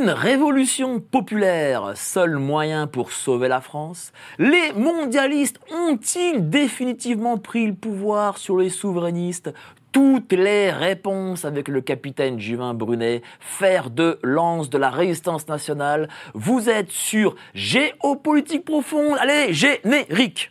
Une révolution populaire, seul moyen pour sauver la France Les mondialistes ont-ils définitivement pris le pouvoir sur les souverainistes? Toutes les réponses avec le capitaine Juvin Brunet, fer de lance de la résistance nationale. Vous êtes sur Géopolitique profonde. Allez, générique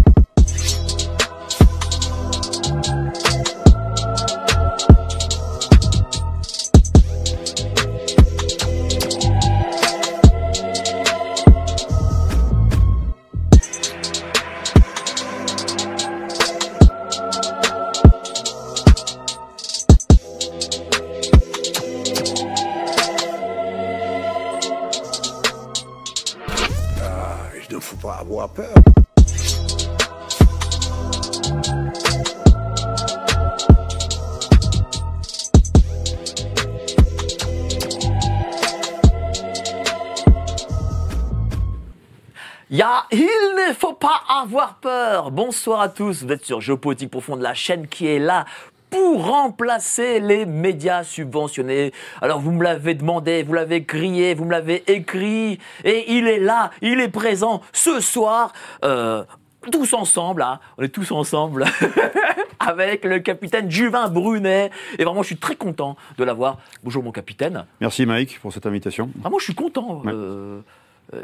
Bonsoir à tous, vous êtes sur Géopolitique Profonde, la chaîne qui est là pour remplacer les médias subventionnés. Alors vous me l'avez demandé, vous l'avez crié, vous me l'avez écrit, et il est là, il est présent ce soir. euh, tous ensemble, hein, on est tous ensemble avec le capitaine Juvin Brunet. Et vraiment, je suis très content de l'avoir. Bonjour mon capitaine. Merci Mike pour cette invitation. Vraiment, je suis content. Ouais. euh, euh,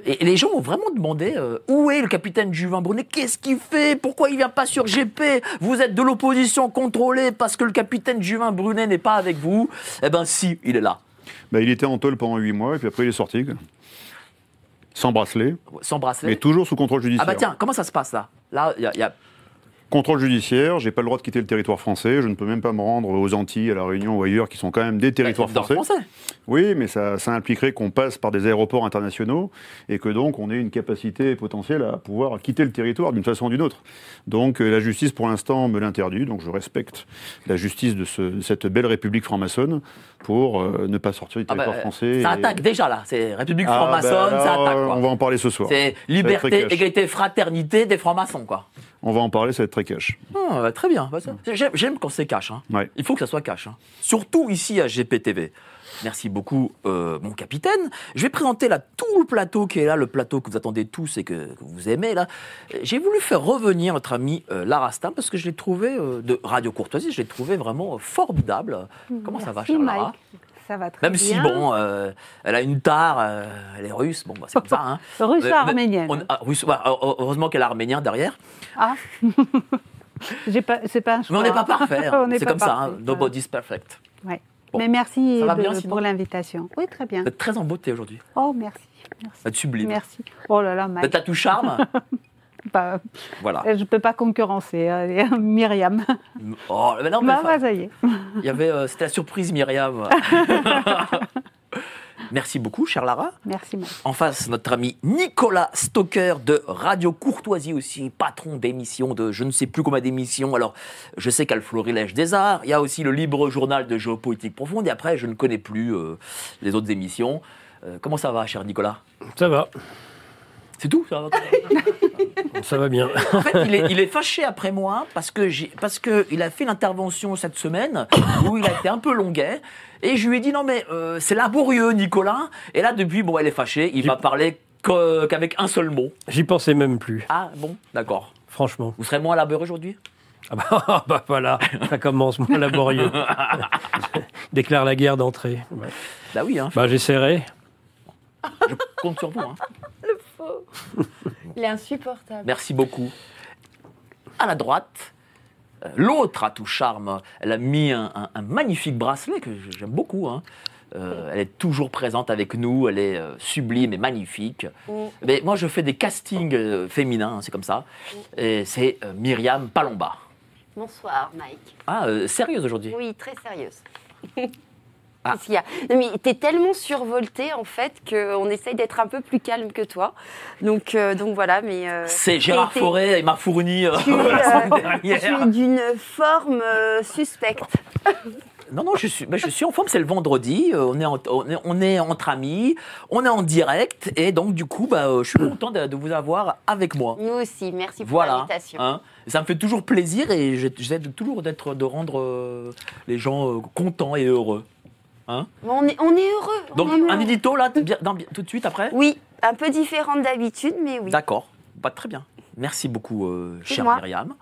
et, et les gens ont vraiment demandé euh, où est le capitaine Juvin Brunet? Qu'est-ce qu'il fait? Pourquoi il vient pas sur GP Vous êtes de l'opposition contrôlée parce que le capitaine Juvin Brunet n'est pas avec vous. Eh ben si, il est là. Bah, il était en tôle pendant 8 mois et puis après il est sorti. Sans bracelet, Sans bracelet? mais toujours sous contrôle ah judiciaire. bah tiens, comment ça se passe là? Là, il y a- il y a Contrôle judiciaire, j'ai pas le droit de quitter le territoire français, je ne peux même pas me rendre aux Antilles, à La Réunion ou ailleurs qui sont quand même des territoires dans le français. Oui, mais ça, ça impliquerait qu'on passe par des aéroports internationaux et que donc on ait une capacité potentielle à pouvoir quitter le territoire d'une façon ou d'une autre. Donc euh, la justice pour l'instant me l'interdit, donc je respecte la justice de, ce- de cette belle république franc-maçonne pour euh, ne pas sortir du Ah bah, territoire français. Ça et- attaque déjà là. C'est République Ah, franc-maçonne, bah, ça alors, attaque quoi. On va en parler ce soir. C'est Ça liberté, égalité, fraternité des francs-maçons quoi. On va en parler, ça va être très cash. Ah, bah, très bien. Ça- J'aime j'aime quand c'est cash. hein. Ouais. Il faut que ça soit cash. hein. Surtout ici à GPTV. Merci beaucoup, euh, mon capitaine. Je vais présenter là tout le plateau qui est là, le plateau que vous attendez tous et que, que vous aimez là. Euh, J'ai voulu faire revenir notre ami euh, Lara Stam parce que je l'ai trouvé euh, de Radio Courtoisie, je l'ai trouvé vraiment euh, formidable. Comment ça va, Mike. Ça va très Même bien. si bon, euh, elle a une tare, euh, elle est russe, bon, bah, c'est comme ça. Hein. Russe Mais- ou mais arménienne on- ah, russe, ouais, heureusement qu'elle est arménien derrière. Ah pas, c'est pas un Mais choix. on n'est pas parfait. hein. C'est comme ça. hein. Nobody's perfect. Ouais. Bon. Mais merci de- bien, pour l'invitation. Oui, très bien. Vous êtes très en beauté aujourd'hui. Oh, merci. Merci. Vous êtes sublime. Merci. Oh là là, Vous Mike. êtes à tout charme. Bah, voilà. je ne peux pas concurrencer hein, Myriam. Oh, mais non, mais Bah, bah, ça y est. il y avait, euh, c'était la surprise Myriam. Merci beaucoup, chère Lara. Merci, Mike. En face, notre ami Nicolas Stoker de Radio Courtoisie aussi, patron d'émission de je ne sais plus combien d'émissions. Alors, je sais qu'il y a le Florilège des Arts, il y a aussi le Libre Journal de Géopolitique Profonde, et après, je ne connais plus euh, les autres émissions. Euh, comment ça va, cher Nicolas? Ça va, C'est tout ça va ça va bien. En fait, il est, il est fâché après moi parce que j'ai, parce que il a fait l'intervention cette semaine où il a été un peu longuet et je lui ai dit non mais euh, c'est laborieux Nicolas et là depuis bon elle est fâchée il va parler qu'avec un seul mot J'y pensais même plus, ah bon d'accord franchement. vous serez moins laborieux aujourd'hui? Ah bah, bah voilà, ça commence moins laborieux. Déclare la guerre d'entrée. Bah oui hein, Bah j'essaierai. je compte sur vous hein. Il est insupportable. merci beaucoup à la droite euh, l'autre a tout charme elle a mis un, un- un magnifique bracelet que j'aime beaucoup hein. Euh, elle est toujours présente avec nous, elle est euh, sublime et magnifique. Mm. Mais moi, je fais des castings euh, féminins, hein, c'est comme ça. Et c'est euh, Myriam Palomba. Bonsoir, Mike. Ah, euh, sérieuse aujourd'hui Oui, très sérieuse. Ah. Qu'est-ce qu'il y a? Non, mais t'es tellement survolté en fait qu'on essaye d'être un peu plus calme que toi. Donc, euh, donc voilà, mais. euh, C'est Gérard Forêt, il m'a fourni euh, la semaine dernière. tu es d'une forme suspecte. Non, non, je suis, ben, je suis en forme, c'est le vendredi, euh, on, est en- on, est, on est entre amis, on est en direct, et donc du coup, bah, euh, je suis content de, de vous avoir avec moi. Nous aussi, merci pour Voilà. l'invitation. hein. Ça me fait toujours plaisir et j'essaie toujours d'être, de rendre euh, les gens contents et heureux. Mais on, est, on est heureux. on Donc, est heureux. un édito là, dans- tout de suite après Oui, un peu différente d'habitude, mais oui. D'accord, pas très bien. Merci beaucoup, euh, chère moi. Myriam.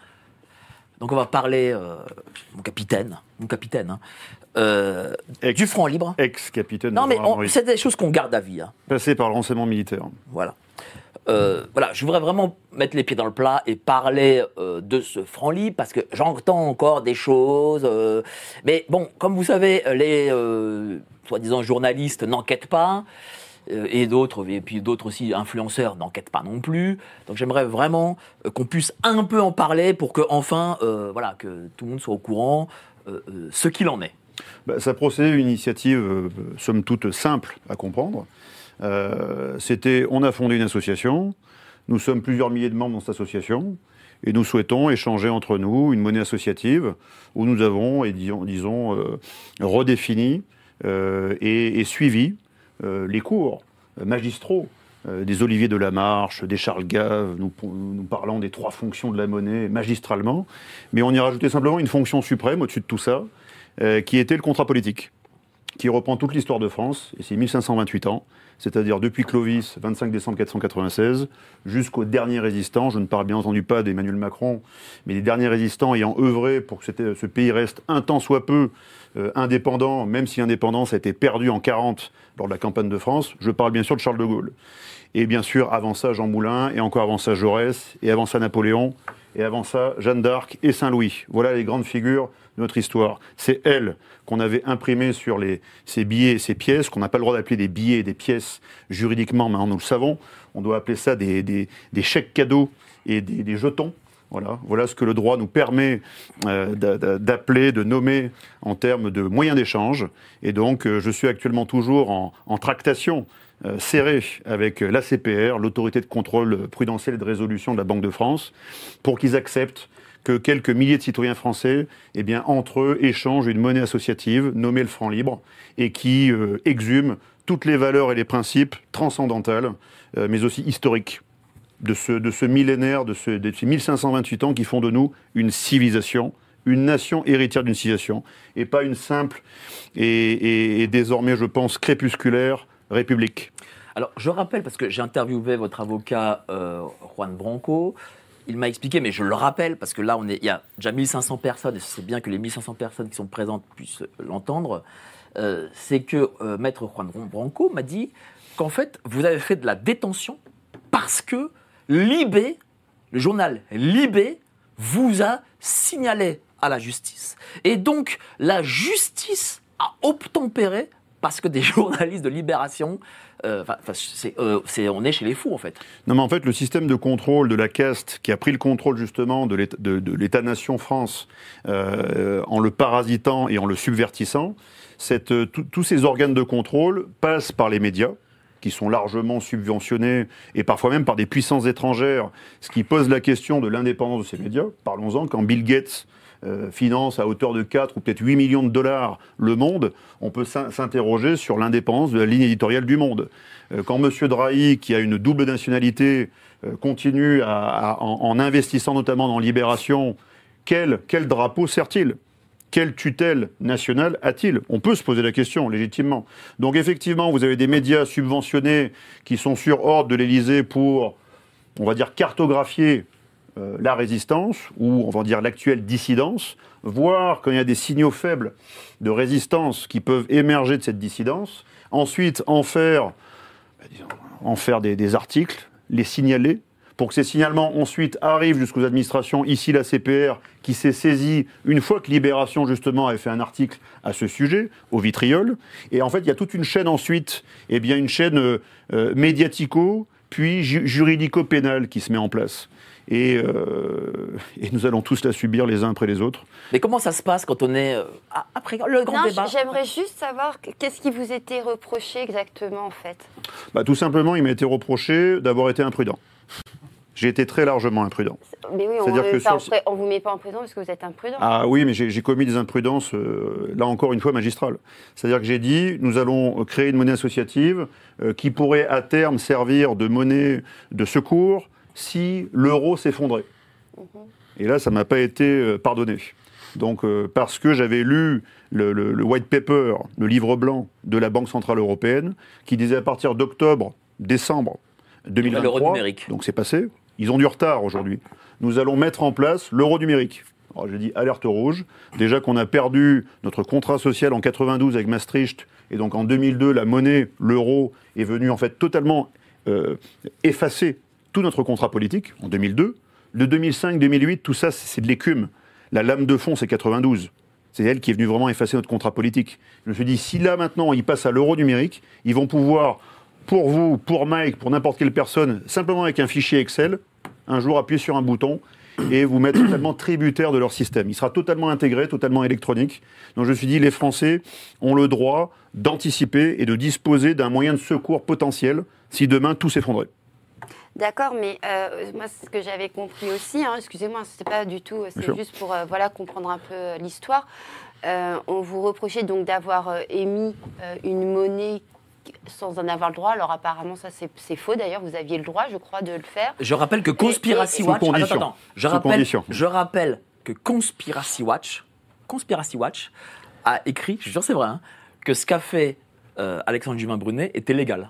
Donc, on va parler, euh, mon capitaine, mon capitaine, hein, euh, Ex- du front libre. Ex-capitaine Non, mais c'est des choses qu'on garde à vie. hein. Passé par le renseignement militaire. Voilà. Euh, voilà, je voudrais vraiment mettre les pieds dans le plat et parler euh, de ce franc libre parce que j'entends encore des choses. euh, mais bon, comme vous savez, les euh, soi-disant journalistes n'enquêtent pas. euh, et d'autres, et puis d'autres aussi influenceurs n'enquêtent pas non plus. Donc j'aimerais vraiment euh, qu'on puisse un peu en parler pour que enfin, voilà, que tout le monde soit au courant ce qu'il en est. Bah, ça procédait d'une initiative, somme toute, simple à comprendre. Euh, C'était, on a fondé une association, nous sommes plusieurs milliers de membres dans cette association, et nous souhaitons échanger entre nous une monnaie associative où nous avons, disons, euh, redéfini euh, et, suivi les cours magistraux des Olivier de la Marche, des Charles Gave, nous, nous parlons des trois fonctions de la monnaie magistralement, mais on y a rajouté simplement une fonction suprême au-dessus de tout ça, qui était le contrat politique, qui reprend toute l'histoire de France, et c'est 1528 ans, c'est-à-dire depuis Clovis, 25 décembre 496, jusqu'au dernier résistant, je ne parle bien entendu pas d'Emmanuel Macron, mais des derniers résistants ayant œuvré pour que ce pays reste un temps soit peu euh, indépendant, même si l'indépendance a été perdue en 40 lors de la campagne de France, je parle bien sûr de Charles de Gaulle. Et bien sûr, avant ça, Jean Moulin, et encore avant ça, Jaurès, et avant ça, Napoléon, et avant ça, Jeanne d'Arc et Saint-Louis. Voilà les grandes figures notre histoire. C'est elles qu'on avait imprimées sur ces billets et ces pièces, qu'on n'a pas le droit d'appeler des billets et des pièces juridiquement, maintenant nous le savons. On doit appeler ça des, chèques cadeaux et des, jetons. Voilà. ce que le droit nous permet euh, d'a- d'a- d'appeler, de nommer en termes de moyens d'échange. Et donc, euh, je suis actuellement toujours en, en tractation euh, serrée avec l'ACPR, l'autorité de contrôle prudentiel et de résolution de la Banque de France, pour qu'ils acceptent que quelques milliers de citoyens français, eh bien, entre eux, échangent une monnaie associative nommée le franc libre et qui euh, exhume toutes les valeurs et les principes transcendantales, euh, mais aussi historiques de ce, de ce millénaire, de, ce, de ces 1528 ans qui font de nous une civilisation, une nation héritière d'une civilisation, et pas une simple et désormais, je pense, crépusculaire république. Alors, je rappelle, parce que j'ai interviewé votre avocat euh, Juan Branco, il m'a expliqué, mais je le rappelle, parce que là, on est, il y a déjà 1500 personnes, et c'est bien que les 1500 personnes qui sont présentes puissent l'entendre, euh, c'est que euh, Maître Juan Branco m'a dit qu'en fait, vous avez fait de la détention parce que Libé, le journal Libé, vous a signalé à la justice. Et donc, la justice a obtempéré parce que des journalistes de Libération, euh, euh, on est chez les fous en fait. Non, mais en fait, le système de contrôle de la caste qui a pris le contrôle justement de l'État- de- de l'État-nation France euh, en le parasitant et en le subvertissant, euh, tous ces organes de contrôle passent par les médias qui sont largement subventionnés et parfois même par des puissances étrangères, ce qui pose la question de l'indépendance de ces médias. Parlons-en, quand Bill Gates euh, finance à hauteur de 4 ou peut-être 8 millions de dollars le monde, on peut s'in- s'interroger sur l'indépendance de la ligne éditoriale du monde. Euh, quand M. Drahi, qui a une double nationalité, euh, continue en investissant notamment dans Libération, quel, quel drapeau sert-il? Quelle tutelle nationale a-t-il? On peut se poser la question légitimement. Donc effectivement, vous avez des médias subventionnés qui sont sur ordre de l'Élysée pour, on va dire, cartographier euh, la résistance ou on va dire l'actuelle dissidence, voir quand il y a des signaux faibles de résistance qui peuvent émerger de cette dissidence, ensuite en faire, disons, en faire des, articles, les signaler, pour que ces signalements ensuite arrivent jusqu'aux administrations, ici la CPR, qui s'est saisie, une fois que Libération justement avait fait un article à ce sujet, au vitriol, et en fait il y a toute une chaîne ensuite, eh bien une chaîne euh, euh, médiatico, puis ju- juridico-pénale qui se met en place. Et, euh, et nous allons tous la subir les uns après les autres. Mais comment ça se passe quand on est euh, après le grand Non, débat j'aimerais juste savoir que- qu'est-ce qui vous était reproché exactement en fait? Bah, tout simplement, il m'a été reproché d'avoir été imprudent. J'ai été très largement imprudent. Mais oui, on C'est-à-dire ne vous met pas en prison parce que vous êtes imprudent. Ah oui, mais j'ai j'ai commis des imprudences, euh, là encore une fois, magistrales. C'est-à-dire que j'ai dit, nous allons créer une monnaie associative euh, qui pourrait à terme servir de monnaie de secours si l'euro s'effondrait. Et là, ça m'a pas été euh, pardonné. Donc, euh, parce que j'avais lu le, le- le white paper, le livre blanc de la Banque Centrale Européenne, qui disait à partir d'octobre, décembre 2023, L'euro numérique. donc c'est passé, ils ont du retard aujourd'hui. Nous allons mettre en place l'euro numérique. Alors j'ai dit alerte rouge. Déjà qu'on a perdu notre contrat social en 92 avec Maastricht, et donc en 2002, la monnaie, l'euro, est venue en fait totalement euh, effacer tout notre contrat politique en 2002. De 2005-2008, tout ça, c'est de l'écume. La lame de fond, c'est 92. C'est elle qui est venue vraiment effacer notre contrat politique. Je me suis dit, si là maintenant ils passent à l'euro numérique, ils vont pouvoir, pour vous, pour Mike, pour n'importe quelle personne, simplement avec un fichier Excel, un jour appuyer sur un bouton et vous mettre totalement tributaire de leur système. Il sera totalement intégré, totalement électronique. Donc je me suis dit, les Français ont le droit d'anticiper et de disposer d'un moyen de secours potentiel si demain tout s'effondrait. D'accord, mais euh, moi, c'est ce que j'avais compris aussi, hein, excusez-moi, c'était pas du tout, c'est juste pour euh, voilà, comprendre un peu euh, l'histoire. Euh, on vous reprochait donc d'avoir euh, émis euh, une monnaie sans en avoir le droit. Alors apparemment, ça c'est faux d'ailleurs, vous aviez le droit, je crois, de le faire. Je rappelle que Conspiracy Watch. Attends, condition. attends, attends. Je Sous rappelle, condition. je rappelle que Conspiracy Watch, Conspiracy Watch a écrit, je suis sûr c'est vrai, hein, que ce qu'a fait euh, Alexandre Juvin Brunet était légal.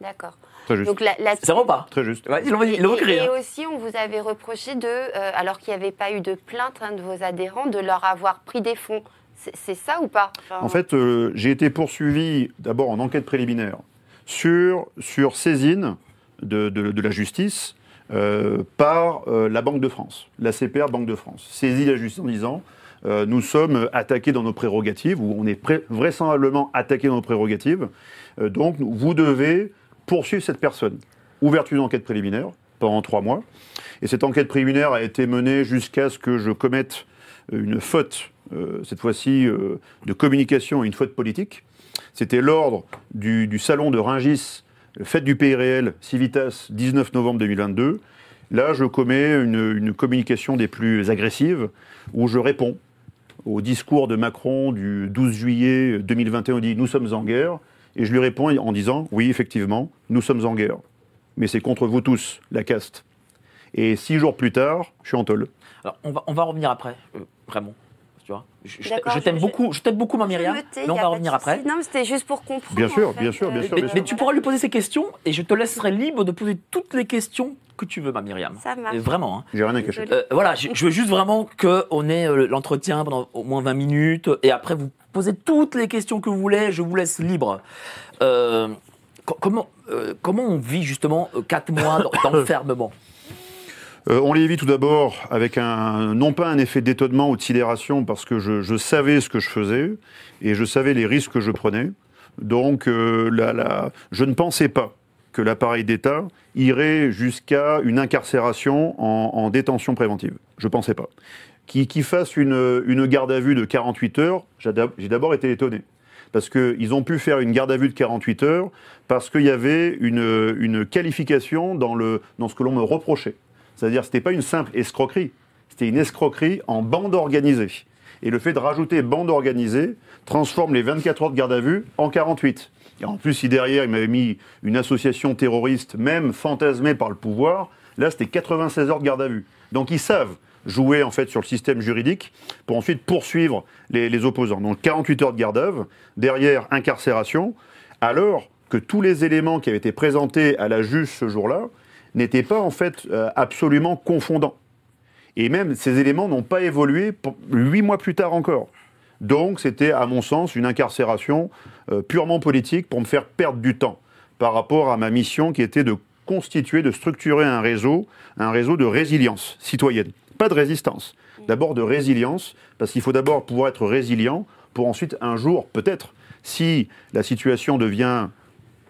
D'accord. Très juste. Donc la, la- C'est vrai ou pas Très juste. Ouais, Ils l'ont Et, ils l'ont écrit. et hein. aussi, on vous avait reproché de, euh, alors qu'il n'y avait pas eu de plainte hein, de vos adhérents, de leur avoir pris des fonds. C'est c'est ça ou pas? Enfin, En fait, euh, j'ai été poursuivi d'abord en enquête préliminaire sur, sur saisine de, de- de la justice euh, par euh, la Banque de France, la CPR Banque de France. Saisie la justice en disant euh, nous sommes attaqués dans nos prérogatives, ou on est pré- vraisemblablement attaqués dans nos prérogatives, Euh, donc vous devez poursuivre cette personne. Ouverture d'une enquête préliminaire pendant trois mois. Et cette enquête préliminaire a été menée jusqu'à ce que je commette une faute, euh, cette fois-ci euh, de communication et une faute politique. C'était l'ordre du, salon de Ringis, fête du pays réel, Civitas, 19 novembre 2022. Là, je commets une, une communication des plus agressives où je réponds au discours de Macron du 12 juillet 2021. On dit Nous sommes en guerre. Et je lui réponds en disant Oui, effectivement, nous sommes en guerre. Mais c'est contre vous tous, la caste. Et six jours plus tard, je suis en tôle. Alors, on va, on va revenir après, euh, vraiment. Tu vois je je- D'accord, je t'aime je- beaucoup, je t'aime beaucoup, ma Myriam, mais on a va revenir après. Non, mais c'était juste pour comprendre. Bien sûr, en fait, bien sûr, bien euh, sûr, Mais, bien mais tu pourras lui poser ces questions et je te laisserai libre de poser toutes les questions que tu veux, ma Myriam. Ça marche. Et vraiment. hein. J'ai rien à cacher. Euh, voilà, je, je veux juste vraiment qu'on ait euh, l'entretien pendant au moins 20 minutes et après vous posez toutes les questions que vous voulez, je vous laisse libre. Euh, co- comment, euh, comment on vit justement 4 mois d'en- d'enfermement Euh, on les vit tout d'abord avec un, non pas un effet d'étonnement ou de sidération, parce que je, je savais ce que je faisais et je savais les risques que je prenais. Donc, euh, la- la- je ne pensais pas que l'appareil d'État irait jusqu'à une incarcération en, en détention préventive. Je ne pensais pas. Qui, qui fasse une, une garde à vue de 48 heures, j'ai d'abord été étonné. Parce qu'ils ont pu faire une garde à vue de 48 heures parce qu'il y avait une, une qualification dans, le, dans ce que l'on me reprochait. C'est-à-dire que ce n'était pas une simple escroquerie, c'était une escroquerie en bande organisée. Et le fait de rajouter bande organisée transforme les 24 heures de garde à vue en 48. Et en plus, si derrière, il m'avait mis une association terroriste, même fantasmée par le pouvoir, là, c'était 96 heures de garde à vue. Donc ils savent jouer en fait sur le système juridique pour ensuite poursuivre les, opposants. Donc 48 heures de garde à vue, derrière incarcération, alors que tous les éléments qui avaient été présentés à la juge ce jour-là n'étaient pas en fait euh, absolument confondants. Et même ces éléments n'ont pas évolué huit mois plus tard encore. Donc c'était, à mon sens, une incarcération euh, purement politique pour me faire perdre du temps par rapport à ma mission qui était de constituer, de structurer un réseau, un réseau de résilience citoyenne. Pas de résistance, d'abord de résilience, parce qu'il faut d'abord pouvoir être résilient pour ensuite, un jour, peut-être, si la situation devient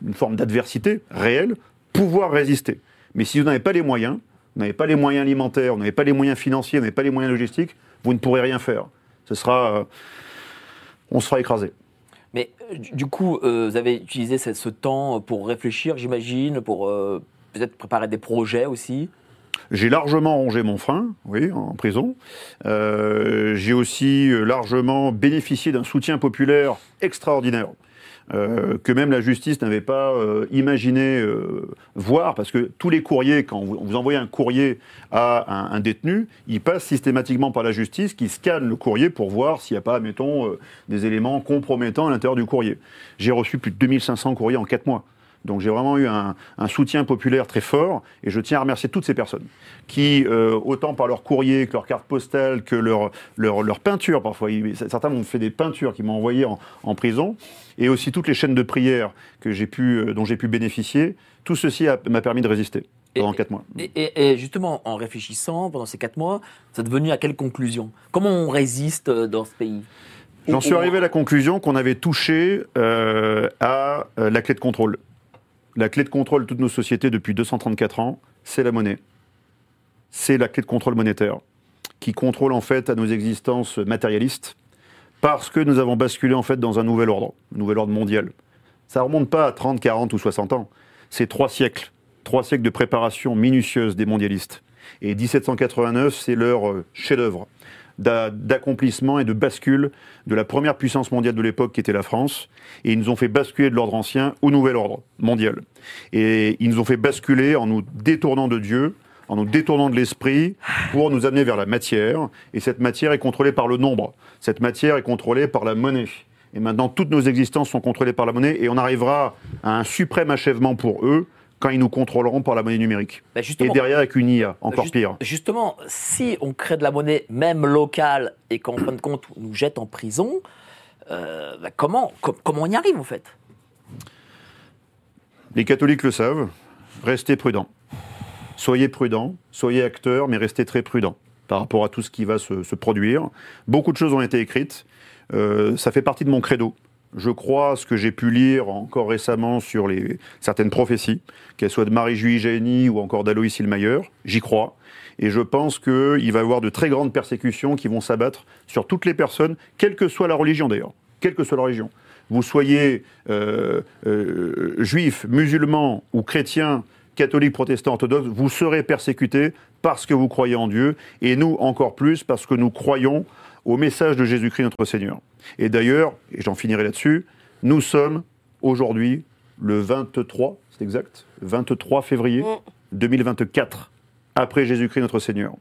une forme d'adversité réelle, pouvoir résister. Mais si vous n'avez pas les moyens, vous n'avez pas les moyens alimentaires, vous n'avez pas les moyens financiers, vous n'avez pas les moyens logistiques, vous ne pourrez rien faire. Ce sera, euh, on se fera écraser. Mais euh, du coup, euh, vous avez utilisé ce, temps pour réfléchir, j'imagine, pour peut-être préparer des projets aussi? J'ai largement rongé mon frein, oui, en prison. Euh, j'ai aussi euh, largement bénéficié d'un soutien populaire extraordinaire. euh, que même la justice n'avait pas imaginé voir, parce que tous les courriers, quand vous, envoyez un courrier à un, détenu, il passe systématiquement par la justice qui scanne le courrier pour voir s'il n'y a pas, mettons, des éléments compromettants à l'intérieur du courrier. J'ai reçu plus de 2500 courriers en 4 mois. Donc j'ai vraiment eu un, un soutien populaire très fort et je tiens à remercier toutes ces personnes qui, euh, autant par leur courrier que leur carte postale, que leur, leur, leur peinture parfois, certains m'ont fait des peintures qu'ils m'ont envoyées en, en prison, et aussi toutes les chaînes de prière que j'ai pu, euh, dont j'ai pu bénéficier, tout ceci m'a permis de résister pendant Et- 4 mois. Et, et- et justement, en réfléchissant pendant ces quatre mois, vous êtes venu à quelle conclusion? Comment on résiste euh, dans ce pays? J'en suis arrivé à la conclusion qu'on avait touché euh, à la clé de contrôle. La clé de contrôle de toutes nos sociétés depuis 234 ans, c'est la monnaie. C'est la clé de contrôle monétaire qui contrôle en fait à nos existences matérialistes parce que nous avons basculé en fait dans un nouvel ordre, un nouvel ordre mondial. Ça ne remonte pas à 30, 40 ou 60 ans. C'est trois siècles, trois siècles de préparation minutieuse des mondialistes. Et 1789, c'est leur euh, chef-d'œuvre d'accomplissement et de bascule de la première puissance mondiale de l'époque qui était la France. Et ils nous ont fait basculer de l'ordre ancien au nouvel ordre mondial. Et ils nous ont fait basculer en nous détournant de Dieu, en nous détournant de l'esprit pour nous amener vers la matière. Et cette matière est contrôlée par le nombre. Cette matière est contrôlée par la monnaie. Et maintenant, toutes nos existences sont contrôlées par la monnaie et on arrivera à un suprême achèvement pour eux quand ils nous contrôleront par la monnaie numérique. Bah, Et derrière, avec une IA, encore Juste- pire. Justement, si on crée de la monnaie, même locale, et qu'en fin de compte, on nous jette en prison, euh, bah, comment, com- comment on y arrive en fait? Les catholiques le savent, restez prudents. Soyez prudents, soyez acteurs, mais restez très prudents par rapport à tout ce qui va se, se produire. Beaucoup de choses ont été écrites. Euh, ça fait partie de mon credo. Je crois ce que j'ai pu lire encore récemment sur les, certaines prophéties, qu'elles soient de Marie-Julie Jaény ou encore d'Aloïs Ilmayer. J'y crois. Et je pense qu'il va y avoir de très grandes persécutions qui vont s'abattre sur toutes les personnes, quelle que soit la religion d'ailleurs. Quelle que soit la religion. Vous soyez euh, euh, juif, musulman ou chrétien, catholique, protestant, orthodoxe, vous serez persécutés parce que vous croyez en Dieu, et nous encore plus parce que nous croyons au message de Jésus-Christ notre Seigneur. Et d'ailleurs, et j'en finirai là-dessus, nous sommes aujourd'hui le 23, c'est exact, 23 février Mm. 2024, après Jésus-Christ notre Seigneur.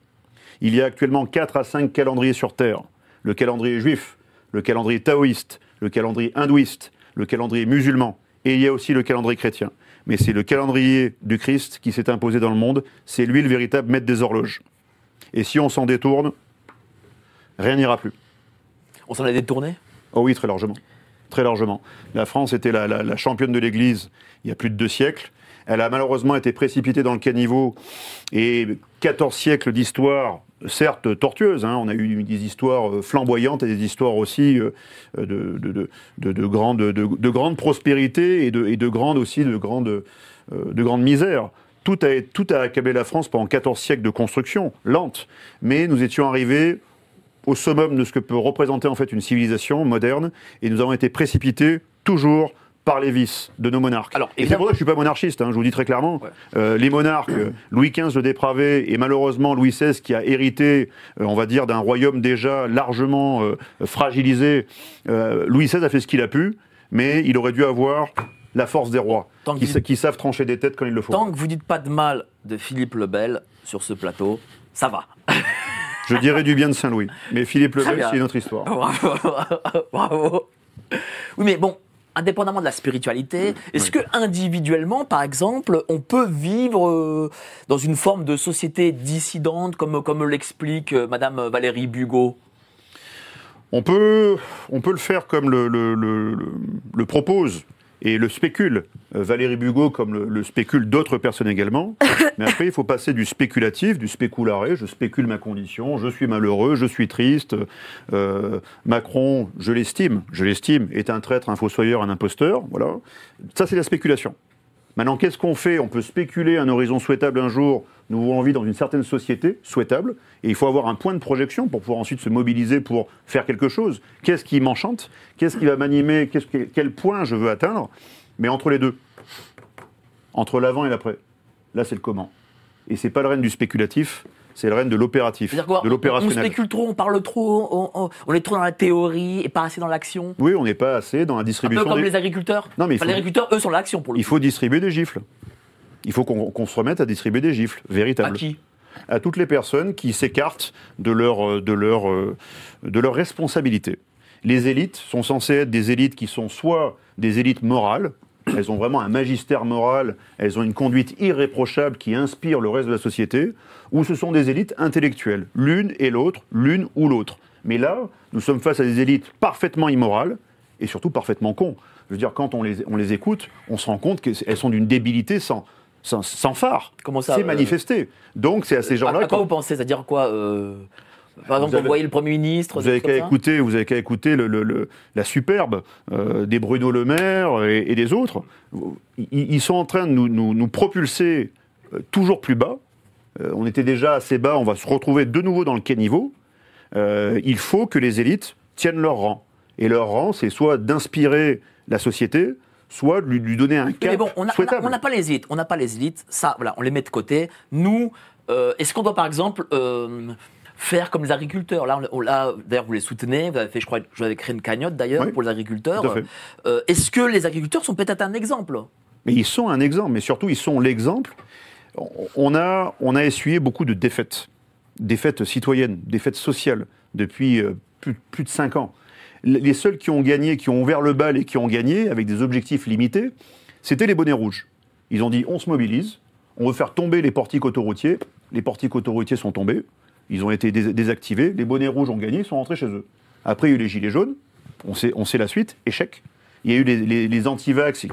Il y a actuellement 4 à 5 calendriers sur Terre. Le calendrier juif, le calendrier taoïste, le calendrier hindouiste, le calendrier musulman, et il y a aussi le calendrier chrétien. Mais c'est le calendrier du Christ qui s'est imposé dans le monde, c'est lui le véritable maître des horloges. Et si on s'en détourne, rien n'ira plus. On s'en est détourné Oh oui, très largement. Très largement. La France était la, la- la championne de l'Église il y a plus de deux siècles. Elle a malheureusement été précipitée dans le caniveau et 14 siècles d'histoire, certes tortueuses. hein. on a eu des histoires euh, flamboyantes et des histoires aussi euh, de, de, de, de, de grande, de, de grande prospérité et de, et de grande aussi de grande, euh, de grande misère. Tout a, tout a accablé la France pendant 14 siècles de construction, lente. Mais nous étions arrivés au summum de ce que peut représenter en fait une civilisation moderne, et nous avons été précipités toujours par les vices de nos monarques. Alors, et c'est évidemment- pour ça que je suis pas monarchiste, hein, je vous dis très clairement. Ouais. Euh, les monarques, Louis XV le dépravé, et malheureusement Louis XVI qui a hérité, euh, on va dire, d'un royaume déjà largement euh, fragilisé. Louis XVI a fait ce qu'il a pu, mais il aurait dû avoir la force des rois, Tant qui, qui savent trancher des têtes quand il le faut. Tant que vous dites pas de mal de Philippe le Bel sur ce plateau, ça va. Je dirais du bien de Saint-Louis, mais Philippe le Très Bel, bien. c'est une autre histoire. Bravo. Bravo. Oui, mais bon, indépendamment de la spiritualité, est-ce que individuellement, par exemple, on peut vivre euh, dans une forme de société dissidente, comme, comme l'explique euh, Madame Valérie Bugot? On peut, on peut le faire comme le, le- le- le- le propose et le spécule euh, Valérie Bugot, comme le, le spécule d'autres personnes également. Mais après, il faut passer du spéculatif, du spécularé. Je spécule ma condition, je suis malheureux, je suis triste. Euh, Macron, je l'estime, je l'estime, est un traître, un fossoyeur, un imposteur. Voilà. Ça, c'est la spéculation. Maintenant, qu'est-ce qu'on fait? On peut spéculer un horizon souhaitable un jour. Nous voulons vivre dans une certaine société souhaitable, et il faut avoir un point de projection pour pouvoir ensuite se mobiliser pour faire quelque chose. Qu'est-ce qui m'enchante? Qu'est-ce qui va m'animer? Quel point je veux atteindre? Mais entre les deux, entre l'avant et l'après, là c'est le comment. Et c'est pas le règne du spéculatif, c'est le règne de l'opératif, de on, on l'opérationnel. spécule trop, on parle trop, on, on- on est trop dans la théorie et pas assez dans l'action. Oui, on n'est pas assez dans la Un peu distribution. comme des- les agriculteurs. Non, mais il Enfin, faut- les agriculteurs, eux, sont l'action pour le Il coup. faut distribuer des gifles. Il faut qu'on se remette à distribuer des gifles, À véritables. qui? À toutes les personnes qui s'écartent de leur, euh, de, leur, euh, de leur responsabilité. Les élites sont censées être des élites qui sont soit des élites morales, elles ont vraiment un magistère moral, elles ont une conduite irréprochable qui inspire le reste de la société, ou ce sont des élites intellectuelles, l'une et l'autre, l'une ou l'autre. Mais là, nous sommes face à des élites parfaitement immorales et surtout parfaitement cons. Je veux dire, quand on les, on les écoute, on se rend compte qu'elles sont d'une débilité sans, sans, sans phare. Comment ça C'est euh, manifesté. Donc c'est à ces À, gens-là à quoi qu'on- vous pensez? C'est-à-dire quoi euh, Par exemple, Vous avez- vous voyez le Premier ministre Vous des avez trucs qu'à écouter, vous avez qu'à écouter le, le- le- la superbe euh, des Bruno Le Maire et, et des autres. Ils, ils sont en train de nous, nous- nous propulser toujours plus bas. Euh, on était déjà assez bas, on va se retrouver de nouveau dans le caniveau. Euh, il faut que les élites tiennent leur rang. Et leur rang, c'est soit d'inspirer la société, soit de lui, lui donner un cap mais bon, on n'a pas les élites. On n'a pas les élites. Ça, voilà, on les met de côté. Nous, euh, est-ce qu'on doit par exemple euh, faire comme les agriculteurs? Là, on, là, d'ailleurs, vous les soutenez. Vous avez fait, je crois, vous avez créé une cagnotte d'ailleurs Oui, pour les agriculteurs. Euh, est-ce que les agriculteurs sont peut-être un exemple? Mais ils sont un exemple, mais surtout ils sont l'exemple. On- a, essuyé beaucoup de défaites, défaites citoyennes, défaites sociales depuis euh, plus, de cinq ans. Les seuls qui ont gagné, qui ont ouvert le bal et qui ont gagné avec des objectifs limités, c'était les bonnets rouges. Ils ont dit on se mobilise, on veut faire tomber les portiques autoroutiers. Les portiques autoroutiers sont tombés, ils ont été dés- désactivés, les bonnets rouges ont gagné, ils sont rentrés chez eux. Après, il y a eu les gilets jaunes, on sait, la suite, échec. Il y a eu les, anti-vax,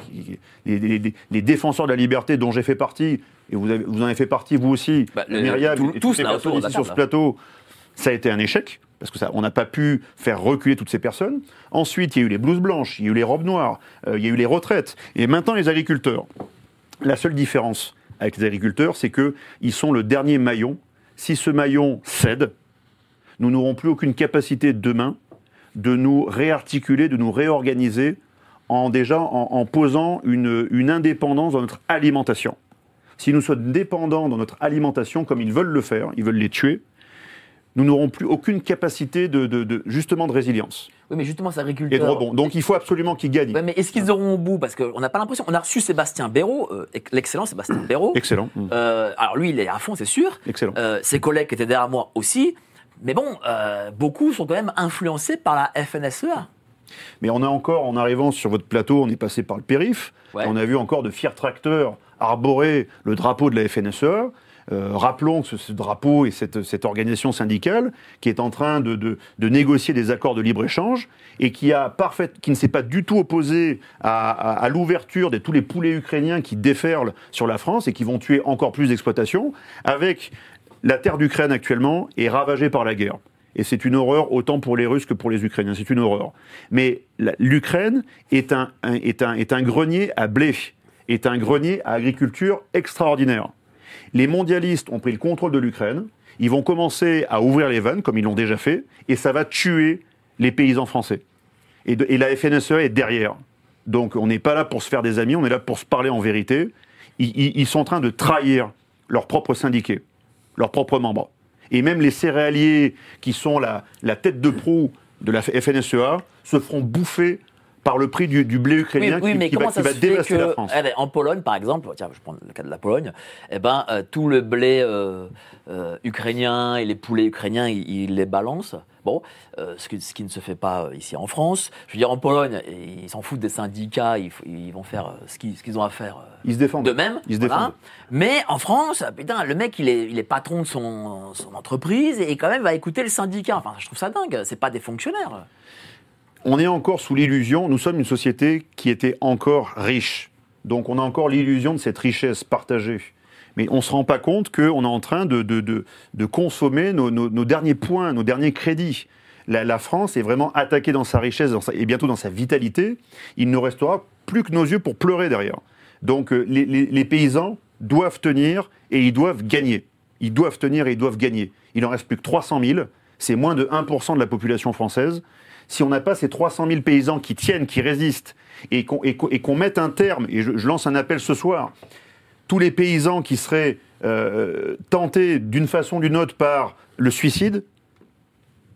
les défenseurs de la liberté dont j'ai fait partie, et vous, avez- vous en avez fait partie vous aussi, Bah, le- Myriam, tout- et tous, là, personnes ici sur ce plateau, ça a été un échec, parce que ça, on n'a pas pu faire reculer toutes ces personnes. Ensuite, il y a eu les blouses blanches, il y a eu les robes noires, euh, il y a eu les retraites, et maintenant les agriculteurs. La seule différence avec les agriculteurs, c'est qu'ils sont le dernier maillon. Si ce maillon cède, nous n'aurons plus aucune capacité demain de nous réarticuler, de nous réorganiser en déjà en, en posant une, une indépendance dans notre alimentation. Si nous sommes dépendants dans notre alimentation, comme ils veulent le faire, ils veulent les tuer, nous n'aurons plus aucune capacité de, de- de- justement de résilience Oui, mais justement, ces et de rebond. Donc il faut absolument qu'ils gagnent. Ouais, mais est-ce qu'ils auront au bout? Parce qu'on n'a pas l'impression. On a reçu Sébastien Béraud, euh, l'excellent Sébastien Béraud. Excellent. Euh, alors lui, il est à fond, c'est sûr. excellent. Euh, ses collègues qui étaient derrière moi aussi. Mais bon, beaucoup sont quand même influencés par la FNSEA. Mais on a encore, en arrivant sur votre plateau, on est passé par le périph. Ouais. On a vu encore de fiers tracteurs arborer le drapeau de la FNSEA. Euh, rappelons que ce, ce drapeau et cette, cette organisation syndicale qui est en train de, de- de négocier des accords de libre-échange et qui, a parfait, qui ne s'est pas du tout opposé à, à- à l'ouverture de tous les poulets ukrainiens qui déferlent sur la France et qui vont tuer encore plus d'exploitations, avec la terre d'Ukraine actuellement est ravagée par la guerre. Et c'est une horreur autant pour les Russes que pour les Ukrainiens. C'est une horreur. Mais l'Ukraine est un, un- est, un, est un grenier à blé, est un grenier à agriculture extraordinaire. Les mondialistes ont pris le contrôle de l'Ukraine. Ils vont commencer à ouvrir les vannes, comme ils l'ont déjà fait, et ça va tuer les paysans français. Et, la FNSEA est derrière. Donc on n'est pas là pour se faire des amis, on est là pour se parler en vérité. Ils sont en train de trahir leurs propres syndiqués, leurs propres membres. Et même les céréaliers qui sont la, la tête de proue de la FNSEA se feront bouffer par le prix du, du blé ukrainien oui, qui, mais qui comment va, qui ça va dévaster la que, France. eh ben, en Pologne, par exemple, tiens, je prends le cas de la Pologne, eh ben, euh, tout le blé euh, euh, ukrainien et les poulets ukrainiens, ils, ils les balancent. Bon, ce, qui, ce qui ne se fait pas ici en France. Je veux dire, en Pologne, ils s'en foutent des syndicats, ils, vont faire ce qu'ils ont à faire. Ils se défendent. de même. Ils se voilà. défendent. Mais en France, putain, le mec, il est, il est patron de son, son entreprise et quand même va écouter le syndicat. Enfin, je trouve ça dingue. C'est pas des fonctionnaires. On est encore sous l'illusion, nous sommes une société qui était encore riche. Donc on a encore l'illusion de cette richesse partagée. Mais on ne se rend pas compte qu'on est en train de, consommer nos, derniers points, nos derniers crédits. La, France est vraiment attaquée dans sa richesse et bientôt dans sa vitalité. Il ne restera plus que nos yeux pour pleurer derrière. Donc euh, les, les- les paysans doivent tenir et ils doivent gagner. Ils doivent tenir et ils doivent gagner. Il en reste plus que 300 000. C'est moins de 1% de la population française si on n'a pas ces 300 000 paysans qui tiennent, qui résistent, et qu'on et qu'on- et qu'on mette un terme, et je, je lance un appel ce soir, tous les paysans qui seraient euh, tentés d'une façon ou d'une autre par le suicide,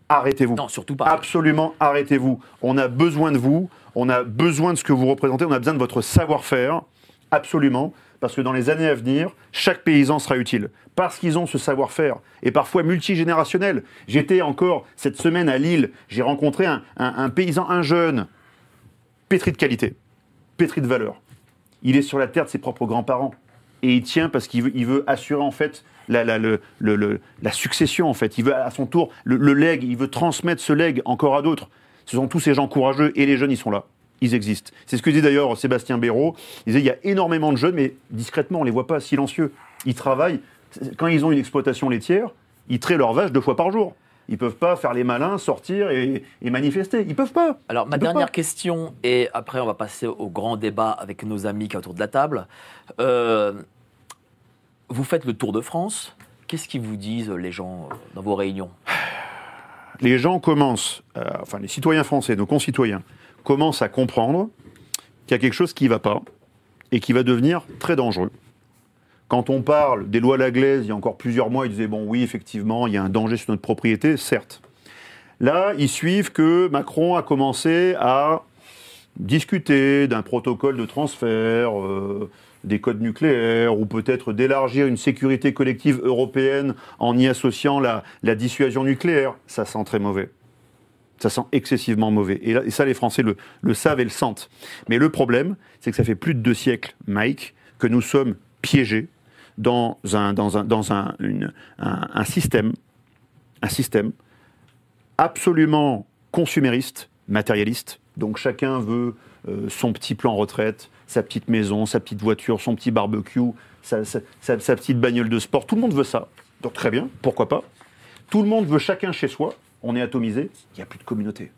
arrêtez-vous. Non, surtout pas. Absolument, arrêtez-vous. On a besoin de vous, on a besoin de ce que vous représentez, on a besoin de votre savoir-faire, absolument, parce que dans les années à venir, chaque paysan sera utile, parce qu'ils ont ce savoir-faire, et parfois multigénérationnel. J'étais encore cette semaine à Lille, j'ai rencontré un, paysan, un jeune, pétri de qualité, pétri de valeur. Il est sur la terre de ses propres grands-parents. Et il tient parce qu'il veut, assurer en fait la, succession en fait. Il veut à son tour le, le legs, il veut transmettre ce legs encore à d'autres. Ce sont tous ces gens courageux et les jeunes ils sont là. Ils existent. C'est ce que dit d'ailleurs Sébastien Béraud. Il disait il y a énormément de jeunes, mais discrètement, on les voit pas, silencieux. Ils travaillent. Quand ils ont une exploitation laitière, ils traient leurs vaches deux fois par jour. Ils peuvent pas faire les malins, sortir et, et manifester. Ils peuvent pas. Alors, ma dernière pas. question, et après, on va passer au grand débat avec nos amis qui sont autour de la table. Euh, vous faites le Tour de France. Qu'est-ce qu'ils vous disent, les gens, euh, dans vos réunions? Les gens commencent, euh, enfin les citoyens français, nos concitoyens, commencent à comprendre qu'il y a quelque chose qui ne va pas et qui va devenir très dangereux. Quand on parle des lois Laglaise, il y a encore plusieurs mois, ils disaient bon oui, effectivement, il y a un danger sur notre propriété, certes. Là, ils suivent que Macron a commencé à discuter d'un protocole de transfert, euh, des codes nucléaires, ou peut-être d'élargir une sécurité collective européenne en y associant la, la dissuasion nucléaire. Ça sent très mauvais. Ça sent excessivement mauvais. Et, ça, les Français le, savent et le sentent. Mais le problème, c'est que ça fait plus de deux siècles, Mike, que nous sommes piégés dans un, système, un système absolument consumériste, matérialiste. Donc chacun veut euh, son petit plan retraite, sa petite maison, sa petite voiture, son petit barbecue, sa- sa petite bagnole de sport. Tout le monde veut ça. Donc très bien, pourquoi pas. Tout le monde veut chacun chez soi. On est atomisé. Il n'y a plus de communauté.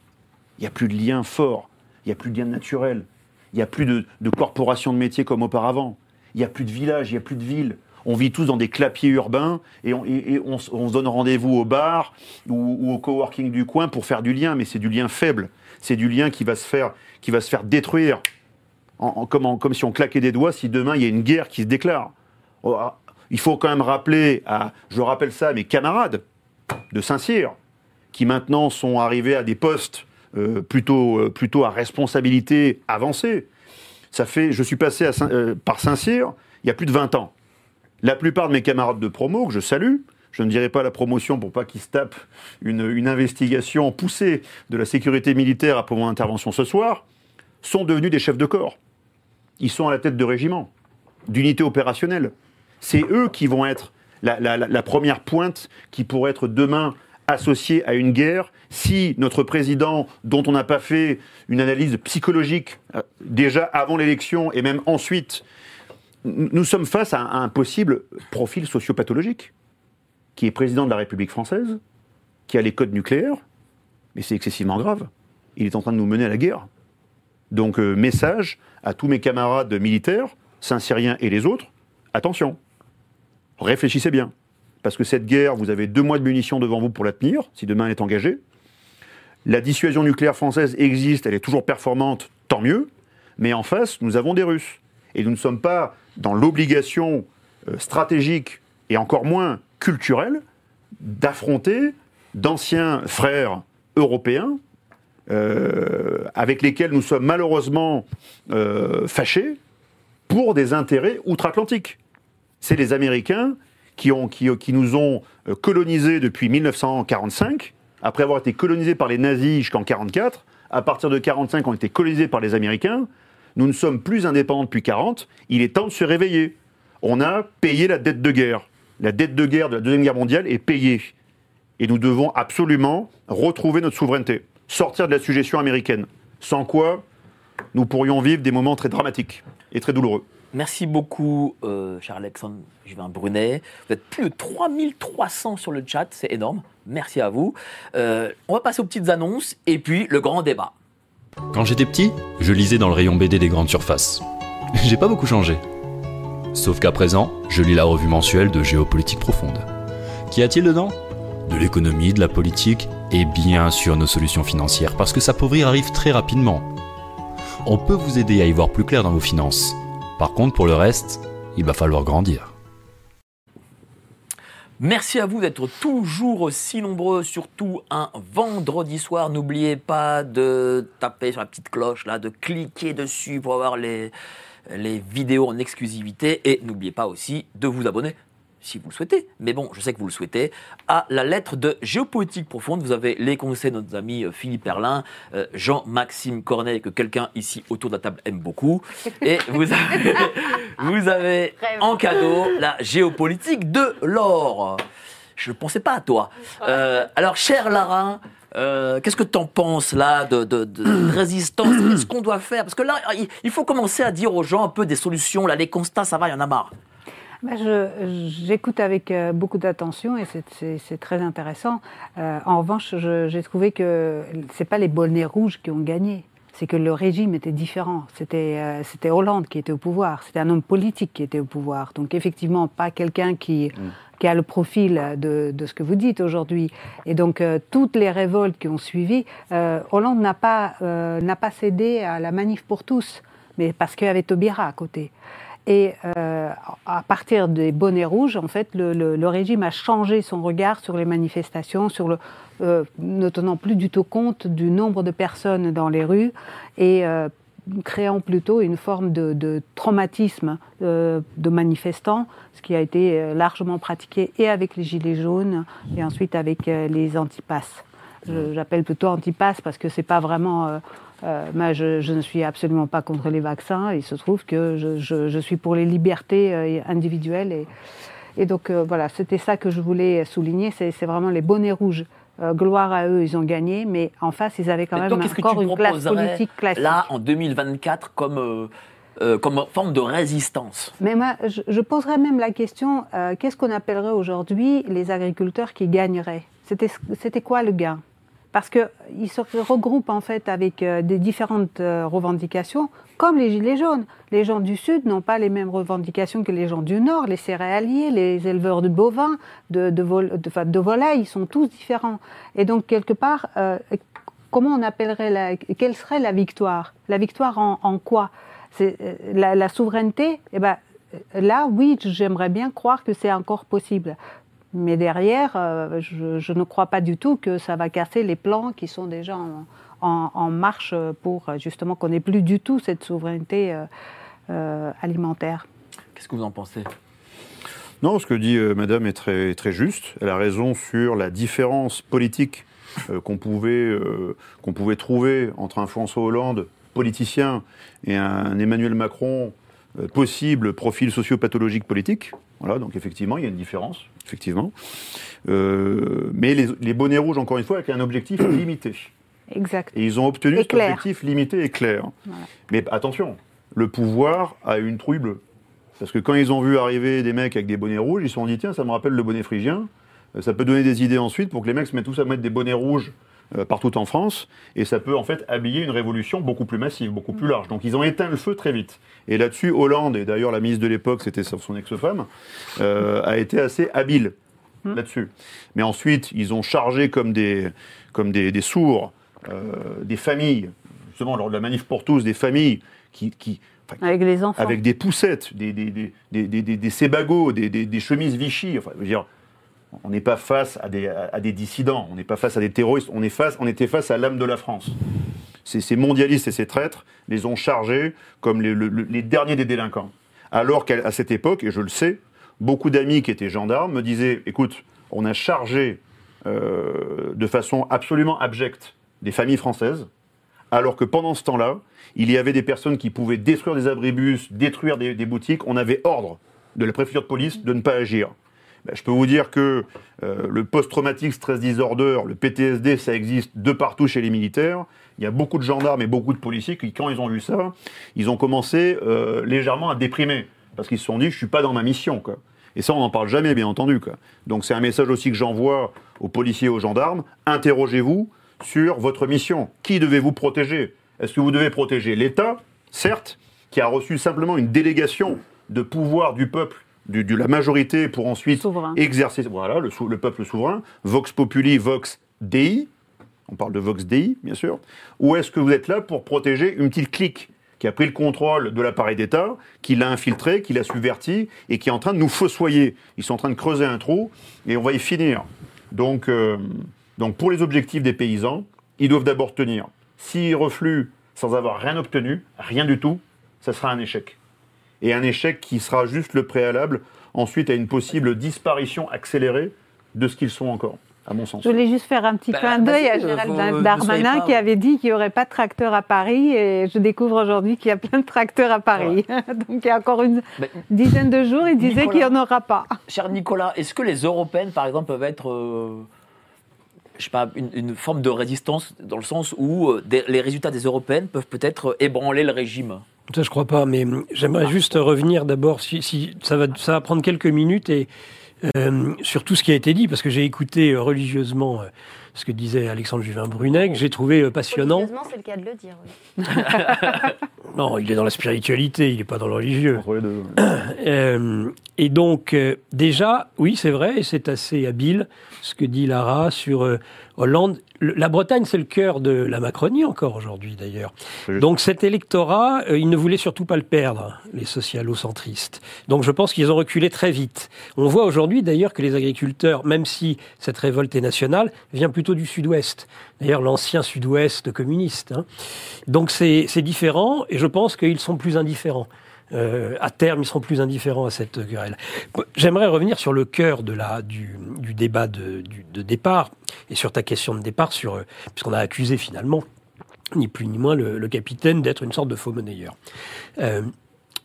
Il n'y a plus de lien fort. Il n'y a plus de lien naturel. Il n'y a plus de, de corporation de métier comme auparavant. Il n'y a plus de village, il n'y a plus de ville. On vit tous dans des clapiers urbains et on, se donne rendez-vous au bar ou, au coworking du coin pour faire du lien, mais c'est du lien faible. C'est du lien qui va se faire, qui va se faire détruire, comme, en- si on claquait des doigts si demain il y a une guerre qui se déclare. Oh, ah, Il faut quand même rappeler, à, je rappelle ça à mes camarades de Saint-Cyr, qui maintenant sont arrivés à des postes euh, plutôt, euh, plutôt à responsabilité avancée. Ça fait, je suis passé euh, par Saint-Cyr il y a plus de 20 ans. La plupart de mes camarades de promo, que je salue, je ne dirai pas la promotion pour pas qu'ils se tapent une, une investigation poussée de la sécurité militaire après mon intervention ce soir, sont devenus des chefs de corps. Ils sont à la tête de régiments, d'unités opérationnelles. C'est eux qui vont être la- la première pointe qui pourrait être demain associée à une guerre si notre président, dont on n'a pas fait une analyse psychologique euh, déjà avant l'élection et même ensuite, nous sommes face à un, à un possible profil sociopathologique, qui est président de la République française, qui a les codes nucléaires, mais c'est excessivement grave. Il est en train de nous mener à la guerre. Donc, euh, message à tous mes camarades militaires, Saint-Syriens et les autres, attention, réfléchissez bien. Parce que cette guerre, vous avez deux mois de munitions devant vous pour la tenir, si demain elle est engagée. La dissuasion nucléaire française existe, elle est toujours performante, tant mieux. Mais en face, nous avons des Russes. Et nous ne sommes pas dans l'obligation euh, stratégique et encore moins culturelle d'affronter d'anciens frères européens euh, avec lesquels nous sommes malheureusement euh, fâchés pour des intérêts outre-Atlantiques. C'est les Américains qui, ont, nous ont euh, colonisés depuis 1945, après avoir été colonisés par les nazis jusqu'en 1944. À partir de 1945, on a été colonisés par les Américains. Nous ne sommes plus indépendants depuis 40. Il est temps de se réveiller. On a payé la dette de guerre. La dette de guerre de la Deuxième Guerre mondiale est payée. Et nous devons absolument retrouver notre souveraineté, sortir de la suggestion américaine. Sans quoi, nous pourrions vivre des moments très dramatiques et très douloureux. Merci beaucoup, euh, cher Alexandre Juvin Brunet. Vous êtes plus de 3300 sur le chat, c'est énorme. Merci à vous. Euh, on va passer aux petites annonces et puis le grand débat. Quand j'étais petit, je lisais dans le rayon BD des grandes surfaces. J'ai pas beaucoup changé. Sauf qu'à présent, je lis la revue mensuelle de Géopolitique Profonde. Qu'y a-t-il dedans? De l'économie, de la politique et bien sûr nos solutions financières parce que s'appauvrir arrive très rapidement. On peut vous aider à y voir plus clair dans vos finances. Par contre, pour le reste, il va falloir grandir. Merci à vous d'être toujours aussi nombreux, surtout un vendredi soir. N'oubliez pas de taper sur la petite cloche, là, de cliquer dessus pour avoir les vidéos en exclusivité. Et n'oubliez pas aussi de vous abonner si vous le souhaitez, mais bon, je sais que vous le souhaitez, à la lettre de Géopolitique Profonde. Vous avez les conseils de notre ami euh, Philippe Erlin, euh, Jean-Maxime Cornet, que quelqu'un ici autour de la table aime beaucoup. Et vous avez, vous avez en cadeau la géopolitique de l'or. Je ne pensais pas à toi. Euh, alors, cher Lara, euh, qu'est-ce que tu en penses là de, de- de résistance? Qu'est-ce qu'on doit faire? Parce que là, il- il faut commencer à dire aux gens un peu des solutions. Là, les constats, ça va, il y en a marre. Ben, je- J'écoute avec euh, beaucoup d'attention et c'est- très intéressant. Euh, en revanche, j'ai trouvé que c'est pas les bonnets rouges qui ont gagné. C'est que le régime était différent. C'était euh, c'était Hollande qui était au pouvoir. C'était un homme politique qui était au pouvoir. Donc effectivement, pas quelqu'un qui qui a le profil de, de ce que vous dites aujourd'hui. Et donc euh, toutes les révoltes qui ont suivi, euh, Hollande n'a pas euh, n'a pas cédé à la manif pour tous, mais parce qu'il y avait Taubira à côté. Et euh, à partir des bonnets rouges, en fait, le, régime a changé son regard sur les manifestations, sur le, euh, ne tenant plus du tout compte du nombre de personnes dans les rues et euh, créant plutôt une forme de, de traumatisme euh, de manifestants, ce qui a été euh, largement pratiqué et avec les gilets jaunes et ensuite avec euh, les antipasses. J'appelle plutôt antipasses parce que c'est pas vraiment. Euh, moi, je, je ne suis absolument pas contre les vaccins. Il se trouve que je, je- je suis pour les libertés euh, individuelles. Et, et donc, euh, voilà, c'était ça que je voulais souligner. C'est vraiment les bonnets rouges. Euh, gloire à eux, ils ont gagné, mais en face, ils avaient quand Mais même toi, qu'est-ce que encore tu une classe politique classique. Là, en 2024, comme, comme forme de résistance? Mais moi, je, poserais même la question qu'est-ce qu'on appellerait aujourd'hui les agriculteurs qui gagneraient? C'était quoi le gain? Parce qu'ils se regroupent en fait avec euh, des différentes euh, revendications, comme les Gilets jaunes. Les gens du Sud n'ont pas les mêmes revendications que les gens du Nord, les céréaliers, les éleveurs de bovins, de, vol- de, volailles, ils sont tous différents. Et donc, quelque part, euh, comment on appellerait la, quelle serait la victoire? La victoire en, quoi? C'est la, la souveraineté. Eh ben, là, oui, j'aimerais bien croire que c'est encore possible. Mais derrière, euh, je, je ne crois pas du tout que ça va casser les plans qui sont déjà en, en- en marche pour euh, justement qu'on n'ait plus du tout cette souveraineté euh, euh, alimentaire. Qu'est-ce que vous en pensez? Non, ce que dit euh, Madame est très, très juste. Elle a raison sur la différence politique euh, qu'on pouvait, euh, qu'on pouvait trouver entre un François Hollande, politicien, et un Emmanuel Macron, euh, possible profil sociopathologique politique. Voilà, donc effectivement, il y a une différence, effectivement. Euh, mais les, les bonnets rouges, encore une fois, avec un objectif limité. Exact. Et ils ont obtenu Et cet objectif limité et clair. Voilà. Mais attention, le pouvoir a une trouille bleue. Parce que quand ils ont vu arriver des mecs avec des bonnets rouges, ils se sont dit tiens, ça me rappelle le bonnet phrygien. Euh, Ça peut donner des idées ensuite pour que les mecs se mettent tous à mettre des bonnets rouges partout en France. Et ça peut en fait habiller une révolution beaucoup plus massive, beaucoup plus large. Donc ils ont éteint le feu très vite. Et là-dessus, Hollande, et d'ailleurs la ministre de l'époque, c'était son ex-femme, euh, a été assez habile là-dessus. Mais ensuite, ils ont chargé comme des, comme des, des sourds euh, des familles, justement lors de la manif pour tous, des familles qui, qui, enfin, Avec les enfants. avec des poussettes, des, des, des, des, des, des- des sébagots, des, des, des chemises Vichy. Enfin, je veux dire, on n'est pas face à des, dissidents, on n'est pas face à des terroristes, on, est face, était face à l'âme de la France. Ces, mondialistes et ces traîtres les ont chargés comme les, le- le- les derniers des délinquants. Alors qu'à cette époque, et je le sais, beaucoup d'amis qui étaient gendarmes me disaient, écoute, on a chargé euh, de façon absolument abjecte des familles françaises, alors que pendant ce temps-là, il y avait des personnes qui pouvaient détruire des abribus, détruire des boutiques. On avait ordre de la préfecture de police de ne pas agir. Ben, je peux vous dire que euh, le post-traumatic stress disorder, le PTSD, ça existe de partout chez les militaires. Il y a beaucoup de gendarmes et beaucoup de policiers qui, quand ils ont vu ça, ils ont commencé euh, légèrement à déprimer. Parce qu'ils se sont dit, je suis pas dans ma mission. Et ça, on n'en parle jamais, bien entendu. Donc c'est un message aussi que j'envoie aux policiers et aux gendarmes. Interrogez-vous sur votre mission. Qui devez-vous protéger? Est-ce que vous devez protéger l'État, certes, qui a reçu simplement une délégation de pouvoir du peuple, du- de la majorité, pour ensuite Souverain. exercer voilà, le, sou- le peuple souverain, Vox Populi, Vox Dei, on parle de Vox Dei, bien sûr, ou est-ce que vous êtes là pour protéger une petite clique qui qui a pris le contrôle de l'appareil d'État, qui l'a infiltré, qui l'a subverti et qui est en train de nous fossoyer? Ils sont en train de creuser un trou et on va y finir. Donc, euh, donc pour les objectifs des paysans, ils doivent d'abord tenir. S'ils refluent sans avoir rien obtenu, rien du tout, ça sera un échec. Et un échec qui sera juste le préalable ensuite à une possible disparition accélérée de ce qu'ils sont encore, à mon sens. Je voulais juste faire un petit Bah, clin d'œil à Gérald Darmanin pas- qui avait dit qu'il n'y aurait pas de tracteurs à Paris et je découvre aujourd'hui qu'il y a plein de tracteurs à Paris. Donc il y a encore une dizaine de jours, il disait qu'il n'y en aura pas. Cher Nicolas, est-ce que les européennes, par exemple, peuvent être, euh, je sais pas, une, une forme de résistance dans le sens où euh, des- les résultats des européennes peuvent peut-être ébranler le régime? Ça, je crois pas, mais j'aimerais juste revenir d'abord, si, si- ça, va, ça va prendre quelques minutes, et euh, sur tout ce qui a été dit, parce que j'ai écouté euh, religieusement euh, ce que disait Alexandre Juvin-Brunet, que j'ai trouvé euh, passionnant. Religieusement, c'est le cas de le dire. oui. Non, il est dans la spiritualité, il n'est pas dans le religieux. Entre les deux. Euh, et donc, euh, déjà, oui, c'est vrai, et c'est assez habile ce que dit Lara sur euh, Hollande. La Bretagne, c'est le cœur de la Macronie encore aujourd'hui, d'ailleurs. Donc, cet électorat, euh, ils ne voulaient surtout pas le perdre, les socialo-centristes. Donc, je pense qu'ils ont reculé très vite. On voit aujourd'hui, d'ailleurs, que les agriculteurs, même si cette révolte est nationale, vient plutôt du sud-ouest. D'ailleurs, l'ancien sud-ouest communiste. hein. Donc, c'est différent, et je pense qu'ils sont plus indifférents. Euh, à terme, ils seront plus indifférents à cette querelle. J'aimerais revenir sur le cœur du, débat de, départ et sur ta question de départ, sur, euh, puisqu'on a accusé finalement, ni plus ni moins, le, capitaine d'être une sorte de faux monnayeur. Euh,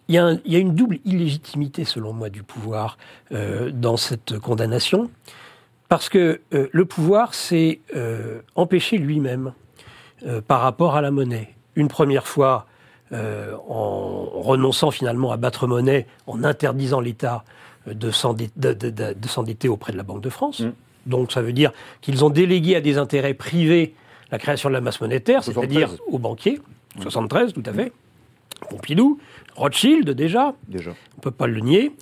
il y, a une double illégitimité, selon moi, du pouvoir dans cette condamnation, parce que le pouvoir, c'est euh, empêcher lui-même par rapport à la monnaie. Une première fois, euh, en renonçant finalement à battre monnaie, en interdisant l'État euh, de s'endetter auprès de la Banque de France. Mm. Donc ça veut dire qu'ils ont délégué à des intérêts privés la création de la masse monétaire, 73. c'est-à-dire aux banquiers. 73, tout à fait. Pompidou, Rothschild déjà, Déjà. on ne peut pas le nier.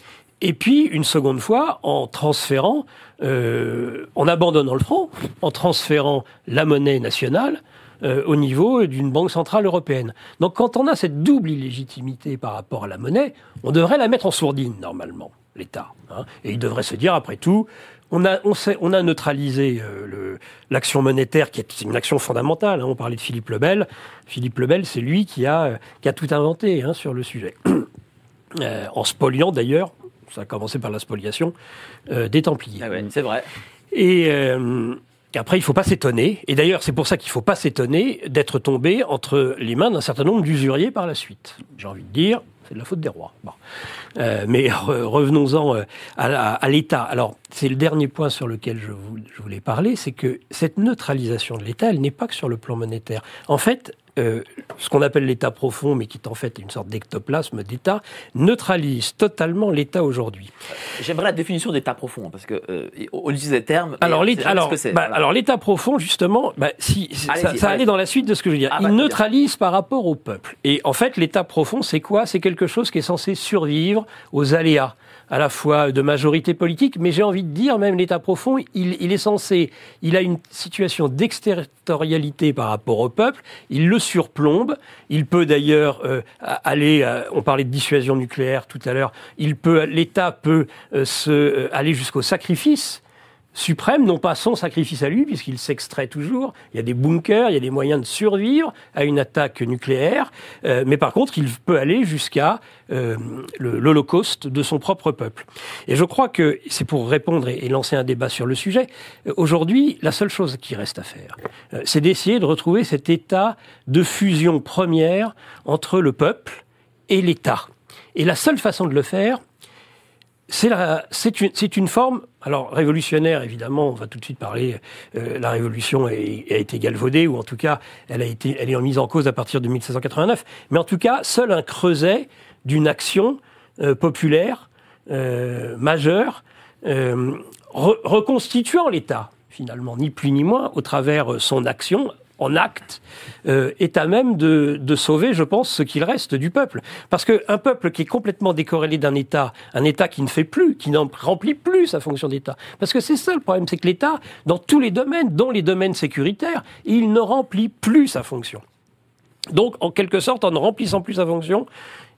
Et puis, une seconde fois, en transférant, euh, en abandonnant le franc, en transférant la monnaie nationale euh, au niveau d'une banque centrale européenne. Donc, quand on a cette double illégitimité par rapport à la monnaie, on devrait la mettre en sourdine, normalement, l'État. hein. Et il devrait se dire, après tout, on a, on sait- on a neutralisé euh, l'action monétaire, qui est une action fondamentale. hein. On parlait de Philippe Lebel. Philippe Lebel, c'est lui qui a, euh, qui a tout inventé hein, sur le sujet. Euh, en spoliant d'ailleurs, ça a commencé par la spoliation, des Templiers. Ah ouais, C'est vrai. Et euh, après, il faut pas s'étonner, et d'ailleurs c'est pour ça qu'il faut pas s'étonner d'être tombé entre les mains d'un certain nombre d'usuriers par la suite. J'ai envie de dire, c'est de la faute des rois. Bon. Euh, mais re- revenons-en euh, à, l'État. Alors, c'est le dernier point sur lequel je, je voulais parler, c'est que cette neutralisation de l'État, elle n'est pas que sur le plan monétaire. En fait, euh, ce qu'on appelle l'État profond, mais qui est en fait une sorte d'ectoplasme d'État, neutralise totalement l'État aujourd'hui. J'aimerais la définition d'état profond, parce que euh, on utilise des termes. Alors, l'état, alors, bah, alors l'état profond, justement, bah, si, ça, ça allait dans la suite de ce que je veux dire. Ah Il bah, bien. neutralise par rapport au peuple. Et en fait, l'état profond, c'est quoi? C'est quelque chose qui est censé survivre aux aléas, à la fois de majorité politique, mais j'ai envie de dire, même l'état profond, il, il est censé, il a une situation d'exterritorialité par rapport au peuple, il le surplombe, il peut d'ailleurs euh, aller, euh, on parlait de dissuasion nucléaire tout à l'heure, il peut, l'État peut euh, se, euh, aller jusqu'au sacrifice suprême, non pas son sacrifice à lui, puisqu'il s'extrait toujours. Il y a des bunkers, il y a des moyens de survivre à une attaque nucléaire, euh, mais par contre, il peut aller jusqu'à euh, l'Holocauste de son propre peuple. Et je crois que c'est pour répondre et, et lancer un débat sur le sujet. euh, Aujourd'hui, la seule chose qui reste à faire, euh, c'est d'essayer de retrouver cet état de fusion première entre le peuple et l'État. Et la seule façon de le faire, c'est une, forme, alors révolutionnaire évidemment, on va tout de suite parler, euh, la révolution a été galvaudée, ou en tout cas, elle, a été, elle est mise en cause à partir de 1789, mais en tout cas, seul un creuset d'une action euh, populaire euh, majeure, euh, re- reconstituant l'État, finalement, ni plus ni moins, au travers son action, en acte, euh, est à même de, sauver, je pense, ce qu'il reste du peuple. Parce qu'un peuple qui est complètement décorrélé d'un État, un État qui ne fait plus, qui n'en remplit plus sa fonction d'État. Parce que c'est ça le problème, c'est que l'État, dans tous les domaines, dont les domaines sécuritaires, il ne remplit plus sa fonction. Donc, en quelque sorte, en ne remplissant plus sa fonction,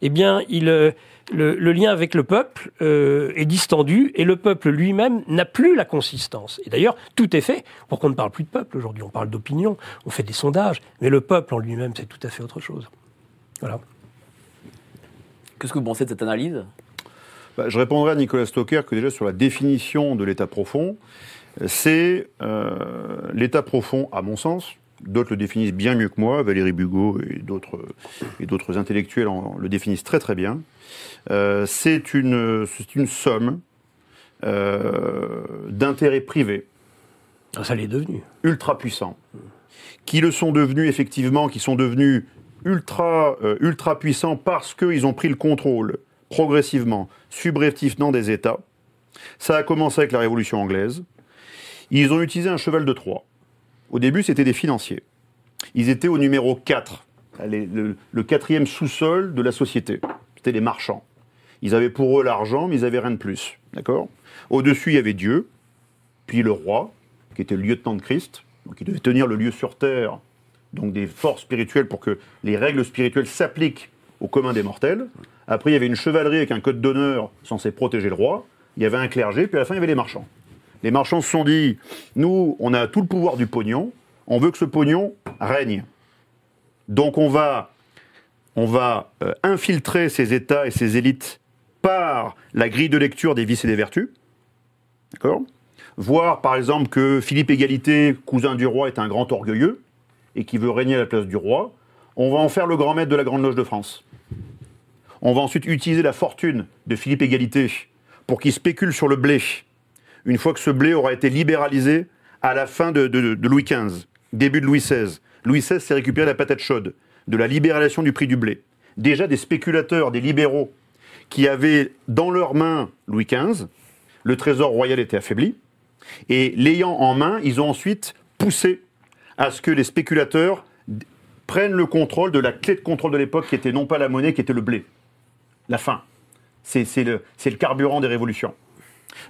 eh bien, il, euh, le, le lien avec le peuple euh, est distendu et le peuple lui-même n'a plus la consistance. Et d'ailleurs, tout est fait pour qu'on ne parle plus de peuple aujourd'hui. On parle d'opinion, on fait des sondages, mais le peuple en lui-même, c'est tout à fait autre chose. Voilà. Qu'est-ce que vous pensez de cette analyse? Bah, je répondrai à Nicolas Stocker que déjà sur la définition de l'état profond, c'est euh, l'état profond, à mon sens, d'autres le définissent bien mieux que moi, Valérie Bugot et d'autres et d'autres intellectuels en- le définissent très très bien. Euh, c'est une c'est une somme euh, d'intérêts privés Ah, Ça l'est devenu. ultra puissants, qui le sont devenus effectivement, qui sont devenus ultra, euh, ultra puissants parce qu'ils ont pris le contrôle progressivement, subrepticement des États. Ça a commencé avec la Révolution anglaise. Ils ont utilisé un cheval de Troie. Au début, c'était des financiers. Ils étaient au numéro 4, les- le, le quatrième sous-sol de la société. C'était les marchands. Ils avaient pour eux l'argent, mais ils n'avaient rien de plus. D'accord? Au-dessus, il y avait Dieu, puis le roi, qui était le lieutenant de Christ, donc il devait tenir le lieu sur terre, donc des forces spirituelles pour que les règles spirituelles s'appliquent au commun des mortels. Après, il y avait une chevalerie avec un code d'honneur censé protéger le roi. Il y avait un clergé, puis à la fin, il y avait les marchands. Les marchands se sont dit, nous, on a tout le pouvoir du pognon, on veut que ce pognon règne. Donc on va, on va euh, infiltrer ces États et ces élites par la grille de lecture des vices et des vertus. D'accord? Voir par exemple que Philippe Égalité, cousin du roi, est un grand orgueilleux et qui veut régner à la place du roi. On va en faire le grand maître de la Grande Loge de France. On va ensuite utiliser la fortune de Philippe Égalité pour qu'il spécule sur le blé. Une fois que ce blé aura été libéralisé à la fin de, Louis XV, début de Louis XVI. Louis XVI s'est récupéré la patate chaude de la libéralisation du prix du blé. Déjà des spéculateurs, des libéraux, qui avaient dans leurs mains Louis XV, le trésor royal était affaibli, et l'ayant en main, ils ont ensuite poussé à ce que les spéculateurs prennent le contrôle de la clé de contrôle de l'époque, qui était non pas la monnaie, qui était le blé. La faim. C'est le carburant des révolutions.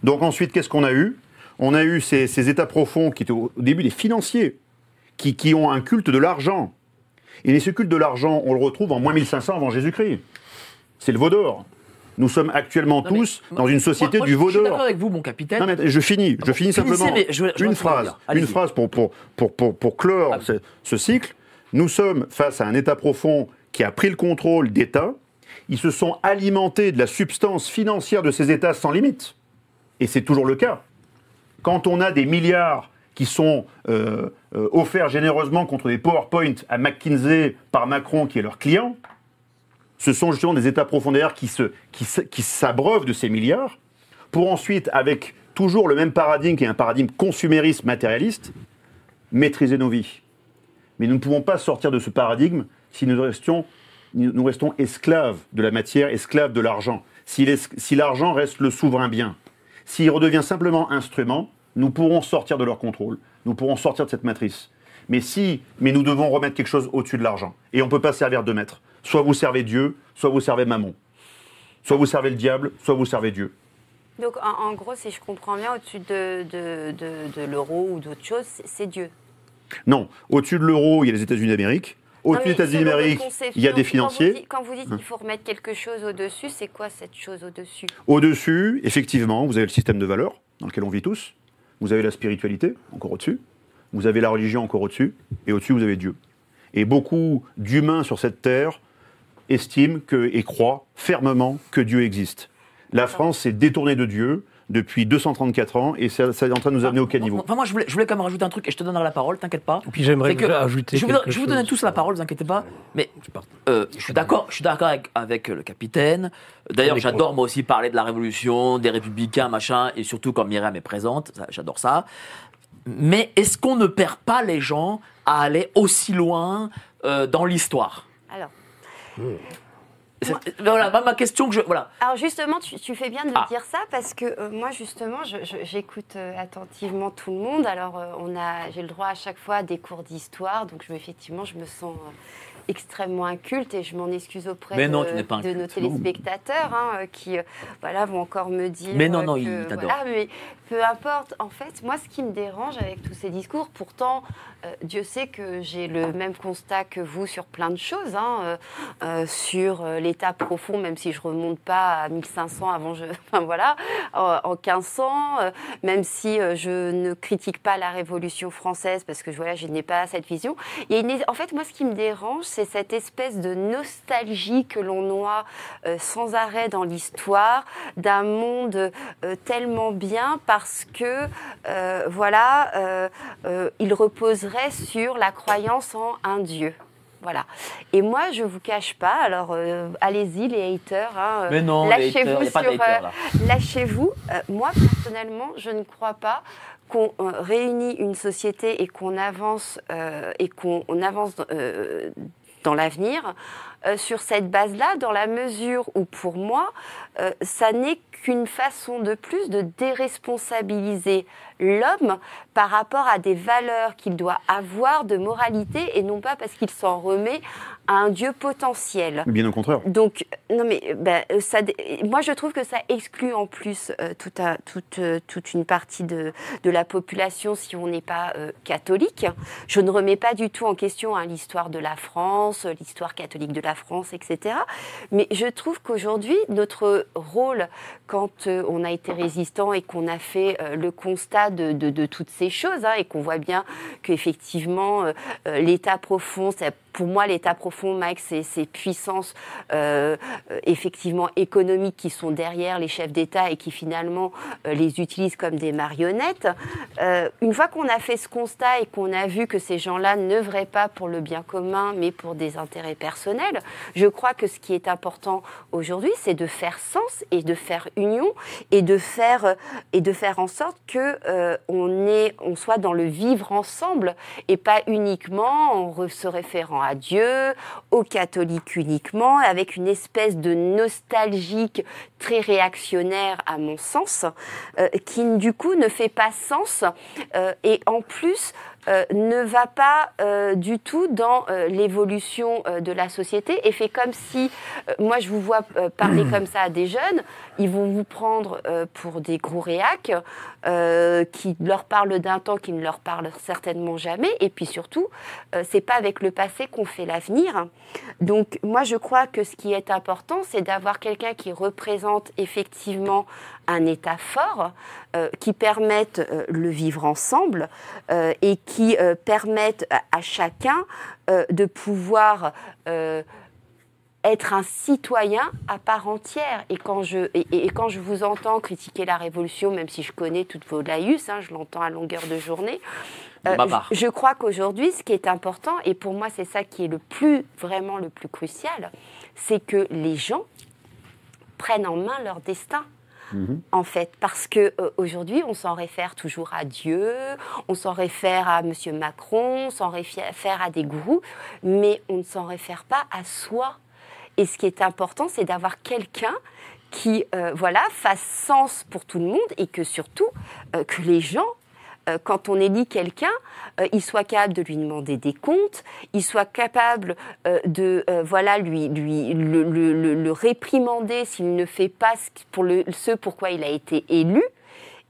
Donc ensuite, qu'est-ce qu'on a eu? On a eu ces, ces États profonds qui étaient au, début des financiers, qui, qui ont un culte de l'argent. Et ce culte de l'argent, on le retrouve en moins 1500 avant Jésus-Christ. C'est le veau d'or. Nous sommes actuellement Non, tous moi- dans une société moi, du veau Je suis d'or. d'accord avec vous, mon capitaine. Non, mais je finis, je finis simplement. mais je- je une phrase, une phrase pour, pour, pour, pour, pour clore Ah. ce, ce cycle. Nous sommes face à un État profond qui a pris le contrôle d'États. Ils se sont alimentés de la substance financière de ces États sans limite. Et c'est toujours le cas. Quand on a des milliards qui sont euh, euh, offerts généreusement contre des PowerPoint à McKinsey par Macron, qui est leur client, ce sont justement des États profondaires qui s'abreuvent de ces milliards pour ensuite, avec toujours le même paradigme qui est un paradigme consumériste matérialiste, maîtriser nos vies. Mais nous ne pouvons pas sortir de ce paradigme si nous restons esclaves de la matière, esclaves de l'argent. Si l'argent reste le souverain bien, s'il redevient simplement instrument, nous pourrons sortir de leur contrôle. Nous pourrons sortir de cette matrice. Mais si, mais nous devons remettre quelque chose au-dessus de l'argent. Et on ne peut pas servir deux maîtres. Soit vous servez Dieu, soit vous servez Mammon. Soit vous servez le diable, soit vous servez Dieu. Donc, en, en gros, si je comprends bien, au-dessus de, de, de- de l'euro ou d'autres choses, c'est c'est Dieu. Non, au-dessus de l'euro, il y a les États-Unis d'Amérique. Au-dessus des conception, il y a des quand vous financiers. dites- Quand vous dites qu'il faut remettre quelque chose au-dessus, c'est quoi cette chose au-dessus? Au-dessus, effectivement, vous avez le système de valeurs dans lequel on vit tous. Vous avez la spiritualité, encore au-dessus. Vous avez la religion, encore au-dessus. Et au-dessus, vous avez Dieu. Et beaucoup d'humains sur cette terre estiment que, et croient fermement que Dieu existe. La France s'est détournée de Dieu depuis 234 ans et ça, ça est en train de nous amener au caniveau. Enfin, moi, je voulais, je voulais quand même rajouter un truc et je te donnerai la parole, t'inquiète pas. Et puis j'aimerais ajouter. Je vous, quelque je vous chose. donne tous la parole, vous inquiétez pas. Mais euh, je suis d'accord, je suis d'accord avec, avec le capitaine. D'ailleurs, j'adore moi aussi parler de la révolution, des républicains, machin, et surtout quand Myriam est présente, j'adore ça. Mais est-ce qu'on ne perd pas les gens à aller aussi loin euh, dans l'histoire? Alors, C'est- Voilà, ma, ma question que je voilà. alors justement, tu, tu fais bien de Ah. dire ça parce que euh, moi, justement, j'écoute euh, attentivement tout le monde. Alors, euh, on a, j'ai le droit à chaque fois à des cours d'histoire, donc je, effectivement, je me sens extrêmement inculte et je m'en excuse auprès Mais de, non, tu n'es pas de nos téléspectateurs hein, qui euh, voilà, vont encore me dire Mais non, euh, non, que, voilà, mais peu importe. En fait, moi, ce qui me dérange avec tous ces discours, pourtant, euh, Dieu sait que j'ai le même constat que vous sur plein de choses, hein, euh, euh, sur euh, l'état profond, même si je remonte pas à 1500 avant, je, enfin voilà, en, en 1500, euh, même si euh, je ne critique pas la Révolution française parce que voilà, je n'ai pas cette vision. Il une- en fait, moi, ce qui me dérange, c'est cette espèce de nostalgie que l'on noie euh, sans arrêt dans l'histoire d'un monde euh, tellement bien parce que, euh, voilà, il reposerait sur la croyance en un Dieu. Voilà. Et moi, je vous cache pas. Alors, euh, allez-y, les haters. hein, euh, lâchez-vous euh, lâchez-vous. Moi, personnellement, je ne crois pas qu'on réunit une société et qu'on avance et qu'on on avance dans l'avenir. Euh, sur cette base-là, dans la mesure où, pour moi, euh, ça n'est qu'une façon de plus de déresponsabiliser l'homme par rapport à des valeurs qu'il doit avoir de moralité et non pas parce qu'il s'en remet à un Dieu potentiel. Bien au contraire. Donc, non mais ben, euh, ça, moi je trouve que ça exclut en plus euh, toute, euh, toute une partie de, de la population si on n'est pas euh, catholique. Je ne remets pas du tout en question hein, l'histoire de la France, euh, l'histoire catholique de la France, etc. Mais je trouve qu'aujourd'hui, notre rôle, quand euh, on a été résistant et qu'on a fait euh, le constat de, toutes ces choses, hein, et qu'on voit bien qu'effectivement, euh, l'état profond, c'est pour moi, l'état profond, Mike, c'est ces puissances euh, effectivement économiques qui sont derrière les chefs d'État et qui finalement euh, les utilisent comme des marionnettes. Euh, une fois qu'on a fait ce constat et qu'on a vu que ces gens-là n'œuvraient pas pour le bien commun, mais pour des intérêts personnels, je crois que ce qui est important aujourd'hui, c'est de faire sens et de faire union et de faire euh, et de faire en sorte que euh, on est, on soit dans le vivre ensemble et pas uniquement en se référant à Dieu, aux catholiques uniquement, avec une espèce de nostalgique très réactionnaire à mon sens, euh, qui du coup ne fait pas sens euh, et en plus euh, ne va pas euh, du tout dans euh, l'évolution de la société et fait comme si, moi je vous vois parler comme ça à des jeunes, ils vont vous prendre pour des gros réacs qui leur parlent d'un temps qui ne leur parle certainement jamais et puis surtout, c'est pas avec le passé qu'on fait l'avenir. Donc moi je crois que ce qui est important, c'est d'avoir quelqu'un qui représente effectivement un État fort, euh, qui permette euh, le vivre ensemble euh, et qui euh, permette à, à chacun euh, de pouvoir euh, être un citoyen à part entière. Et quand je, et, quand je vous entends critiquer la Révolution, même si je connais toutes vos laïus, hein, je l'entends à longueur de journée, part. je, je crois qu'aujourd'hui, ce qui est important, et pour moi c'est ça qui est le plus, vraiment le plus crucial, c'est que les gens prennent en main leur destin en fait, parce que euh, aujourd'hui, on s'en réfère toujours à Dieu, on s'en réfère à Monsieur Macron, on s'en réfère à des gourous, mais on ne s'en réfère pas à soi. Et ce qui est important, c'est d'avoir quelqu'un qui, euh, voilà, fasse sens pour tout le monde et que surtout euh, que les gens quand on élit quelqu'un, euh, il soit capable de lui demander des comptes, il soit capable euh, de euh, voilà lui le, réprimander s'il ne fait pas ce, pour le, ce pourquoi il a été élu.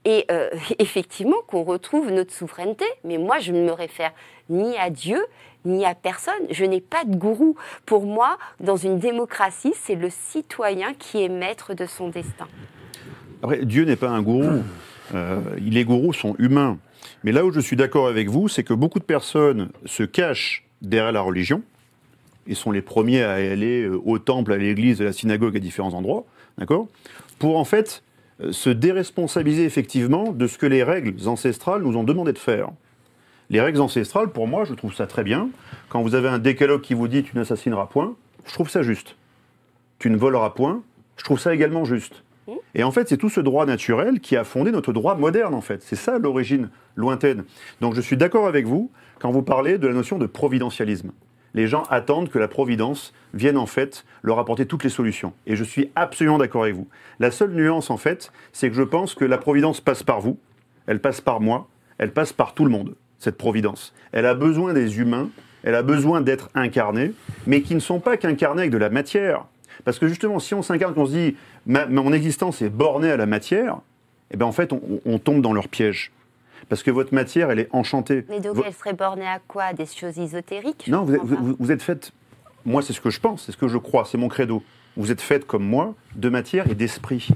Et euh, effectivement, qu'on retrouve notre souveraineté. Mais moi, je ne me réfère ni à Dieu, ni à personne. Je n'ai pas de gourou. Pour moi, dans une démocratie, c'est le citoyen qui est maître de son destin. Dieu n'est pas un gourou. Euh, les gourous sont humains. Mais là où je suis d'accord avec vous, c'est que beaucoup de personnes se cachent derrière la religion et sont les premiers à aller euh, au temple, à l'église, à la synagogue, à différents endroits, d'accord? Pour en fait euh, se déresponsabiliser effectivement de ce que les règles ancestrales nous ont demandé de faire. Les règles ancestrales, pour moi, je trouve ça très bien. Quand vous avez un décalogue qui vous dit tu n'assassineras point, je trouve ça juste. Tu ne voleras point, je trouve ça également juste. Et en fait, c'est tout ce droit naturel qui a fondé notre droit moderne, en fait. C'est ça l'origine lointaine. Donc je suis d'accord avec vous quand vous parlez de la notion de providentialisme. Les gens attendent que la providence vienne, en fait, leur apporter toutes les solutions. Et je suis absolument d'accord avec vous. La seule nuance, en fait, c'est que je pense que la providence passe par vous, elle passe par moi, elle passe par tout le monde, cette providence. Elle a besoin des humains elle a besoin d'être incarnée, mais qui ne sont pas qu'incarnées avec de la matière. Parce que justement, si on s'incarne, qu'on se dit ma, mon existence est bornée à la matière, eh ben en fait, on, on tombe dans leur piège. Parce que votre matière, elle est enchantée. Mais donc Vo- elle serait bornée à quoi? Des choses ésotériques non, vous êtes, vous- vous êtes faite. Moi, c'est ce que je pense, c'est ce que je crois, c'est mon credo. Vous êtes faite comme moi de matière et d'esprit.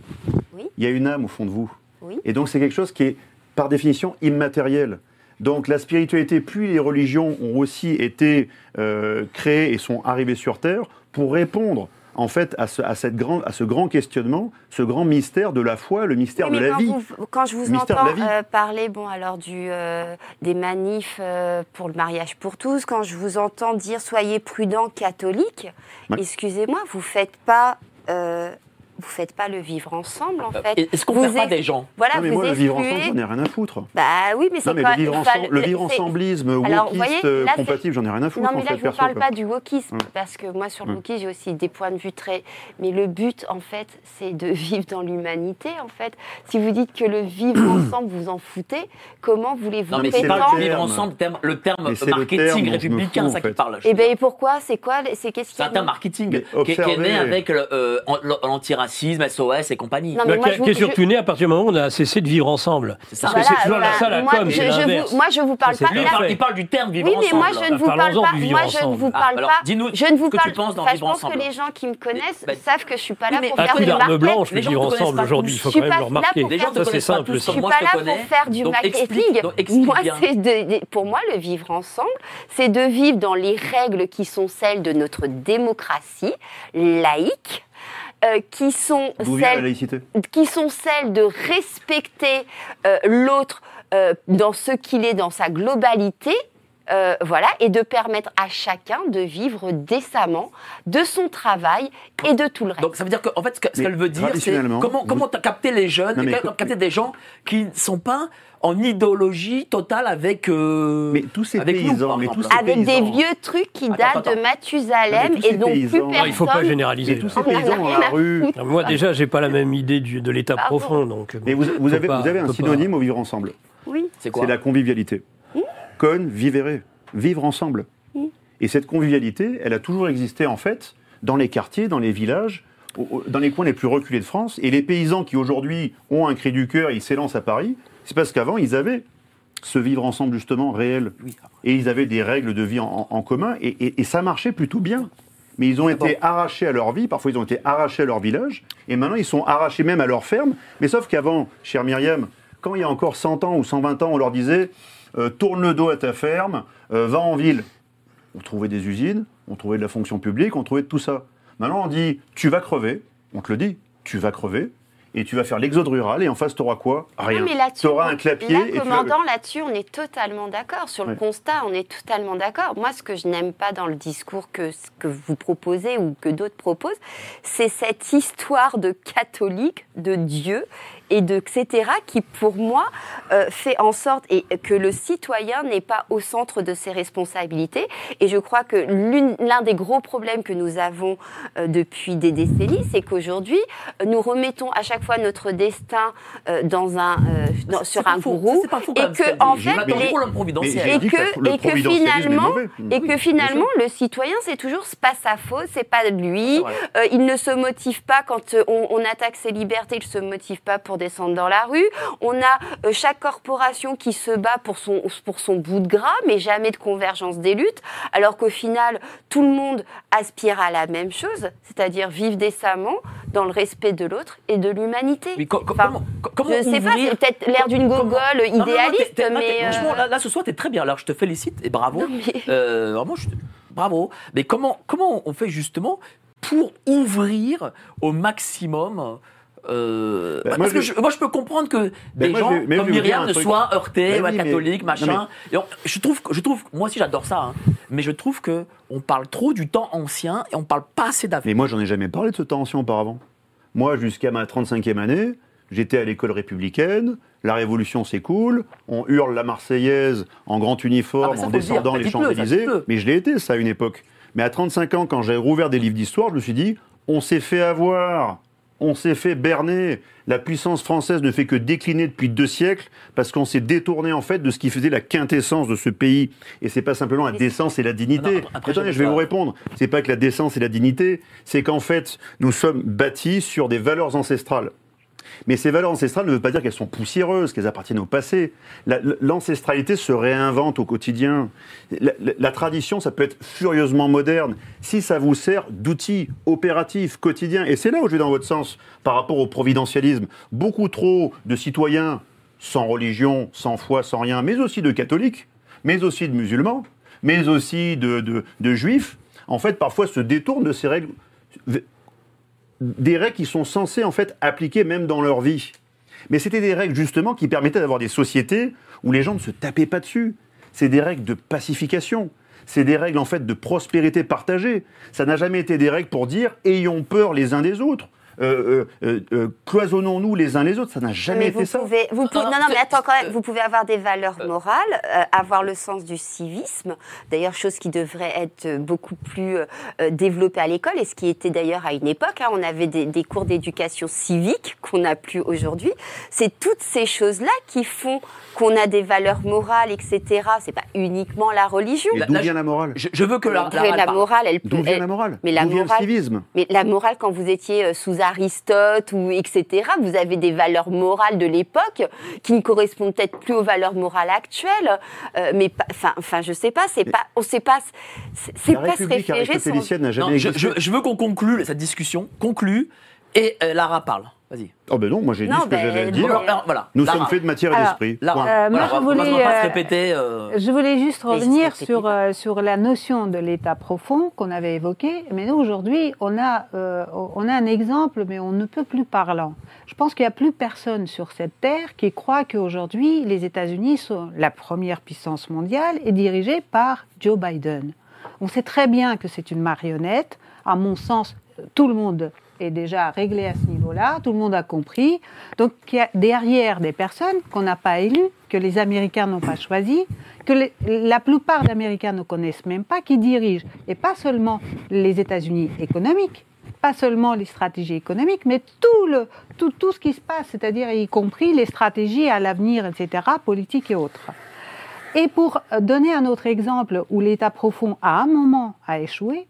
Oui. Il y a une âme au fond de vous. Oui. Et donc, c'est quelque chose qui est, par définition, immatériel. Donc, la spiritualité, puis les religions ont aussi été euh, créées et sont arrivées sur Terre pour répondre, en fait, à ce, à cette grand, à ce grand questionnement, ce grand mystère de la foi, le mystère Oui, de la quand vie. vous- quand je vous mystère entends euh, parler, bon, alors du, euh, des manifs euh, pour le mariage pour tous, quand je vous entends dire soyez prudents catholiques, Ouais. excusez-moi, vous faites pas, euh, vous faites pas le vivre ensemble en fait. Euh, Est-ce qu'on Vous ne perd pas des gens Voilà, non, mais vous moi, le vivre ensemble, j'en ai rien à foutre. Bah oui, mais c'est Non, mais pas. le vivre, enfin, ensemble, le vivre ensemblisme, wokiste, euh, compatible, j'en ai rien à foutre. Non, en mais fait, là, je ne parle quoi. pas du wokisme, parce que moi, sur le wokisme, j'ai aussi des points de vue très. Mais le but, en fait, c'est de vivre dans l'humanité, en fait. Si vous dites que le vivre ensemble, vous en foutez, comment voulez-vous Non, mais pas prétendre le vivre terme. ensemble, le terme, marketing républicain, ça qui fait. parle. Eh bien, et pourquoi? C'est quoi C'est qu'est-ce qu'il C'est un terme marketing qui, est- né avec le, l'antiracisme, SOS et compagnie. Non, mais Bah, moi, qui, je vous- qui est je- surtout né à partir du moment où on a cessé de vivre ensemble. C'est ça. Parce que Voilà, c'est toujours voilà. ça la Moi, com, je- c'est je vous- l'inverse. Moi, je vous parle Ça, c'est pas. bien là- fait. il parle du terme vivre Oui, mais ensemble. moi je ne vous parle Parlons-en pas. du vivre Moi je ne ensemble. vous Ah, parle alors, pas. dis-nous Je ne vous ce que parle. tu penses dans enfin, vivre je pense ensemble. que les gens qui me connaissent Mais- savent que je suis pas là Oui, mais pour un faire coup du d'arme marketing. blanche, Les le gens vivre te connaissent ensemble pas aujourd'hui, il faut Je suis quand même pas le là remarquer. pour Les gens te Ça, c'est connaissent pas simple. tous ça. Je suis moi, pas je là pour faire du Donc, explique- marketing. donc, explique Moi, bien. c'est de, pour moi le vivre ensemble, c'est de vivre dans les règles qui sont celles de notre démocratie laïque, euh, qui sont celles qui sont celles de respecter euh, l'autre euh, dans ce qu'il est dans sa globalité. Euh, voilà, et de permettre à chacun de vivre décemment de son travail et de tout le reste. Donc ça veut dire qu'en fait, ce que- ce Mais qu'elle veut dire, c'est comment vous- comment t'as capté les jeunes, Non, mais et co- capté des gens qui ne sont pas en idéologie totale avec. euh, Mais tous ces avec nous, paysans, par mais exemple. tous ces Avec des vieux trucs qui Attends, datent attends. de Mathusalem Non, mais tous et ces donc plus paysans- personne. Non, il ne faut pas généraliser. Tous ces en paysans dans rien la à rue. Non, Moi, déjà, j'ai pas la même idée du- de l'État profond. Donc, Mais vous, vous avez, pas- vous avez un pas- synonyme au vivre ensemble. Oui. C'est quoi C'est la convivialité. Con, vivere, vivre ensemble. Et cette convivialité, elle a toujours existé en fait dans les quartiers, dans les villages, au- au- dans les coins les plus reculés de France. Et les paysans qui aujourd'hui ont un cri du cœur, ils s'élancent à Paris, c'est parce qu'avant ils avaient ce vivre ensemble justement réel. Et ils avaient des règles de vie en, en commun et, et- et ça marchait plutôt bien. Mais ils ont été arrachés à leur vie, parfois ils ont été arrachés à leur village, et maintenant ils sont arrachés même à leur ferme. Mais sauf qu'avant, chère Myriam, quand il y a encore 100 ans ou 120 ans, on leur disait euh, tourne le dos à ta ferme, euh, va en ville. On trouvait des usines, on trouvait de la fonction publique, on trouvait de tout ça. Maintenant on dit tu vas crever, on te le dit, tu vas crever, et tu vas faire l'exode rural, et en face tu auras quoi? Rien. Non, mais là-dessus, tu auras un clapier, là, et vas- commandant, là-dessus, on est totalement d'accord. Sur le constat, on est totalement d'accord. Moi, ce que je n'aime pas dans le discours que, ce que vous proposez ou que d'autres proposent, c'est cette histoire de catholique, de Dieu et de etc. qui, pour moi, euh, fait en sorte et que le citoyen n'est pas au centre de ses responsabilités. Et je crois que l'un des gros problèmes que nous avons euh, depuis des décennies, c'est qu'aujourd'hui, nous remettons à chaque fois notre destin euh, dans un, euh, dans- sur un gourou. Et que, en fait, les- et que et que finalement, et que finalement, le citoyen, c'est toujours pas sa faute, c'est pas lui. Euh, il ne se motive pas quand on, on attaque ses libertés, il se motive pas pour descendre dans la rue. On a euh, chaque corporation qui se bat pour son pour son bout de gras, mais jamais de convergence des luttes. Alors qu'au final, tout le monde aspire à la même chose, c'est-à-dire vivre décemment dans le respect de l'autre et de l'humanité. Mais co- Enfin, comment, co- comment je sais pas, c'est peut-être l'air d'une gogole Non, non, non, idéaliste, mais, Franchement, là, là, ce soir, t'es très bien. Alors, je te félicite et bravo. Mais- Euh, vraiment, je te- bravo. Mais comment, comment on fait justement pour ouvrir au maximum euh, Ben, parce moi, je- je, moi, je peux comprendre que des moi, je gens vais- mais je comme Myriam ne soient heurtés, Ben mais- catholiques, non, machin. On- je trouve, je trouve, moi aussi, j'adore ça. hein. mais je trouve que on parle trop du temps ancien et on parle pas assez d'avenir. Mais moi, j'en ai jamais parlé de ce temps ancien auparavant. Moi, jusqu'à ma 35e année, j'étais à l'école républicaine, la Révolution s'écoule, on hurle la Marseillaise en grand Ah, uniforme, mais ça, en descendant dire. les Champs-Élysées. Mais je l'ai été, ça, à une époque. Mais à 35 ans, quand j'ai rouvert des livres d'histoire, je me suis dit, on s'est fait avoir on s'est fait berner. La puissance française ne fait que décliner depuis deux siècles parce qu'on s'est détourné en fait de ce qui faisait la quintessence de ce pays. Et c'est pas simplement la décence et la dignité. Non, non, après, Attendez, je vais pas. vous répondre. C'est pas que la décence et la dignité, c'est qu'en fait, nous sommes bâtis sur des valeurs ancestrales. Mais ces valeurs ancestrales ne veut pas dire qu'elles sont poussiéreuses, qu'elles appartiennent au passé. La- L'ancestralité se réinvente au quotidien. La, tradition, ça peut être furieusement moderne si ça vous sert d'outil opératif, quotidien. Et c'est là où je vais dans votre sens par rapport au providentialisme. Beaucoup trop de citoyens sans religion, sans foi, sans rien, mais aussi de catholiques, mais aussi de musulmans, mais aussi de juifs, en fait, parfois se détournent de ces règles des règles qui sont censées en fait appliquer même dans leur vie. Mais c'était des règles justement qui permettaient d'avoir des sociétés où les gens ne se tapaient pas dessus. C'est des règles de pacification. C'est des règles en fait de prospérité partagée. Ça n'a jamais été des règles pour dire ayons peur les uns des autres. Euh, euh, euh, cloisonnons-nous les uns les autres. Ça n'a jamais Mais été vous ça. Pouvez, vous pouvez- Non, non, mais attends quand même. Vous pouvez avoir des valeurs morales, euh, avoir le sens du civisme. D'ailleurs, chose qui devrait être beaucoup plus développée à l'école et ce qui était d'ailleurs à une époque. hein, on avait des, des cours d'éducation civique qu'on n'a plus aujourd'hui. C'est toutes ces choses-là qui font qu'on a des valeurs morales, etc. C'est pas uniquement la religion. La- d'où la- vient la morale? Je, je veux que la, la parle. morale, elle peut. D'où vient la morale? mais la D'où vient morale- le civisme? Mais la morale, quand vous étiez sous Aristote ou etc., vous avez des valeurs morales de l'époque qui ne correspondent peut-être plus aux valeurs morales actuelles. Euh, mais enfin, enfin, je sais pas, c'est pas, on sait pas, c'est pas se référer sans. aristotélicienne n'a jamais Non, je, existé. je- je veux qu'on conclue cette discussion, conclue, et euh, Lara parle. Vas-y. Oh ben non, moi j'ai dit ce que ben, j'avais Alors, voilà. Nous Lara. sommes faits de matière et d'esprit. Euh, moi, voilà, je on va voulais, pas se euh, répéter. euh, Je voulais juste revenir sur, euh, sur la notion de l'état profond qu'on avait évoqué. Mais nous, aujourd'hui, on, a, euh, on a un exemple, mais on ne peut plus parlant. Je pense qu'il n'y a plus personne sur cette terre qui croit qu'aujourd'hui, les États-Unis sont la première puissance mondiale et dirigée par Joe Biden. On sait très bien que c'est une marionnette. À mon sens, tout le monde est déjà réglé à ce niveau-là, tout le monde a compris. Donc derrière des personnes qu'on n'a pas élues, que les Américains n'ont pas choisies, que la plupart d'Américains ne connaissent même pas, qui dirigent, et pas seulement les États-Unis économiques, pas seulement les stratégies économiques, mais tout, le, tout, tout ce qui se passe, c'est-à-dire y compris les stratégies à l'avenir, etc., politiques et autres. Et pour donner un autre exemple où l'État profond, à un moment, a échoué,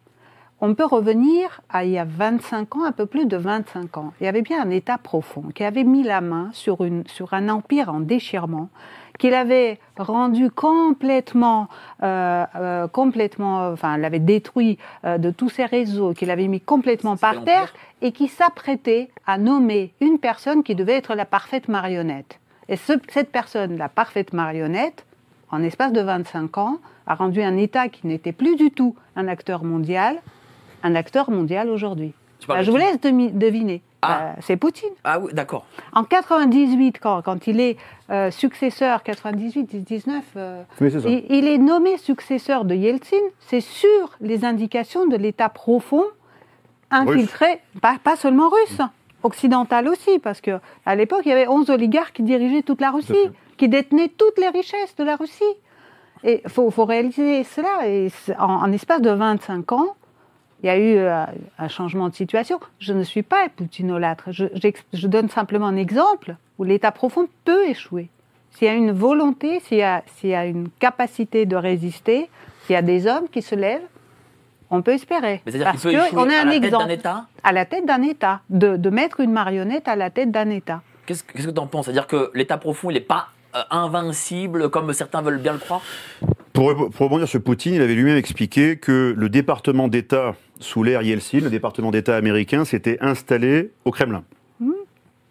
on peut revenir à il y a 25 ans, un peu plus de 25 ans. Il y avait bien un État profond qui avait mis la main sur, une, sur un empire en déchirement, qu'il avait rendu complètement, euh, euh, complètement, enfin, l'avait détruit euh, de tous ses réseaux, qu'il avait mis complètement par terre et qui s'apprêtait à nommer une personne qui devait être la parfaite marionnette. Et ce- cette personne, la parfaite marionnette, en espace de 25 ans, a rendu un État qui n'était plus du tout un acteur mondial, un acteur mondial aujourd'hui. Bah, je vous laisse deviner. Ah. Bah, c'est Poutine. Ah oui, d'accord. En 98, quand, quand il est euh, successeur, 98, 19, euh, Oui, il, il est nommé successeur de Yeltsin, c'est sur les indications de l'État profond infiltré, pas, pas seulement russe, occidental aussi, parce que à l'époque, il y avait 11 oligarques qui dirigeaient toute la Russie, qui détenaient toutes les richesses de la Russie. Et il faut, faut réaliser cela. Et en, en espace de 25 ans, il y a eu euh, un changement de situation. Je ne suis pas poutinolâtre. Je, je donne simplement un exemple où l'État profond peut échouer. S'il y a une volonté, s'il y a, s'il y a une capacité de résister, s'il y a des hommes qui se lèvent, on peut espérer. Mais c'est-à-dire Parce qu'on a à un la tête d'un exemple État? À la tête d'un État, de, de mettre une marionnette à la tête d'un État. Qu'est-ce que qu'est-ce que tu en penses? C'est-à-dire que l'État profond, il n'est pas euh, invincible comme certains veulent bien le croire? Pour, pour rebondir sur Poutine, il avait lui-même expliqué que le département d'État sous l'ère Yeltsin, le département d'État américain, s'était installé au Kremlin.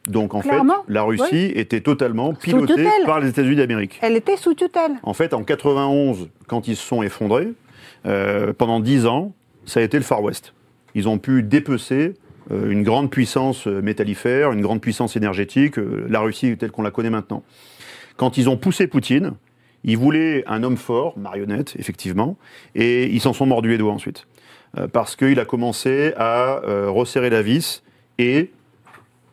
Donc en Clairement, fait, la Russie était totalement pilotée par les États-Unis d'Amérique. Elle était sous tutelle. En fait, en 91, quand ils se sont effondrés, euh, pendant 10 ans, ça a été le Far West. Ils ont pu dépecer euh, une grande puissance euh, métallifère, une grande puissance énergétique, euh, la Russie telle qu'on la connaît maintenant. Quand ils ont poussé Poutine, ils voulaient un homme fort, marionnette, effectivement, et ils s'en sont mordus les doigts ensuite. Euh, parce qu'il a commencé à euh, resserrer la vis, et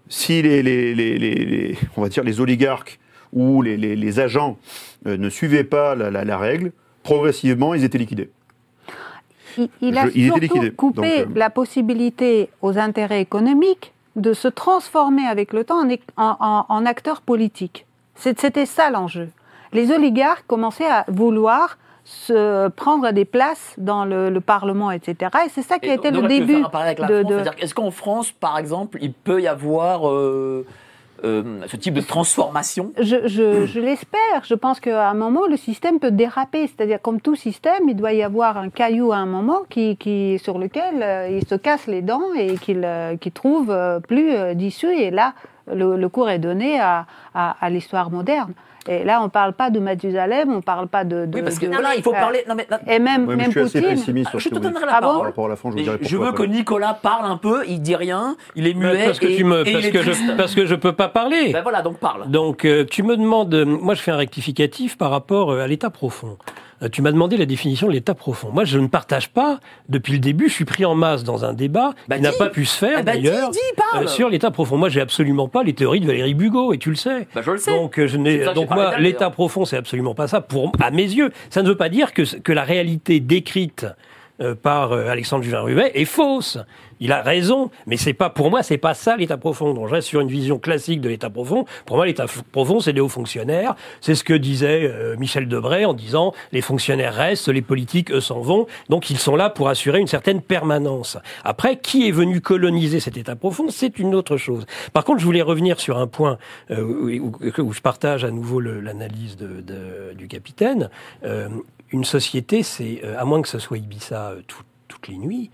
si les, les- les- les- les- on va dire les oligarques ou les, agents euh, ne suivaient pas la, la- la règle, progressivement, ils étaient liquidés. Il, il a Je- il surtout coupé Donc, euh, la possibilité aux intérêts économiques de se transformer avec le temps en, en, acteurs politiques. C'était ça l'enjeu. Les oligarques commençaient à vouloir se prendre des places dans le, le Parlement, etc. Et c'est ça qui a Et été donc le début de, France, de- Est-ce qu'en France, par exemple, il peut y avoir euh, euh, ce type de transformation? Je, je- je l'espère. Je pense qu'à un moment, le système peut déraper. C'est-à-dire, comme tout système, il doit y avoir un caillou à un moment qui, qui, sur lequel euh, il se casse les dents et qu'il qu'il trouve plus d'issue. Et là, le, le cours est donné à, à- à l'histoire moderne. Et là, on ne parle pas de Mathusalem, on ne parle pas de... de- Oui, parce que de- là, il faut euh, parler. Non, mais, Et même, Ouais, mais même je suis assez Poutine... sur je ce te donnerai la Ah bon Par parole. rapport à la France, je vous veux que. Nicolas parle un peu, il dit rien, il est muet. parce que et, tu me, parce il est que je, triste. parce que je peux pas parler. Ben voilà, donc parle. Donc, euh, tu me demandes, euh, moi je fais un rectificatif par rapport euh, à l'état profond. Euh, tu m'as demandé la définition de l'état profond. Moi, je ne partage pas, depuis le début, je suis pris en masse dans un débat Bah, qui n'a pas pu se faire ben, dis, d'ailleurs dis, euh, sur l'état profond. Moi, j'ai absolument pas les théories de Valérie Bugot, et tu le sais. Ben, je le sais. Donc, euh, je n'ai, donc moi, l'état profond, c'est absolument pas ça. Pour, à mes yeux, ça ne veut pas dire que, que la réalité décrite euh, par euh, Alexandre Juvin-Ruvet est fausse. Il a raison, mais c'est pas pour moi, c'est pas ça l'état profond. Donc je reste sur une vision classique de l'état profond. Pour moi, l'état profond, c'est les hauts fonctionnaires. C'est ce que disait euh, Michel Debré en disant les fonctionnaires restent, les politiques eux s'en vont. Donc ils sont là pour assurer une certaine permanence. Après, qui est venu coloniser cet état profond, c'est une autre chose. Par contre, je voulais revenir sur un point euh, où, où- je partage à nouveau l'analyse du capitaine. Euh, une société, c'est à moins que ce soit Ibiza euh, tout- toutes les nuits.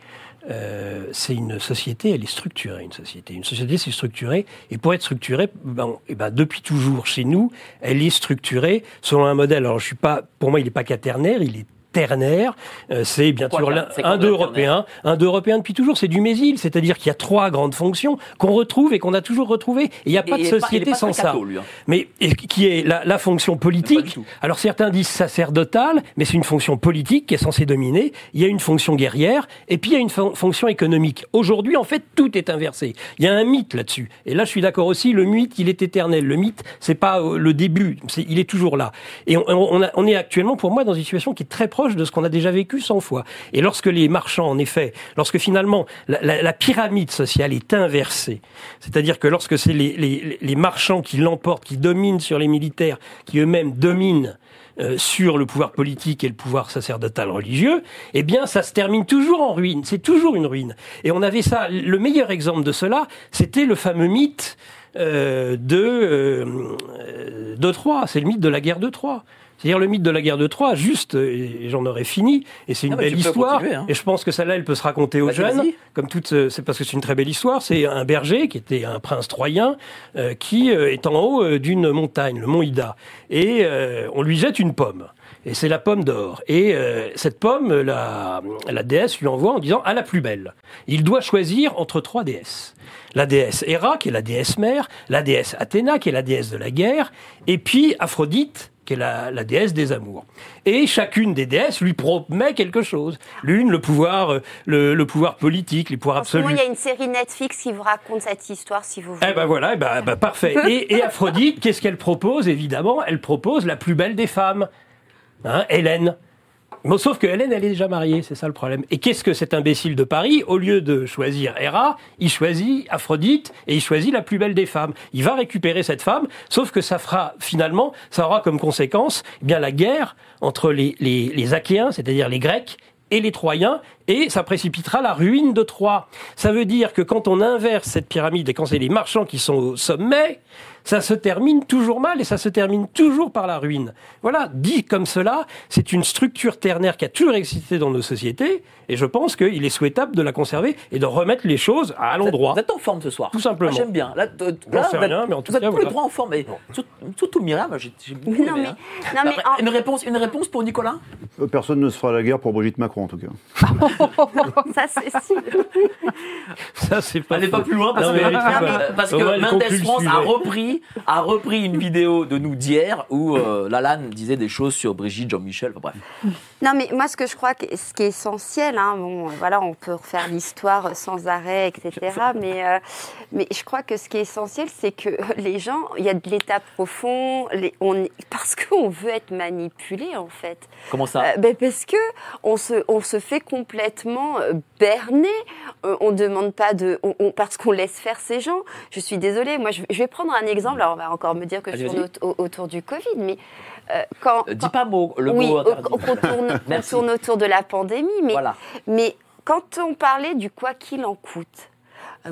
euh, c'est une société, elle est structurée, une société. Une société, c'est structuré. Et pour être structurée, ben, eh ben, depuis toujours, chez nous, elle est structurée selon un modèle. Alors, je suis pas, pour moi, il n'est pas quaternaire, il est ternaire. Euh, c'est bien sûr un d'eux européen, un d'eux européen depuis toujours. C'est du Mésil, c'est-à-dire qu'il y a trois grandes fonctions qu'on retrouve et qu'on a toujours retrouvées. Et il n'y a pas Et de est est société pas sans ça. lui, hein. Mais et qui est la, la fonction politique. Alors certains disent sacerdotale, mais c'est une fonction politique qui est censée dominer. Il y a une fonction guerrière et puis il y a une fon- fonction économique. Aujourd'hui, en fait, tout est inversé. Il y a un mythe là-dessus. Et là, je suis d'accord aussi. Le mythe, il est éternel. Le mythe, c'est pas euh, le début. C'est, il est toujours là. Et on, on, a- on est actuellement, pour moi, dans une situation qui est très proche de ce qu'on a déjà vécu 100 fois. Et lorsque les marchands, en effet, lorsque finalement la, pyramide sociale est inversée, c'est-à-dire que lorsque c'est les marchands qui l'emportent, qui dominent sur les militaires, qui eux-mêmes dominent euh, sur le pouvoir politique et le pouvoir sacerdotal religieux, eh bien, ça se termine toujours en ruine. C'est toujours une ruine. Et on avait ça. Le meilleur exemple de cela, c'était le fameux mythe euh, de euh, euh, de Troie. C'est le mythe de la guerre de Troie. C'est-à-dire le mythe de la guerre de Troie, juste, et et j'en aurais fini, et c'est une Ah, belle histoire, hein. et je pense que celle-là, elle peut se raconter aux Vas-y, jeunes, comme toute, euh, c'est parce que c'est une très belle histoire, c'est un berger qui était un prince troyen, euh, qui euh, est en haut euh, d'une montagne, le mont Ida, et euh, on lui jette une pomme. Et c'est la pomme d'or. Et euh, cette pomme, la, la déesse lui envoie en disant à la plus belle. Il doit choisir entre trois déesses. La déesse Héra, qui est la déesse mère, la déesse Athéna, qui est la déesse de la guerre, et puis Aphrodite, qui est la, la déesse des amours. Et chacune des déesses lui promet quelque chose. L'une, le pouvoir, euh, le, le pouvoir politique, les pouvoirs absolus. il y a une série Netflix qui vous raconte cette histoire, si vous voulez. Eh ben voilà, eh ben, ben parfait. Et, et Aphrodite, qu'est-ce qu'elle propose? Évidemment, elle propose la plus belle des femmes, hein, Hélène. Bon, sauf que Hélène, elle est déjà mariée, c'est ça le problème. Et qu'est-ce que cet imbécile de Paris, au lieu de choisir Héra, il choisit Aphrodite et il choisit la plus belle des femmes. Il va récupérer cette femme, sauf que ça fera finalement, ça aura comme conséquence eh bien la guerre entre les, les, les Achéens, c'est-à-dire les Grecs, et les Troyens, et ça précipitera la ruine de Troie. Ça veut dire que quand on inverse cette pyramide et quand c'est les marchands qui sont au sommet, ça se termine toujours mal et ça se termine toujours par la ruine. Voilà, dit comme cela, c'est une structure ternaire qui a toujours existé dans nos sociétés, et je pense qu'il est souhaitable de la conserver et de remettre les choses à l'endroit. Vous êtes en forme ce soir. Tout simplement. Moi, J'aime bien. Là, mais en tout vous êtes cas, tous les trois en forme. Surtout Myriam, moi, j'ai beaucoup Non, mais, hein. Une, réponse, une réponse pour Nicolas? Euh, Personne ne se fera la guerre pour Brigitte Macron, en tout cas. ça, c'est sûr. Ça, c'est pas Allez pas plus loin parce Non, que, Au Mendes France a repris a repris une vidéo de nous d'hier où euh, Lalanne disait des choses sur Brigitte, Jean-Michel, enfin bref. Non, mais moi, ce que je crois que ce qui est essentiel, hein, bon, voilà, on peut refaire l'histoire sans arrêt, etc. Mais, euh, mais je crois que ce qui est essentiel, c'est que les gens, il y a de l'état profond, les, on, parce qu'on veut être manipulé, en fait. Comment ça? Euh, ben parce que on se, on se fait complètement euh, berner. Euh, on demande pas de, on- on- parce qu'on laisse faire ces gens. Je suis désolée. Moi, je, je vais prendre un exemple. Alors, on va encore me dire que je tourne au- autour du Covid, mais euh, quand, Euh, Dis pas mot, le oui, mot qu'on tourne, autour de la pandémie, mais, Voilà. mais quand on parlait du quoi qu'il en coûte,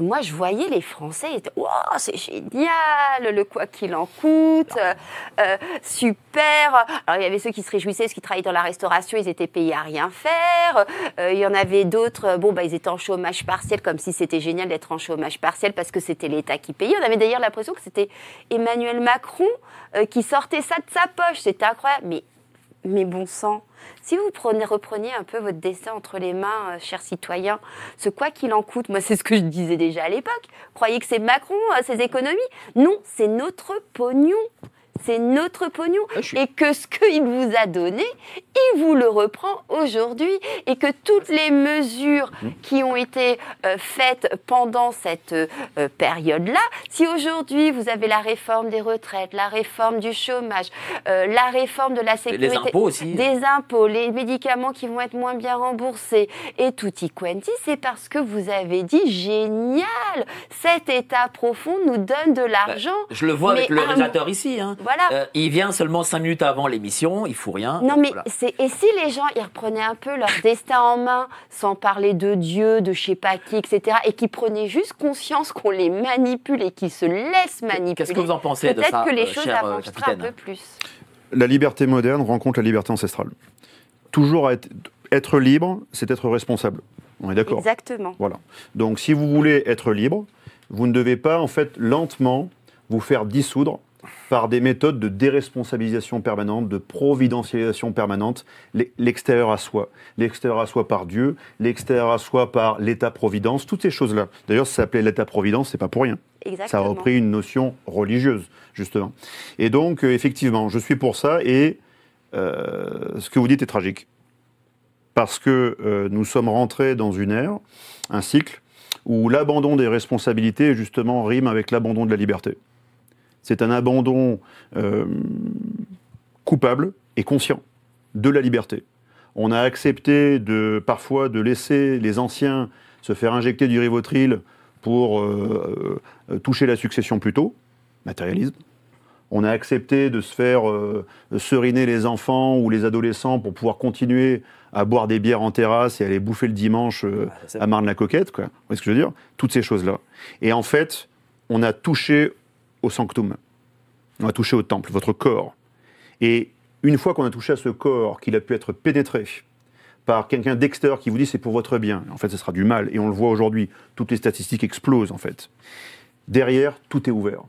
moi je voyais les Français, ils étaient Wow, c'est génial, le quoi qu'il en coûte, euh, euh, super. Alors il y avait ceux qui se réjouissaient, ceux qui travaillaient dans la restauration, ils étaient payés à rien faire. Euh, il y en avait d'autres, euh, bon, bah, ils étaient en chômage partiel, comme si c'était génial d'être en chômage partiel parce que c'était l'État qui payait. On avait d'ailleurs l'impression que c'était Emmanuel Macron euh, qui sortait ça de sa poche. C'était incroyable. Mais mais bon sang, si vous prenez, repreniez un peu votre destin entre les mains, euh, chers citoyens, ce quoi qu'il en coûte, moi c'est ce que je disais déjà à l'époque, croyez que c'est Macron, euh, ses économies? Non, c'est notre pognon. C'est notre pognon. Ah, suis- Et que ce qu'il vous a donné, il vous le reprend aujourd'hui. Et que toutes les mesures Mmh. qui ont été euh, faites pendant cette euh, période-là, si aujourd'hui vous avez la réforme des retraites, la réforme du chômage, euh, la réforme de la sécurité, impôts aussi. des impôts, les médicaments qui vont être moins bien remboursés et tutti quanti, c'est parce que vous avez dit génial, cet état profond nous donne de l'argent. Je le vois avec le réalisateur ici. hein. Voilà. Euh, il vient seulement 5 minutes avant l'émission, il fout rien. Non mais Voilà. c'est et si les gens ils reprenaient un peu leur destin en main sans parler de Dieu, de je sais pas qui, etc. et qui prenaient juste conscience qu'on les manipule et qu'ils se laissent manipuler. Qu'est-ce que vous en pensez de Peut-être ça, que les euh, choses euh, avanceraient un peu plus. La liberté moderne rencontre la liberté ancestrale. Toujours être, être libre, c'est être responsable. On est d'accord? Exactement. Voilà. Donc si vous voulez être libre, vous ne devez pas en fait lentement vous faire dissoudre par des méthodes de déresponsabilisation permanente, de providentialisation permanente, l'e- l'extérieur à soi. L'extérieur à soi par Dieu, l'extérieur à soi par l'État-providence, toutes ces choses-là. D'ailleurs, ça s'appelait l'État-providence, c'est pas pour rien. Ça a Exactement. repris une notion religieuse, justement. Et donc, euh, effectivement, je suis pour ça, et euh, ce que vous dites est tragique. Parce que euh, nous sommes rentrés dans une ère, un cycle, où l'abandon des responsabilités, justement, rime avec l'abandon de la liberté. C'est un abandon euh, coupable et conscient de la liberté. On a accepté de, parfois de laisser les anciens se faire injecter du rivotril pour euh, euh, toucher la succession plus tôt, matérialisme. On a accepté de se faire euh, seriner les enfants ou les adolescents pour pouvoir continuer à boire des bières en terrasse et aller bouffer le dimanche euh, Ah, c'est- à Marne-la-Coquette, quoi. Vous voyez ce que je veux dire? Toutes ces choses-là. Et en fait, on a touché au sanctum. On a touché au temple, votre corps. Et une fois qu'on a touché à ce corps, qu'il a pu être pénétré par quelqu'un d'extérieur qui vous dit c'est pour votre bien, en fait ce sera du mal, et on le voit aujourd'hui, toutes les statistiques explosent en fait. Derrière, tout est ouvert.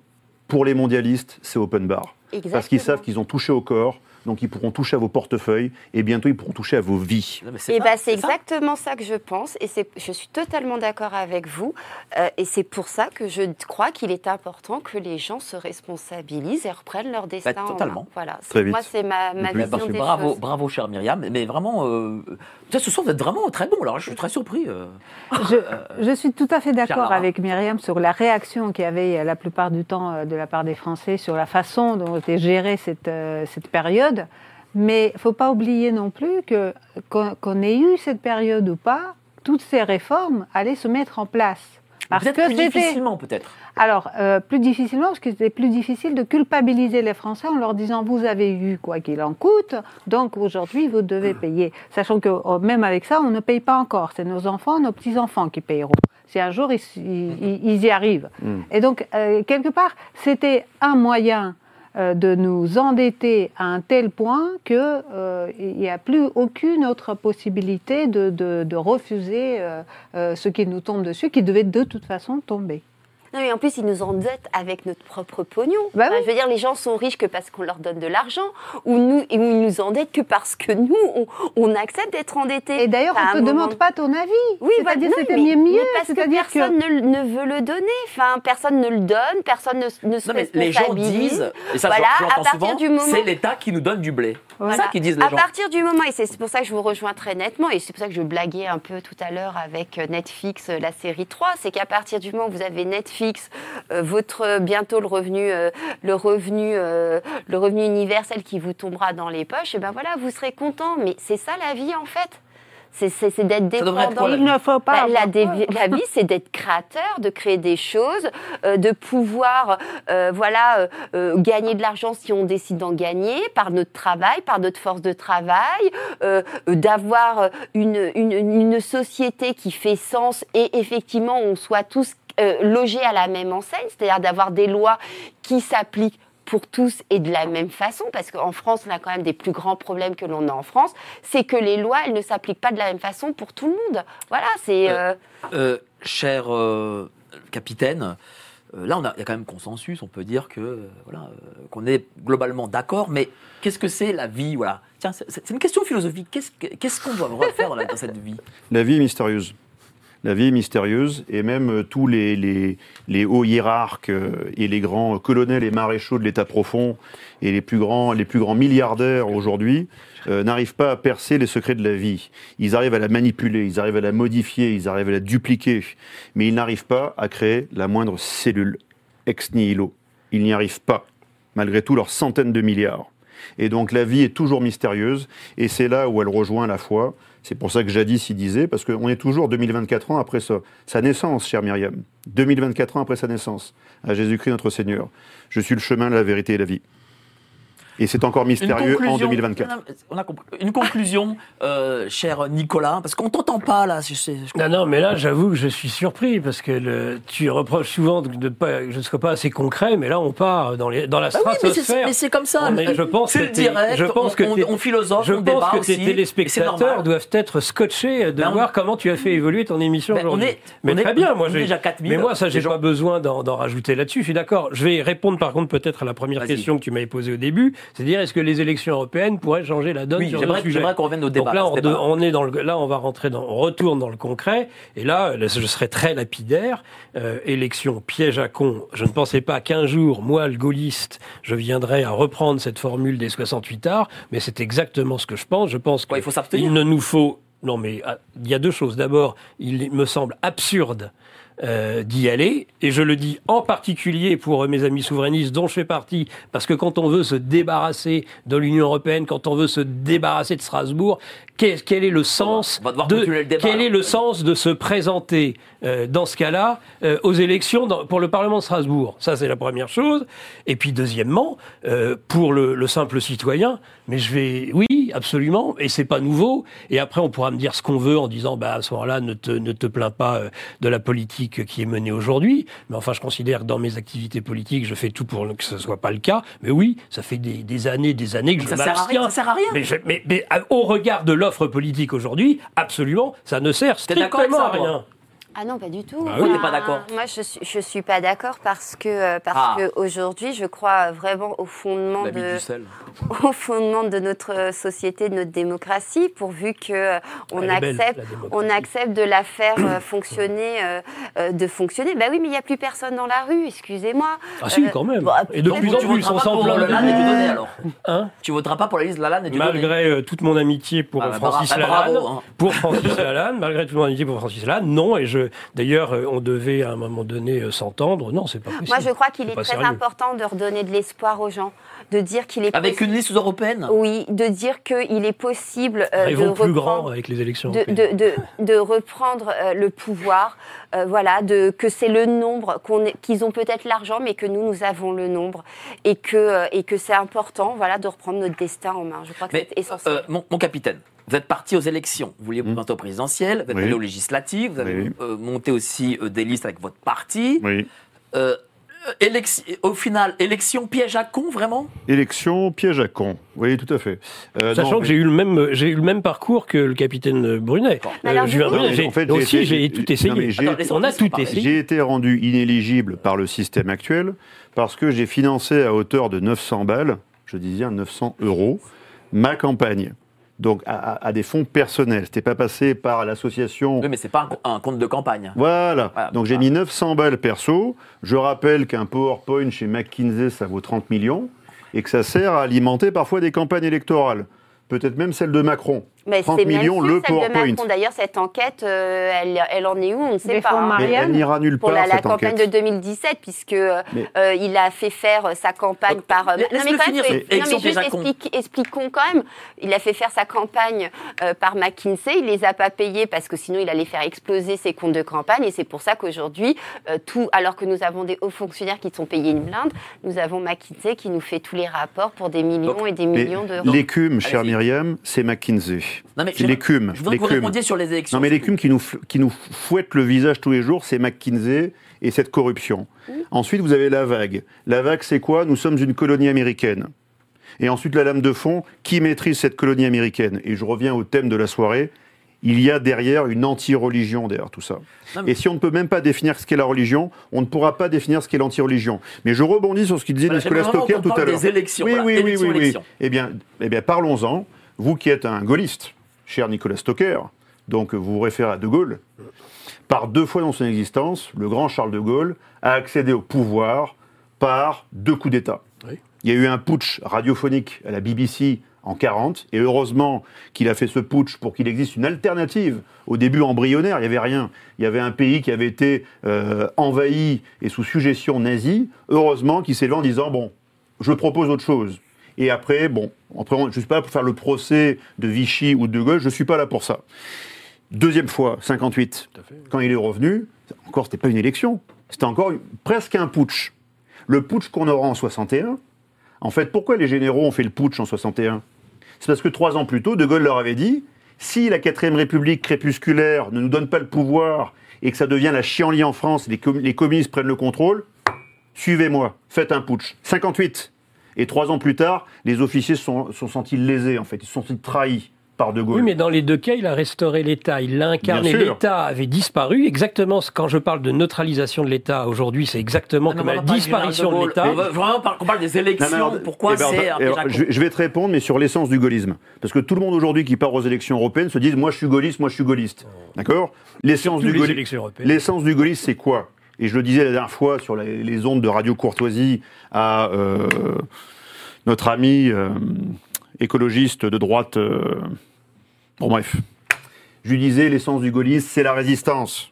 Pour les mondialistes, c'est open bar. Parce qu'ils savent qu'ils ont touché au corps, donc ils pourront toucher à vos portefeuilles, et bientôt ils pourront toucher à vos vies. Non, Et bah, c'est ça. exactement ça que je pense, et je suis totalement d'accord avec vous. euh, et c'est pour ça que je crois qu'il est important que les gens se responsabilisent et reprennent leur destin. en main. Bah, totalement. Voilà. C'est- Très vite. Moi, c'est ma, ma vision des bravo, choses. bravo, cher Myriam. Mais vraiment, euh, ça, ce soir, vous êtes vraiment très bon. Alors, je suis très surpris. euh. Je, je suis tout à fait d'accord avec Myriam sur la réaction qu'il y avait euh, la plupart du temps euh, de la part des Français sur la façon dont était gérée cette, euh, cette période. Mais il ne faut pas oublier non plus que qu'on ait eu cette période ou pas, toutes ces réformes allaient se mettre en place. Parce que plus difficilement, peut-être. alors, euh, plus difficilement, parce que c'était plus difficile de culpabiliser les Français en leur disant vous avez eu quoi qu'il en coûte, donc aujourd'hui vous devez payer. Sachant que oh, même avec ça, on ne paye pas encore. C'est nos enfants, nos petits-enfants qui payeront. Si un jour ils, ils- ils y arrivent. Et donc, euh, quelque part, c'était un moyen de nous endetter à un tel point que euh, n'y a plus aucune autre possibilité de, de- de refuser euh, euh, ce qui nous tombe dessus, qui devait de toute façon tomber. Non, mais en plus, ils nous endettent avec notre propre pognon. Bah Enfin, oui. Je veux dire, les gens sont riches que parce qu'on leur donne de l'argent, ou nous, ils nous endettent que parce que nous, on, on accepte d'être endettés. Et d'ailleurs, Enfin, à on ne te moment- demande pas ton avis. Oui, c'est-à-dire non, c'était mieux mieux. Parce que personne ne, ne veut le donner. Enfin, personne ne le donne, personne ne, ne se Non, mais les gens responsabilise. disent, et ça Voilà, à partir souvent, du moment- c'est l'État qui nous donne du blé. C'est ça qu'ils disent les à gens. partir du moment, et c'est c'est pour ça que je vous rejoins très nettement, et c'est pour ça que je blaguais un peu tout à l'heure avec euh, Netflix, euh, la série 3, c'est qu'à partir du moment où vous avez Netflix, euh, votre euh, bientôt le revenu, euh, le revenu, euh, le revenu universel qui vous tombera dans les poches, et ben voilà, vous serez content. Mais c'est ça la vie en fait. C'est d'être Ça devrait être dépendant. Il ne faut pas. Bah, la, la vie, c'est d'être créateur, de créer des choses, euh, de pouvoir, euh, voilà, euh, gagner de l'argent si on décide d'en gagner par notre travail, par notre force de travail, d'avoir une, une, une société qui fait sens et effectivement on soit tous euh, logés à la même enseigne, c'est-à-dire d'avoir des lois qui s'appliquent pour tous et de la même façon, parce qu'en France, on a quand même des plus grands problèmes que l'on a en France, c'est que les lois, elles ne s'appliquent pas de la même façon pour tout le monde. Voilà, c'est... Euh, euh, Euh, cher euh, capitaine, euh, là, on a- il y a quand même consensus. On peut dire que euh, voilà, euh, qu'on est globalement d'accord. Mais qu'est-ce que c'est la vie Voilà? Tiens, c'est une question philosophique. Qu'est-ce que- qu'est-ce qu'on doit faire dans, la- dans cette vie? La vie est mystérieuse. La vie est mystérieuse et même euh, tous les, hauts hiérarques euh, et les grands colonels et maréchaux de l'État profond et les plus grands, milliardaires aujourd'hui euh, n'arrivent pas à percer les secrets de la vie. Ils arrivent à la manipuler, ils arrivent à la modifier, ils arrivent à la dupliquer, mais ils n'arrivent pas à créer la moindre cellule ex nihilo. Ils n'y arrivent pas, malgré tous leurs centaines de milliards. Et donc la vie est toujours mystérieuse, et c'est là où elle rejoint la foi. C'est pour ça que jadis il disait, parce qu'on est toujours 2024 ans après sa, sa naissance, chère Myriam. 2024 ans après sa naissance, à Jésus-Christ notre Seigneur. Je suis le chemin, la vérité et la vie. Et c'est encore mystérieux en 2024. Non, non, on a compris. Une conclusion, euh, cher Nicolas, parce qu'on t'entend pas là. je sais- je- Non, non, mais là, j'avoue que je suis surpris parce que le, tu reproches souvent de, de pas, que je ne sois pas assez concret, mais là, on part dans, les, dans la Bah oui, mais c'est- stratosphère. comme ça. Je pense c'est que le t'es- direct. je pense que on- on philosophe, Je on pense débat que aussi. tes téléspectateurs doivent être scotchés de Ben, voir comment tu as fait évoluer ton émission Ben, on aujourd'hui. est- Mais on très est- bien, moi j'ai déjà 4000, Mais moi, ça, j'ai pas besoin d'en rajouter là-dessus. Je suis d'accord. Je vais répondre par contre peut-être à la première question que tu m'avais posée au début, c'est-à-dire est-ce que les élections européennes pourraient changer la donne Oui, sur le sujet j'aimerais qu'on revienne au débat. donc là, ce on, débat. de- on est dans le, là, on va rentrer dans, on retourne dans le concret. Et là, je serai très lapidaire. Euh, élection piège à con. Je ne pensais pas qu'un jour, moi, le gaulliste, je viendrais à reprendre cette formule des 68 arts, mais c'est exactement ce que je pense. Je pense qu'il ne nous faut. Non, mais ah, il y a deux choses. D'abord, il me semble absurde. Euh, d'y aller, et je le dis en particulier pour mes amis souverainistes dont je fais partie, parce que quand on veut se débarrasser de l'Union européenne, quand on veut se débarrasser de Strasbourg, quel est le sens On va devoir de continuer le débat, quel est le sens de se présenter euh, dans ce cas-là euh, aux élections dans- pour le Parlement de Strasbourg? Ça, c'est la première chose. Et puis, deuxièmement, euh, pour le, le simple citoyen, mais je vais, oui, absolument, et c'est pas nouveau. Et après, on pourra me dire ce qu'on veut en disant, bah à ce moment-là, ne te, ne te plains pas euh, de la politique qui est menée aujourd'hui. Mais enfin, je considère que dans mes activités politiques, je fais tout pour que ce soit pas le cas. Mais oui, ça fait des, des années, des années que je à rien, m'abstiens. ça sert à rien. Mais, je- mais- mais, euh, au regard de l'offre politique aujourd'hui, absolument, ça ne sert strictement à rien. Ah non, pas du tout. Bah oui. T'es pas d'accord Moi, je suis, je suis pas d'accord parce que euh, parce Ah. que aujourd'hui, je crois vraiment au fondement de au fondement de notre société, de notre démocratie, pourvu que euh, on Elle est belle, accepte, on accepte de la faire euh, fonctionner, euh, euh, de fonctionner. Bah oui, mais il n'y a plus personne dans la rue, excusez-moi. Ah si, Euh, quand même. bon, Et de plus en tu plus, voteras on pas s'en pour plaint. alors Hein Tu voteras pas pour la liste de la LAN et du Malgré euh, toute mon amitié pour Ah, bah, Francis bah, Lalanne, bravo, hein. pour Francis Lalanne, malgré toute mon amitié pour Francis Lalanne, non. Et je, d'ailleurs, euh, on devait à un moment donné euh, s'entendre. Non, c'est pas possible. Moi, je crois qu'il est très sérieux. important de redonner de l'espoir aux gens, de dire qu'il est Avec une liste européenne Oui, de dire qu'il est possible euh, de plus grand avec les élections. de, européennes. de, de, de reprendre euh, le pouvoir, euh, voilà, de, que c'est le nombre, qu'on qu'ils ont peut-être l'argent, mais que nous, nous avons le nombre, et que, euh, et que c'est important, voilà, de reprendre notre destin en main. Je crois que c'est essentiel. euh, mon, mon capitaine, vous êtes parti aux élections. Vous vouliez vous présenter aux présidentielles, vous êtes Oui. allé aux législatives, vous avez Oui. euh, monté aussi euh, des listes avec votre parti. Oui. Euh, au final, élection piège à con, vraiment? Élection piège à con. Oui, tout à fait. Euh, Sachant non, que mais- j'ai eu le même j'ai eu le même parcours que le capitaine Brunet. Julien j'ai- en fait, aussi été- j'ai tout essayé. Attends, On a tout essayé. J'ai été rendu inéligible par le système actuel parce que j'ai financé à hauteur de 900 balles, je disais 900 euros, ma campagne. Donc à, des fonds personnels. C'était pas passé par l'association. Oui, mais c'est pas un, un compte de campagne. Voilà. Voilà. Donc j'ai mis 900 balles perso. Je rappelle qu'un PowerPoint chez McKinsey, ça vaut 30 millions et que ça sert à alimenter parfois des campagnes électorales. Peut-être même celle de Macron. Mais 30 c'est même millions plus le celle de PowerPoint. Macron. D'ailleurs, cette enquête, euh, elle, elle en est où? On ne sait Des pas. hein. Mais Marianne elle n'ira nulle Pour part, la, la cette campagne enquête. de 2017, puisque euh, Mais- euh, il a fait faire sa campagne par. euh, laisse- non, mais quand même, non, mais juste explique- expliquons quand même. Il a fait faire sa campagne euh, par McKinsey. Il les a pas payés parce que sinon il allait faire exploser ses comptes de campagne. Et c'est pour ça qu'aujourd'hui, euh, tout, alors que nous avons des hauts fonctionnaires qui sont payés une blinde, nous avons McKinsey qui nous fait tous les rapports pour des millions Donc, et des millions d'euros. L'écume, chère. Myriam, c'est McKinsey. Non, mais C'est l'écume. Je voudrais que vous répondiez sur les élections. Non, mais l'écume qui nous, qui nous fouette le visage tous les jours, c'est McKinsey et cette corruption. Ensuite, vous avez la vague. La vague, c'est quoi? Nous sommes une colonie américaine. Et ensuite, la lame de fond, qui maîtrise cette colonie américaine? Et je reviens au thème de la soirée. Il y a derrière une anti-religion derrière tout ça. Non, mais- Et si on ne peut même pas définir ce qu'est la religion, on ne pourra pas définir ce qu'est l'anti-religion. Mais je rebondis sur ce qu'il disait Voilà, Nicolas Stocker tout à l'heure. Oui, voilà, oui, oui, élections, oui, oui. Eh bien, eh bien parlons-en. Vous qui êtes un gaulliste, cher Nicolas Stocker, donc vous vous référez à De Gaulle, par deux fois dans son existence, le grand Charles de Gaulle a accédé au pouvoir par deux coups d'État. Oui. Il y a eu un putsch radiophonique à la BBC en 40, et heureusement qu'il a fait ce putsch pour qu'il existe une alternative. Au début embryonnaire, il n'y avait rien. Il y avait un pays qui avait été euh, envahi et sous suggestion nazie. Heureusement qu'il s'est levé en disant bon, je propose autre chose. Et après, bon, après, je ne suis pas là pour faire le procès de Vichy ou de De Gaulle, je ne suis pas là pour ça. Deuxième fois, 58, quand il est revenu, encore, c'était pas une élection, c'était encore une- presque un putsch. Le putsch qu'on aura en 61, en fait, pourquoi les généraux ont fait le putsch en 61 C'est parce que trois ans plus tôt, De Gaulle leur avait dit si la 4ème République crépusculaire ne nous donne pas le pouvoir et que ça devient la chienlit en France, les, com- les communistes prennent le contrôle, suivez-moi, faites un putsch. 58. Et trois ans plus tard, les officiers se sont, sont sentis lésés, en fait. Ils se sont sentis trahis par De Gaulle. Oui, mais dans les deux cas, il a restauré l'État, il l'a incarné. L'État avait disparu. Exactement, ce- quand je parle de neutralisation de l'État aujourd'hui, c'est exactement Non, comme on la du disparition de de l'État. On vraiment qu'on parle des élections. Non, mais alors, Pourquoi eh ben, c'est alors, piège à je, je vais te répondre, mais sur l'essence du gaullisme. Parce que tout le monde aujourd'hui qui part aux élections européennes se dit Moi, je suis gaulliste, moi, je suis gaulliste. D'accord? L'essence du, les gaulli- élections européennes. l'essence du gaullisme, c'est quoi? Et je le disais la dernière fois sur les, ondes de Radio Courtoisie à euh, notre ami euh, écologiste de droite. euh, bon, bref. Je lui disais L'essence du gaullisme, c'est la résistance.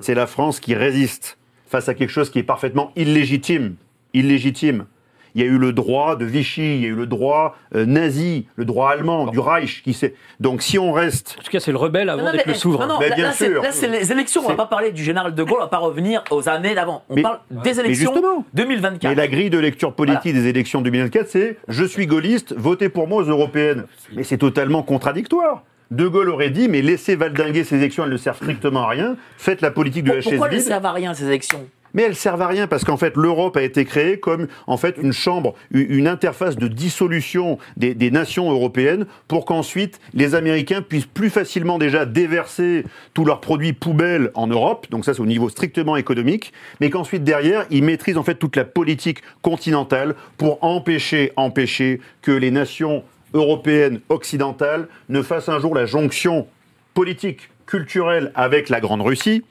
C'est la France qui résiste face à quelque chose qui est parfaitement illégitime. Illégitime. Il y a eu le droit de Vichy, il y a eu le droit euh, nazi, le droit allemand, du Reich. Qui Donc si on reste En tout cas, c'est le rebelle avant d'être mais- le souverain. non, non, Mais là, bien là, sûr. là, c'est les élections. On va C'est- pas parler du général de Gaulle, on va pas revenir aux années d'avant. On Mais- parle des élections justement. 2024. Mais la grille de lecture politique des élections 2024, c'est je suis gaulliste, votez pour moi aux européennes. Mais c'est totalement contradictoire. De Gaulle aurait dit mais laissez valdinguer ces élections, elles ne servent strictement à rien. Faites la politique de la chaise Pourquoi ne servent à rien ces élections? Mais elles servent à rien parce qu'en fait l'Europe a été créée comme en fait une chambre, une interface de dissolution des, des nations européennes pour qu'ensuite les Américains puissent plus facilement déjà déverser tous leurs produits poubelles en Europe. Donc ça c'est au niveau strictement économique, mais qu'ensuite derrière ils maîtrisent en fait toute la politique continentale pour empêcher, empêcher que les nations européennes occidentales ne fassent un jour la jonction politique, culturelle avec la Grande Russie,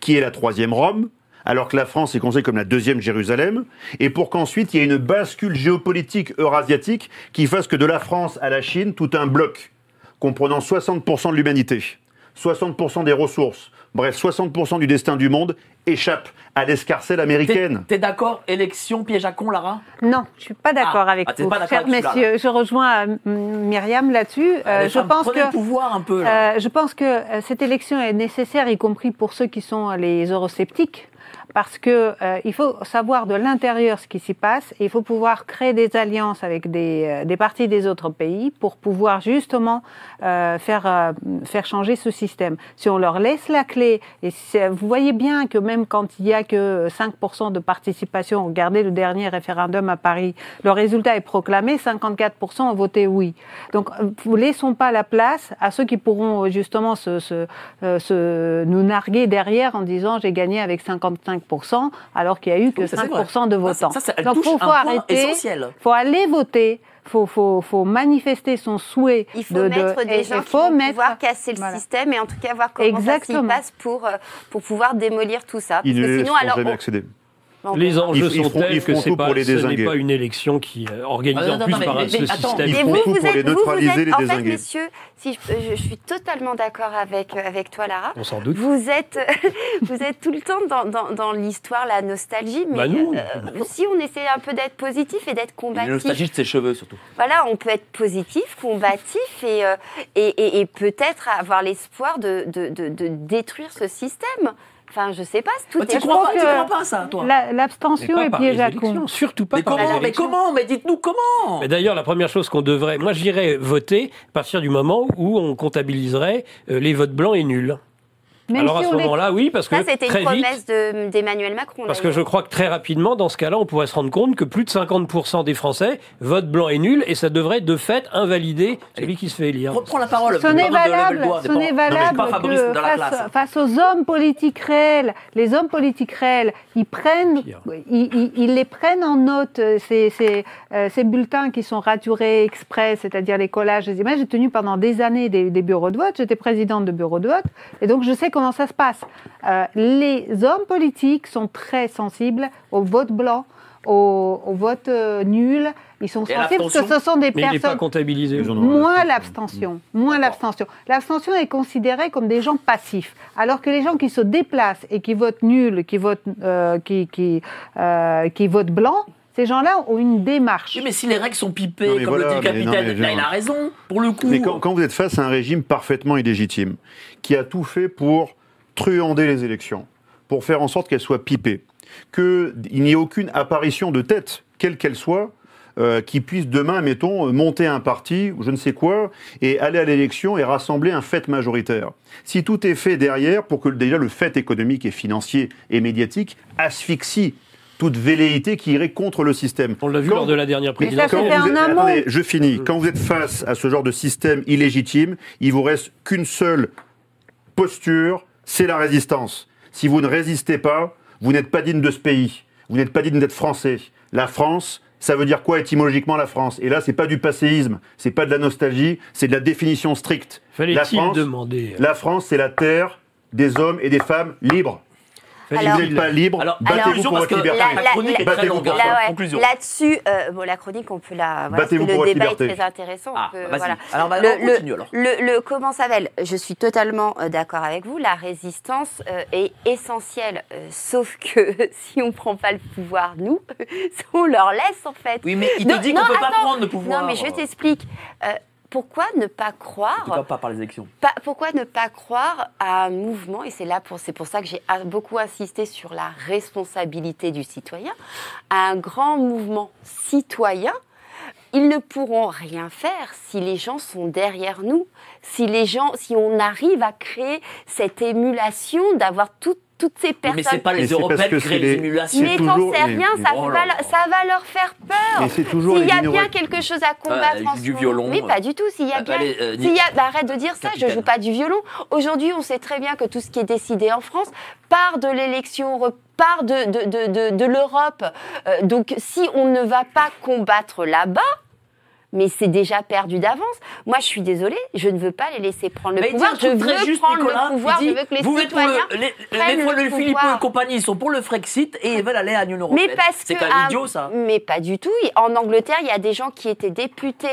qui est la troisième Rome, alors que la France est considérée comme la deuxième Jérusalem, et pour qu'ensuite il y ait une bascule géopolitique eurasiatique qui fasse que de la France à la Chine, tout un bloc, comprenant 60% de l'humanité, 60% des ressources, bref 60% du destin du monde, échappe à l'escarcelle américaine. t'es d'accord Élection piège à con, Lara? Non, je suis pas d'accord Ah, avec ah, t'es vous, pas chers messieurs. Je rejoins euh, Myriam là-dessus. Euh, je pense prenez que le pouvoir un peu. Là. Euh, je pense que cette élection est nécessaire, y compris pour ceux qui sont les eurosceptiques, parce que euh, il faut savoir de l'intérieur ce qui s'y passe et il faut pouvoir créer des alliances avec des, euh, des parties des autres pays pour pouvoir justement euh, faire, euh, faire changer ce système. Si on leur laisse la clé, et c'est- vous voyez bien que même quand il y a que 5% de participation, regardez le dernier référendum à Paris, le résultat est proclamé, 54% ont voté oui. Donc, euh, vous laissons pas la place à ceux qui pourront euh, justement se, se, euh, se- nous narguer derrière en disant j'ai gagné avec 55%, alors qu'il y a eu que Oui, ça, c'est 5% de votants. Ça, ça, Donc, faut, faut arrêter. essentiel. faut aller voter. Faut, faut, faut manifester son souhait Il faut de, de- mettre et- des gens qui vont mettre- pouvoir casser le Voilà. système et en tout cas voir comment ça Exactement. s'y passe pour, euh, pour pouvoir démolir tout ça. Parce Ils ne que sinon, alors, jamais on- accéder. on- Les enjeux Ils- ils sont feront- tels ils que feront c'est tout pas, pour les ce n'est pas une élection qui est organisée Ah, en non, plus non, mais- par mais- ce mais attends, système. Ils font vous, tout vous pour les êtes, vous, vous neutraliser, êtes, les en fait, messieurs, si je, je- je suis totalement d'accord avec, avec toi, Lara. On s'en doute. Vous êtes, vous êtes tout le temps dans, dans, dans l'histoire, la nostalgie, mais Bah non. euh, si on essaie un peu d'être positif et d'être combatif, nostalgie de ses cheveux surtout. voilà, on peut être positif, combatif et, euh, et, et- et peut-être avoir l'espoir de, de, de, de détruire ce système. Enfin, je sais pas, tout tu est crois pas, que tu crois pas ça, toi L'abstention est piège à con. surtout pas Mais par les comment Mais comment Mais dites-nous comment Mais d'ailleurs, la première chose qu'on devrait, moi j'irais voter à partir du moment où on comptabiliserait euh, les votes blancs et nuls. Même Alors si à ce moment-là, oui, parce que Ça, c'était très une vite, promesse de- d'Emmanuel Macron. parce que je crois que très rapidement, dans ce cas-là, on pourrait se rendre compte que plus de 50% des Français votent blanc et nul, et ça devrait de fait invalider celui qui se fait élire. Reprends la parole. Ce n'est valable, doigt, ce des n'est. Non, valable pas Fabrice que face, face aux hommes politiques réels. Les hommes politiques réels, ils prennent, ils, ils- ils les prennent en note euh, ces, ces, euh, ces bulletins qui sont raturés exprès, c'est-à-dire les collages, les images. J'ai tenu pendant des années des, des bureaux de vote. J'étais présidente de bureau de vote, et donc je sais comment ça se passe. Euh, les hommes politiques sont très sensibles au vote blanc, au, au vote euh, nul. Ils sont Et sensibles parce que ce sont des Mais il n'est pas personnes comptabilisé. Moins l'abstention, moins l'abstention. L'abstention est considérée comme des gens passifs, alors que les gens qui se déplacent et qui votent nul, qui votent, euh, qui, qui, euh, qui votent blanc, ces gens-là ont une démarche. Oui, mais si les règles sont pipées, Non, mais comme voilà, le dit le mais non, mais là, il a raison, pour le coup. Mais quand, quand vous êtes face à un régime parfaitement illégitime, qui a tout fait pour truander les élections, pour faire en sorte qu'elles soient pipées, qu'il n'y ait aucune apparition de tête, quelle qu'elle soit, euh, qui puisse demain, mettons, monter un parti ou je ne sais quoi, et aller à l'élection et rassembler un fait majoritaire. Si tout est fait derrière pour que déjà le fait économique et financier et médiatique asphyxie toute velléité qui irait contre le système. On l'a vu Quand- lors de la dernière Mais ça, présidentielle. vous êtes- amont. attendez, je finis. Quand vous êtes face à ce genre de système illégitime, il vous reste qu'une seule posture, c'est la résistance. Si vous ne résistez pas, vous n'êtes pas digne de ce pays. Vous n'êtes pas digne d'être français. La France, ça veut dire quoi étymologiquement la France? Et là, c'est pas du passéisme, c'est pas de la nostalgie, c'est de la définition stricte. la Fallait-il demander? la France, c'est la terre des hommes et des femmes libres. Si Alors- vous n'êtes pas libre, battez-vous conclusion, pour parce votre que liberté. la, la chronique est hein. ça. Là-dessus, euh, bon, la chronique, on peut la. Battez-vous pour le votre débat liberté. est très intéressant. Ah. Alors, bah, le, on continue, alors. le- le- comment s'appelle Je suis totalement euh, d'accord avec vous. La résistance euh, est essentielle. Euh, sauf que si on prend pas le pouvoir, nous, on leur laisse en fait. Oui, mais il te dit qu'on non, peut pas prendre le pouvoir. Non, mais je t'explique. Pourquoi ne pas croire cas, pas par les élections. pas- pourquoi ne pas croire à un mouvement et c'est là pour c'est pour ça que j'ai beaucoup insisté sur la responsabilité du citoyen, à un grand mouvement citoyen. Ils ne pourront rien faire si les gens sont derrière nous, si les gens, si on arrive à créer cette émulation d'avoir tout- toutes ces personnes. mais c'est pas les c'est parce Européens que qui c'est créent les- simulations. Mais c'est sais mais- rien, ça, Oh là va, là. ça va leur faire peur. Mais c'est toujours S'il y a bien quelque chose à combattre en du violon, Mais pas du tout. S'il y a bien. allez, euh, s'il y a- bah, arrête de dire ça, je joue pas du violon. Aujourd'hui, on sait très bien que tout ce qui est décidé en France part de l'élection, part de, de, de, de, de l'Europe. Euh, donc si on ne va pas combattre là-bas, mais c'est déjà perdu d'avance. Moi, je suis désolée, je ne veux pas les laisser prendre le Mais dit pouvoir. Je veux juste, prendre Nicolas. le pouvoir. il Je dit, veux que les vous êtes pour citoyens le, les, prennent les, le le Philippot pouvoir. et compagnie, ils sont pour le Frexit et ils veulent aller à l'Union Européenne. Mais parce c'est que quand même à- idiot, ça. Mais pas du tout. En Angleterre, il y a des gens qui étaient députés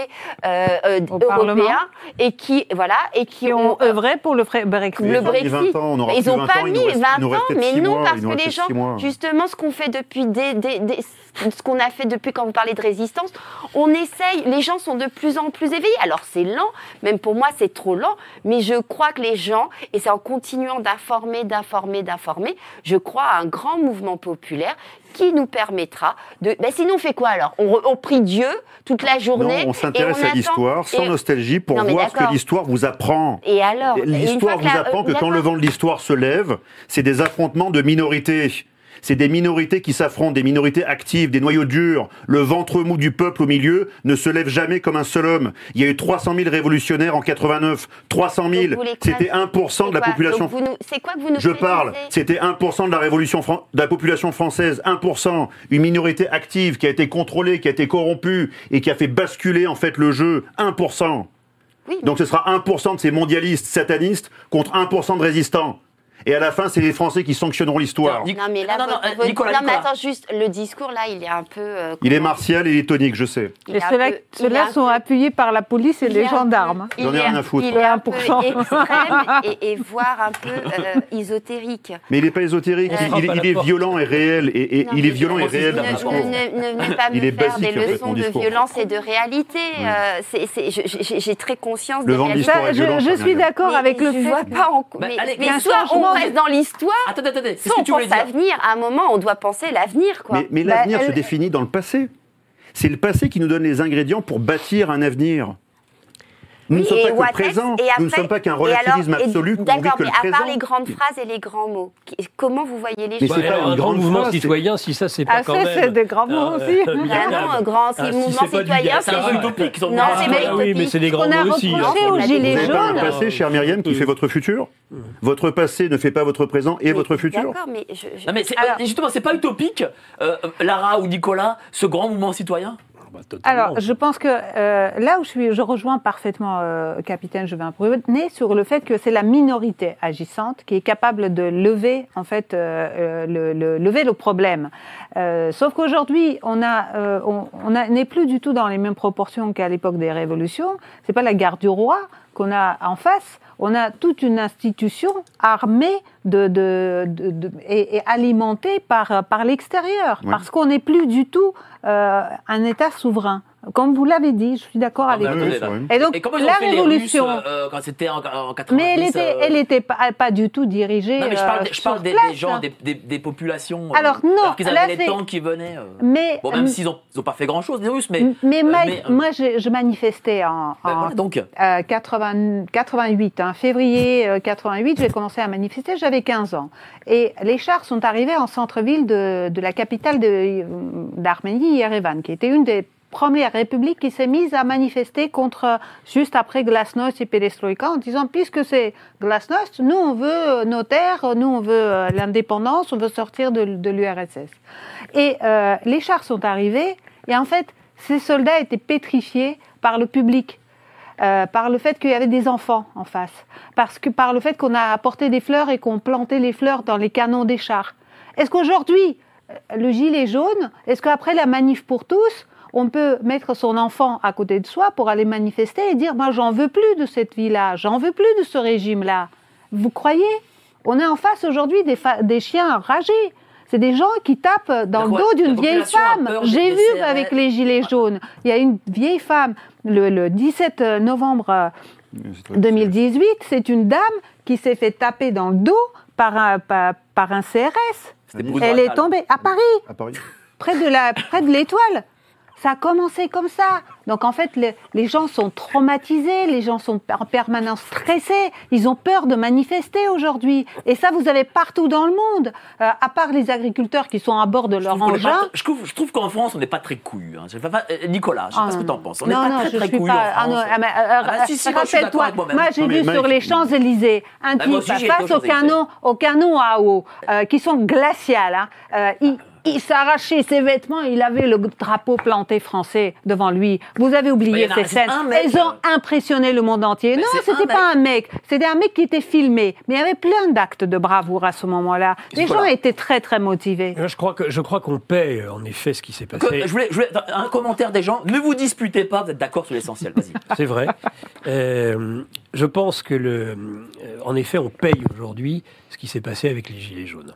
euh, euh, européens et qui voilà et qui, qui ont ont œuvré pour le fre- Brexit. le Ils ont mis 20 Brexit. ans, on aura ils n'ont 20 pas ans, mis nous reste- 20 il nous reste ans, mais non, parce que les gens, justement, ce qu'on fait depuis des, des- des- ce qu'on a fait depuis quand vous parlez de résistance. On essaye, les gens sont de plus en plus éveillés. Alors c'est lent, même pour moi c'est trop lent, mais je crois que les gens, et c'est en continuant d'informer, d'informer, d'informer, je crois à un grand mouvement populaire qui nous permettra de. Ben sinon, on fait quoi alors? On, prie Dieu toute la Non, journée. on s'intéresse à l'histoire sans et- nostalgie pour Non, voir ce que l'histoire vous apprend. Et alors L'histoire que vous la- apprend que euh, quand le vent de l'histoire se lève, c'est des affrontements de minorités. C'est des minorités qui s'affrontent, des minorités actives, des noyaux durs. Le ventre mou du peuple au milieu ne se lève jamais comme un seul homme. Il y a eu 300 000 révolutionnaires en 89. 300 000, Donc, vous l'écrasez. c'était 1% de la population. C'est quoi que vous nous Je parle, c'était 1% de la révolution de la population française, 1%, une minorité active qui a été contrôlée, qui a été corrompue et qui a fait basculer en fait le jeu, 1%. Oui, Donc ce sera 1% de ces mondialistes satanistes contre 1% de résistants. Et à la fin, c'est les Français qui sanctionneront l'histoire. Non mais là, non, non, votre- euh, votre- Nicolas, non, mais Nicolas. attends juste, le discours là, il est un peu. euh, Il est martial et il est tonique, je sais. il Et ceux-là peu- sont peu- appuyés par la police et il les peu- gendarmes. il J'en ai est rien un- à foutre. Il est un peu 1%. extrême et, et voire un peu euh, ésotérique. Mais il n'est pas ésotérique, Euh, il, il est- il violent et réel. Et, et Non, il est violent et ne- réel Ne, dans le ne, discours. ne- ne venez pas me Il est faire basique, des leçons de violence et de réalité. j'ai très conscience Le vent de l'histoire Ça, est violent, je, suis d'accord avec le je fait. vois pas en... Bah, mais, soit on changement reste dans l'histoire, c'est ce soit que on pense dire. l'avenir. À un moment, on doit penser l'avenir, quoi. Mais, mais Bah, l'avenir se elle- définit dans le passé. C'est le passé qui nous donne les ingrédients pour bâtir un avenir. Nous ne sommes pas que le Wattez, présent, et nous ne après- sommes pas qu'un relativisme absolu D'accord, mais à présent. part les grandes phrases et les grands mots, comment vous voyez les Mais choses c'est pas alors, une un grand mouvement citoyen, si ça c'est pas Ah, quand même. c'est des grands mots aussi. Ah non, un grand mouvement c'est pas du citoyen, c'est utopique. Non, c'est pas oui, mais c'est des grands On a mots aussi. reproché hein. aux On a gilets Vous n'avez pas un jaunes. passé, chère Myriam, qui fait votre futur Votre passé ne fait pas votre présent et Mais- votre futur D'accord, mais je- je- Non mais c'est- Alors- euh, justement, c'est pas utopique, euh, Lara ou Nicolas, ce grand mouvement citoyen? Bah. Alors, je pense que euh, là où je je rejoins parfaitement euh, capitaine Jevin Brunet sur le fait que c'est la minorité agissante qui est capable de lever en fait euh, euh, le, le- lever le problème. Sauf qu'aujourd'hui, on on, n'est plus du tout dans les mêmes proportions qu'à l'époque des révolutions. C'est pas la garde du roi qu'on a en face. On a toute une institution armée de, de, de- de- et, et alimentée par, par l'extérieur, parce qu'on n'est plus du tout euh, un État souverain. Comme vous l'avez dit, je suis d'accord Ah, avec bah, vous. là. Et donc, Et comment ils ont la fait révolution. les Russes euh, quand c'était en, en 90 mais elle était, euh, elle était pas, pas du tout dirigée. Non mais je parle, euh, je parle des, place, des gens, hein. des, des, des populations. euh, Alors, non, alors qu'ils là, avaient les c'est- tanks qui venaient. euh. Mais, Bon, même s'ils n'ont ils ont pas fait grand-chose, les Russes, mais. Mais, euh, ma- mais, euh, moi, je, je manifestais en, bah, en, voilà, donc. euh, 80 88, hein, février euh, 88, j'ai commencé à manifester, j'avais 15 ans. Et les chars sont arrivés en centre-ville de, de la capitale d'Arménie, Yerevan, qui était une des premières républiques qui s'est mise à manifester contre, juste après Glasnost et Perestroïka, en disant, puisque c'est Glasnost, nous on veut euh, nos terres, nous on veut euh, l'indépendance, on veut sortir de, l'URSS. Et euh, les chars sont arrivés, et en fait, ces soldats étaient pétrifiés par le public. Par le fait qu'il y avait des enfants en face, parce que par le fait qu'on a apporté des fleurs et qu'on plantait les fleurs dans les canons des chars. Est-ce qu'aujourd'hui, le gilet jaune, est-ce qu'après la manif pour tous, on peut mettre son enfant à côté de soi pour aller manifester et dire moi j'en veux plus de cette vie-là, j'en veux plus de ce régime-là. Vous croyez? On est en face aujourd'hui des, fa- des chiens enragés. C'est des gens qui tapent dans le dos d'une vieille a femme. J'ai vu avec les gilets jaunes. Il y a une vieille femme le, le 17 novembre euh, 2018. C'est une dame qui s'est fait taper dans le dos par un, par, par un CRS. Elle est tombée à Paris À Paris près de la près de l'étoile. Ça a commencé comme ça. Donc en fait, les, les gens sont traumatisés, les gens sont en permanence stressés, ils ont peur de manifester aujourd'hui. Et ça, vous avez partout dans le monde, Euh, à part les agriculteurs qui sont à bord de leur engin. pas- Je trouve, qu'en France, on n'est pas très couillu. Hein. Sais euh, Nicolas, je sais Ah, pas ce que tu en penses. On n'est pas non, très je très pas. en ah France. ah, euh, Ah bah, si, si, Rappelle-toi, moi j'ai vu sur les Champs-Élysées un Bah, type face au canon, au canon à eau, euh, qui sont glaciales. hein. Euh, il il s'arrachait ses vêtements, il avait le drapeau planté français devant lui. Vous avez oublié ces scènes. un mec, Elles ont euh. impressionné le monde entier. Mais non, c'était pas un mec. C'était un mec qui était filmé. Mais il y avait plein d'actes de bravoure à ce moment-là. Les Voilà. gens étaient très, très motivés. Moi, Je crois que je crois qu'on paie euh, en effet ce qui s'est Que- passé. je, voulais, je voulais- un commentaire des gens. Ne vous disputez pas, vous êtes d'accord sur l'essentiel. Vas-y. C'est vrai. Euh, je pense que, le, euh, en effet, on paye aujourd'hui ce qui s'est passé avec les Gilets jaunes.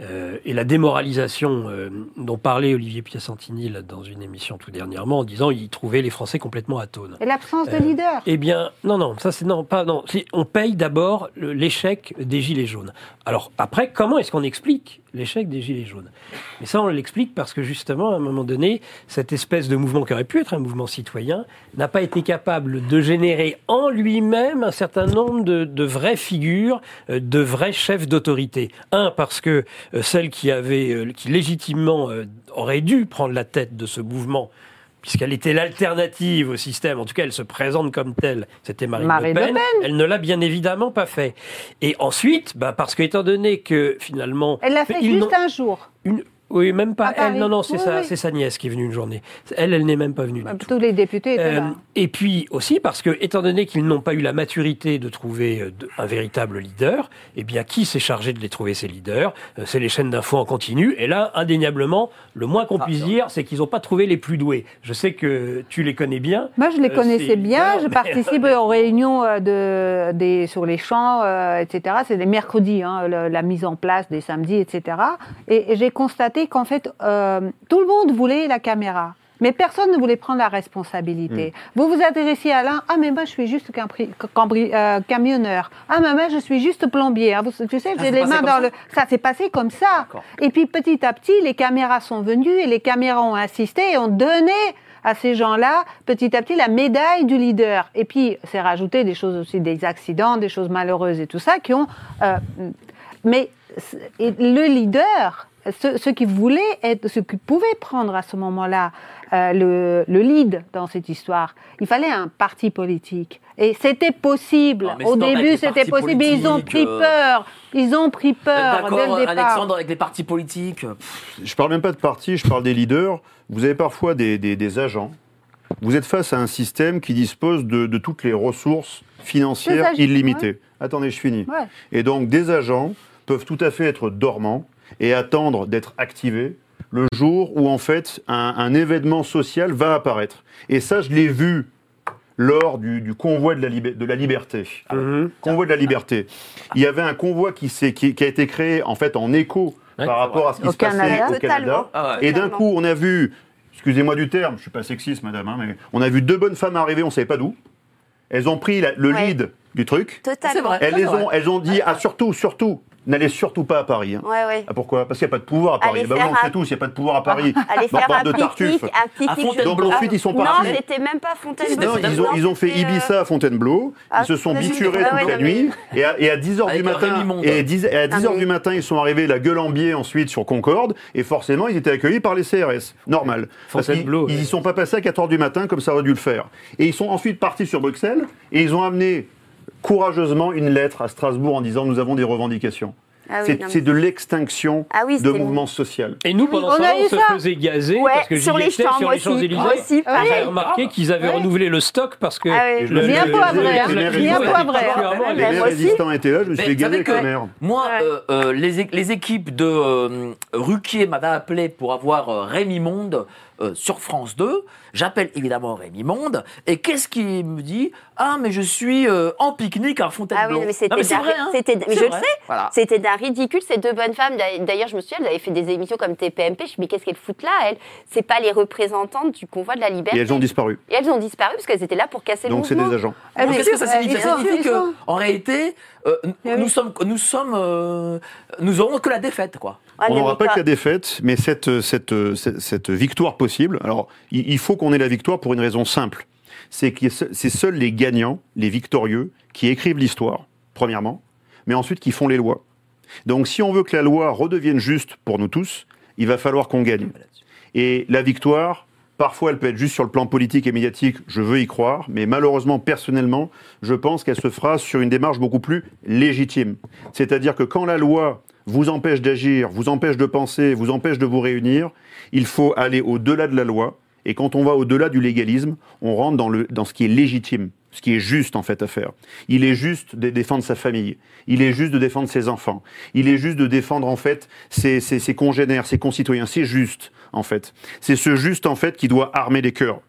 Euh, et la démoralisation euh, dont parlait Olivier Piacentini là, dans une émission tout dernièrement en disant il trouvait les Français complètement atones. Et l'absence de Euh, leader. Eh bien, non, non, ça c'est non, pas non. On paye d'abord l'échec des gilets jaunes. Alors après, comment est-ce qu'on explique l'échec des gilets jaunes Mais ça, on l'explique parce que justement, à un moment donné, cette espèce de mouvement qui aurait pu être un mouvement citoyen n'a pas été capable de générer en lui-même un certain nombre de, de vraies figures, euh, de vrais chefs d'autorité. Un, parce que euh, celle qui avait, euh, qui légitimement aurait dû prendre la tête de ce mouvement puisqu'elle était l'alternative au système, en tout cas elle se présente comme telle, c'était Marine, Marine Le, Le Pen. Pen. Elle ne l'a bien évidemment pas fait. Et ensuite, bah, parce que étant donné que finalement... Elle l'a fait juste un jour. une- Oui, même pas elle, non, non, c'est Oui, sa, oui. sa nièce qui est venue une journée. Elle, elle n'est même pas venue. du tout. Tous les députés étaient Euh, là. et puis aussi parce que, étant donné qu'ils n'ont pas eu la maturité de trouver euh, un véritable leader, eh bien, qui s'est chargé de les trouver ces leaders? Euh, C'est les chaînes d'infos en continu. Et là, indéniablement, le moins qu'on Ah, puisse dire, c'est qu'ils n'ont pas trouvé les plus doués. Je sais que tu les connais bien. Moi, je les Euh, connaissais bien. je mais- participe aux réunions de, des, sur les champs, euh, etc. C'est des mercredis, hein, la mise en place des samedis, etc. Et, et j'ai constaté qu'en fait, euh, tout le monde voulait la caméra. Mais personne ne voulait prendre la responsabilité. Vous vous adressiez à l'un, ah mais moi je suis juste euh, camionneur. Ah mais moi je suis juste plombier. hein. Vous, tu sais, Ça j'ai les mains dans ça le... Ça s'est passé comme ça. Et puis petit à petit, les caméras sont venues et les caméras ont insisté et ont donné à ces gens-là, petit à petit, la médaille du leader. Et puis, c'est rajouté des choses aussi, des accidents, des choses malheureuses et tout ça, qui ont... euh, mais le leader, ceux, ceux qui voulaient être, ceux qui pouvaient prendre à ce moment-là euh, le, le lead dans cette histoire, il fallait un parti politique. Et c'était possible. Non, Au début, c'était possible. Mais ils ont pris euh. peur. Ils ont pris peur dès D'accord, le départ. Alexandre, avec les partis politiques Pff, Je parle même pas de parti, je parle des leaders. Vous avez parfois des, des- des agents. Vous êtes face à un système qui dispose de, de toutes les ressources financières illimitées. Attendez, je finis. Ouais. Et donc, des agents peuvent tout à fait être dormants et attendre d'être activés le jour où, en fait, un, un événement social va apparaître. Et ça, je l'ai vu lors du, du convoi de la, libé- de la liberté. Mhm. Convoi de la liberté. Il y avait un convoi qui, s'est- qui- qui a été créé, en fait, en écho Ouais, par rapport à ce qui Au se passait Canada. au Totalement. Canada. Ah ouais. Et d'un coup, on a vu, excusez-moi du terme, je suis pas sexiste, madame, hein, mais on a vu deux bonnes femmes arriver, on savait pas d'où. Elles ont pris la- le Ouais. lead du truc. Totalement. Vrai. Elles, les ont, elles ont dit, ah surtout, surtout, n'allez surtout pas à Paris. hein. Ouais, ouais. Ah, pourquoi? Parce qu'il n'y a pas de pouvoir à Paris. Allez Bah oui, on sait tous, il n'y a pas de pouvoir à Paris. Aller Bah, faire un de un. Fontainebleau. Donc ensuite, ils sont partis. Non, c'était même pas Fontainebleau. Non, ils ont, ils ont fait Ibiza à Fontainebleau, ah, ils se sont biturés toute ouais, la nuit, et à, et à 10h du matin, et, 10 et à 10 heures mais- du matin, ils sont arrivés la gueule en biais ensuite sur Concorde, et forcément, ils étaient accueillis par les CRS. Normal. Parce qu'ils Fontainebleau, ils ouais. y sont pas passés à 4h du matin comme ça aurait dû le faire. Et ils sont ensuite partis sur Bruxelles, et ils ont amené courageusement une lettre à Strasbourg en disant nous avons des revendications. Ah oui, c'est de l'extinction Ah oui, de mouvements sociaux. Et nous, pendant on ce temps, on se ça. faisait gazer Ouais, parce que sur les étais sur les aussi. Champs-Élysées. J'avais pareil. remarqué qu'ils avaient renouvelé le stock parce que... Ah me Bien fait gazer, hein. les Bien particulièrement Ouais, Les résistants étaient là, je me suis savez gazé comme merde. Moi, euh, euh, les, équipes de euh, Ruquier m'avaient appelé pour avoir Rémi Monde euh, sur France 2. J'appelle évidemment Rémi Monde. Et qu'est-ce qu'il me dit? Ah, mais je suis euh, en pique-nique à Ah Fontainebleau. oui, mais c'était c'est vrai. hein. c'était- mais C'est je le sais. Voilà. C'était d'un ridicule, ces deux bonnes femmes. D'ailleurs, je me souviens, elles avaient fait des émissions comme TPMP. Je me dis, mais qu'est-ce qu'elles foutent là, elles? C'est pas les représentantes du convoi de la liberté. Et elles ont disparu. Et elles ont disparu parce qu'elles étaient là pour casser Donc le c'est mouvement. des agents. Ah, mais Qu'est-ce que ça signifie Ça signifie qu'en réalité, euh, Ah nous oui. sommes, nous sommes, euh, nous aurons que la défaite, quoi. On n'aura pas que la défaite, mais cette, cette, cette, cette victoire possible. Alors, il faut qu'on ait la victoire pour une raison simple. C'est que c'est seuls les gagnants, les victorieux, qui écrivent l'histoire, premièrement, mais ensuite qui font les lois. Donc, si on veut que la loi redevienne juste pour nous tous, il va falloir qu'on gagne. Et la victoire, parfois, elle peut être juste sur le plan politique et médiatique, je veux y croire, mais malheureusement, personnellement, je pense qu'elle se fera sur une démarche beaucoup plus légitime. C'est-à-dire que quand la loi vous empêche d'agir, vous empêche de penser, vous empêche de vous réunir, il faut aller au-delà de la loi. Et quand on va au-delà du légalisme, on rentre dans, le, dans ce qui est légitime, ce qui est juste en fait à faire. Il est juste de défendre sa famille, il est juste de défendre ses enfants, il est juste de défendre en fait ses, ses- ses congénères, ses concitoyens. C'est juste en fait. C'est ce juste en fait qui doit armer les cœurs,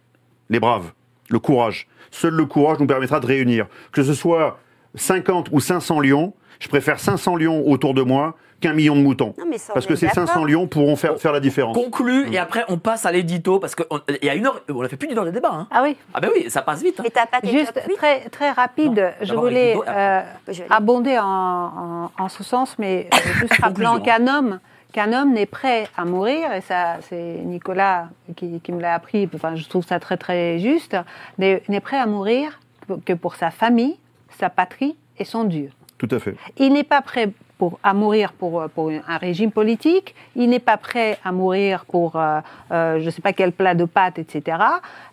les braves. Le courage. Seul le courage nous permettra de réunir. Que ce soit 50 ou 500 lions, je préfère 500 lions autour de moi qu'un million de moutons. Non, Parce que ces 500 d'accord. lions pourront faire, faire la différence. Conclu, Mm. et après on passe à l'édito, parce qu'il y a une heure, on a fait plus d'une heure de débat. Hein. Ah oui, Ah ben oui, ça passe vite. hein. Et t'as pas juste très, très rapide, Non, je voulais euh, abonder en, en- en ce sens, mais euh, juste rappelant qu'un homme, qu'un homme n'est prêt à mourir, et ça c'est Nicolas qui, qui me l'a appris, enfin, je trouve ça très très juste, n'est n'est prêt à mourir que pour sa famille, sa patrie et son Dieu. Tout à fait. Il n'est pas prêt pour, à mourir pour, pour un régime politique, il n'est pas prêt à mourir pour euh, euh, je ne sais pas quel plat de pâtes, etc.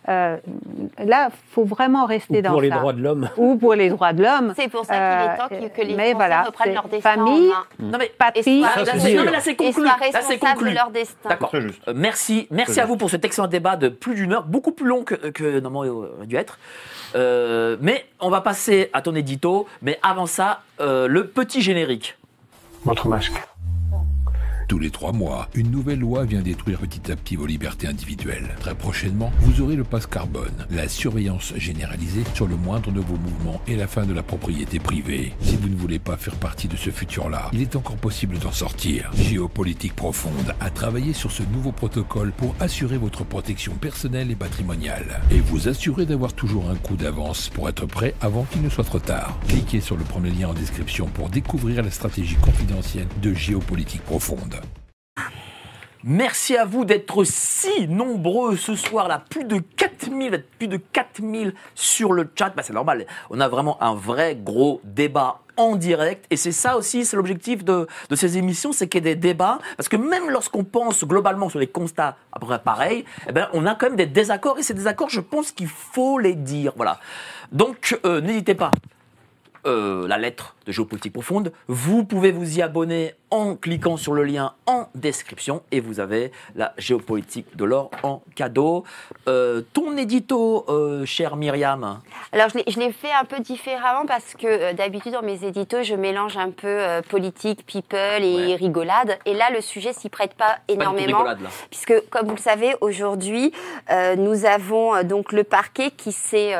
Euh, là, il faut vraiment rester Ou dans pour les ça. droits de l'homme. Ou pour les droits de l'homme. C'est pour ça qu'il est temps Euh, que, les mais Français voilà, reprennent leur destin famille, en main. Non mais Et patrie, sûr. non, mais là, c'est et conclu. Là, c'est conclu. de leur destin. D'accord. Euh, merci, merci à vous pour cet excellent débat de plus d'une heure, beaucoup plus long que, que normalement il aurait dû être. Euh, mais on va passer à ton édito. Mais avant ça, euh, le petit générique. Votre masque. Tous les trois mois, une nouvelle loi vient détruire petit à petit vos libertés individuelles. Très prochainement, vous aurez le passe carbone, la surveillance généralisée sur le moindre de vos mouvements et la fin de la propriété privée. Si vous ne voulez pas faire partie de ce futur-là, il est encore possible d'en sortir. Géopolitique profonde a travaillé sur ce nouveau protocole pour assurer votre protection personnelle et patrimoniale et vous assurer d'avoir toujours un coup d'avance pour être prêt avant qu'il ne soit trop tard. Cliquez sur le premier lien en description pour découvrir la stratégie confidentielle de Géopolitique profonde. Merci à vous d'être si nombreux ce soir là, plus de 4000, d'être plus de 4000 sur le chat. Bah, c'est normal, on a vraiment un vrai gros débat en direct et c'est ça aussi, c'est l'objectif de, de ces émissions, c'est qu'il y ait des débats parce que même lorsqu'on pense globalement sur les constats à peu près pareils, eh ben, on a quand même des désaccords et ces désaccords, je pense qu'il faut les dire. Voilà. Donc euh, n'hésitez pas. Euh, la lettre de géopolitique profonde. Vous pouvez vous y abonner en cliquant sur le lien en description et vous avez la géopolitique de l'or en cadeau. Euh, ton édito, euh, chère Myriam. Alors, je l'ai- fait un peu différemment parce que euh, d'habitude, dans mes éditos, je mélange un peu politique, people et Ouais. rigolade. Et là, le sujet s'y prête pas Pas énormément. rigolade, là. Puisque, comme vous le savez, aujourd'hui, nous avons donc le parquet qui s'est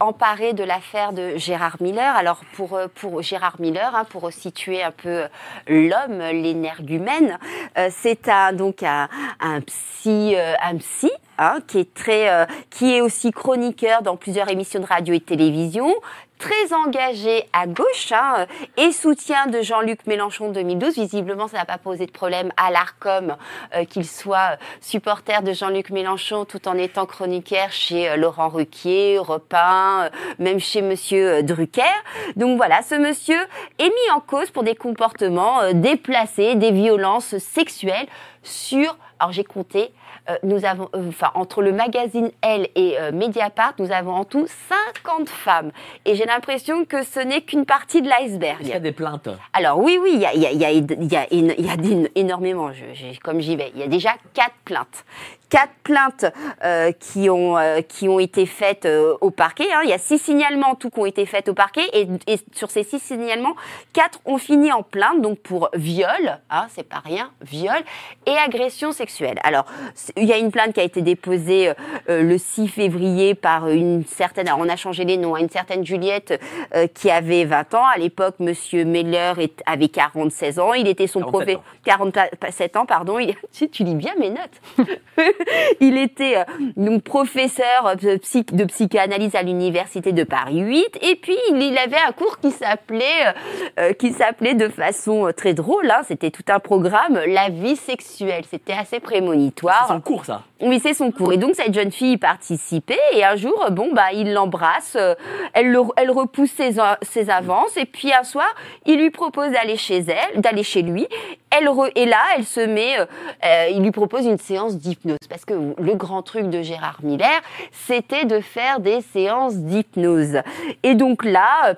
emparé de l'affaire de Gérard Miller. Alors, pour, pour Gérard Miller, hein, pour situer un peu l'homme, l'énergumène, euh, c'est un, donc un, un psy, euh, un psy hein, qui est très, euh, qui est aussi chroniqueur dans plusieurs émissions de radio et de télévision, très engagé à gauche hein, euh, et soutien de Jean-Luc Mélenchon 2012. Visiblement, ça n'a pas posé de problème à l'Arcom euh, qu'il soit supporter de Jean-Luc Mélenchon tout en étant chroniqueur chez euh, Laurent Ruquier, Europe 1, euh, même chez Monsieur euh, Drucker. Donc voilà, ce monsieur est mis en cause pour des comportements euh, déplacés, des violences sexuelles sur, alors j'ai compté, euh, nous avons, euh, enfin, entre le magazine Elle et euh, Mediapart, nous avons en tout 50 femmes. Et j'ai l'impression que ce n'est qu'une partie de Est-ce qu'il y l'iceberg. a des plaintes? Alors oui, oui, il y a, il y a- il y a- il y a il énormément, je- comme j'y vais. Il y a déjà quatre plaintes. Quatre plaintes euh, qui, ont, euh, qui ont été faites euh, au parquet. hein. Il y a six signalements en tout qui ont été faits au parquet. Et, et sur ces six signalements, quatre ont fini en plainte, donc pour viol, hein, c'est pas rien, viol, et agression sexuelle. Alors, il y a une plainte qui a été déposée euh, euh, le 6 février par une certaine, alors on a changé les noms, une certaine Juliette euh, qui avait 20 ans. À l'époque, Monsieur Meller avait 46 ans. Il était son 47 professeur. ans. 47 ans, pardon. Il, tu, tu lis bien mes notes. il était euh, donc professeur euh, de, psy- de psychanalyse à l'université de Paris 8. Et puis, il, il avait un cours qui s'appelait, euh, euh, qui s'appelait de façon euh, très drôle, hein, c'était tout un programme, la vie sexuelle. C'était assez prémonitoire. C'est en cours, ça. Oui, c'est son cours. Et donc, cette jeune fille y participait. Et un jour, bon, bah, il l'embrasse. euh, Elle, le- elle repousse ses, ses avances. Et puis, un soir, il lui propose d'aller chez elle, d'aller chez lui. Elle re- et là, elle se met, euh, euh, il lui propose une séance d'hypnose. Parce que le grand truc de Gérard Miller, c'était de faire des séances d'hypnose. Et donc là, euh,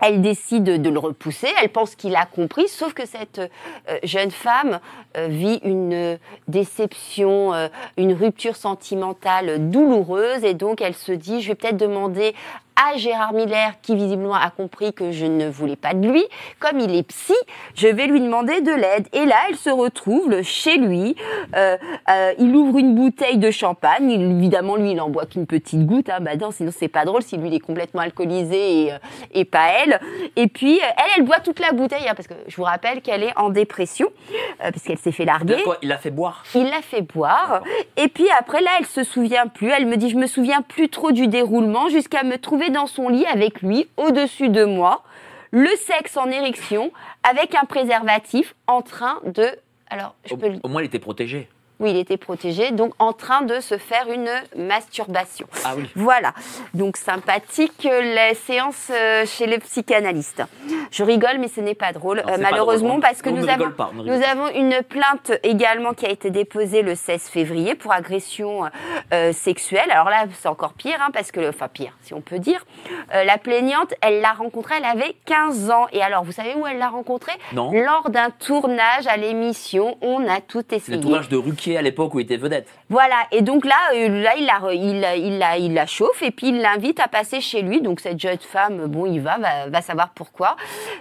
elle décide de le repousser, elle pense qu'il a compris, sauf que cette euh, jeune femme euh, vit une déception, une rupture sentimentale douloureuse, et donc elle se dit, je vais peut-être demander à Gérard Miller, qui visiblement a compris que je ne voulais pas de lui. Comme il est psy, je vais lui demander de l'aide. Et là, elle se retrouve chez lui. Euh, euh, il ouvre une bouteille de champagne. Il- évidemment, lui, il en boit qu'une petite goutte. Hein. Bah non, sinon c'est pas drôle si lui, il est complètement alcoolisé et, euh, et pas elle. Et puis, euh, elle, elle boit toute la bouteille, hein, parce que je vous rappelle qu'elle est en dépression, euh, parce qu'elle s'est fait larguer. Quoi, il l'a fait boire? Il l'a fait boire. Et puis après, là, elle se souvient plus. Elle me dit, je me souviens plus trop du déroulement jusqu'à me trouver dans son lit avec lui, au-dessus de moi, le sexe en érection, avec un préservatif en train de... Alors, je Au, peux au moins, il était protégé. Oui, il était protégé, donc en train de se faire une masturbation. Ah oui. Voilà, donc sympathique euh, la séance euh, chez le psychanalyste. Je rigole, mais ce n'est pas drôle, Non, euh, pas malheureusement, drôle. parce que On nous avons, pas, nous une plainte également qui a été déposée le 16 février pour agression euh, sexuelle. Alors là, c'est encore pire, hein, parce que, enfin pire, si on peut dire. Euh, la plaignante, elle l'a rencontrée, elle avait 15 ans. Et alors, vous savez où elle l'a rencontrée? Non. Lors d'un tournage à l'émission, on a tout essayé. le tournage de À l'époque où il était vedette. Voilà, et donc là, euh, là il, la, il, la- il, la, chauffe et puis il l'invite à passer chez lui. Donc cette jeune femme, bon, il va, va, va savoir pourquoi.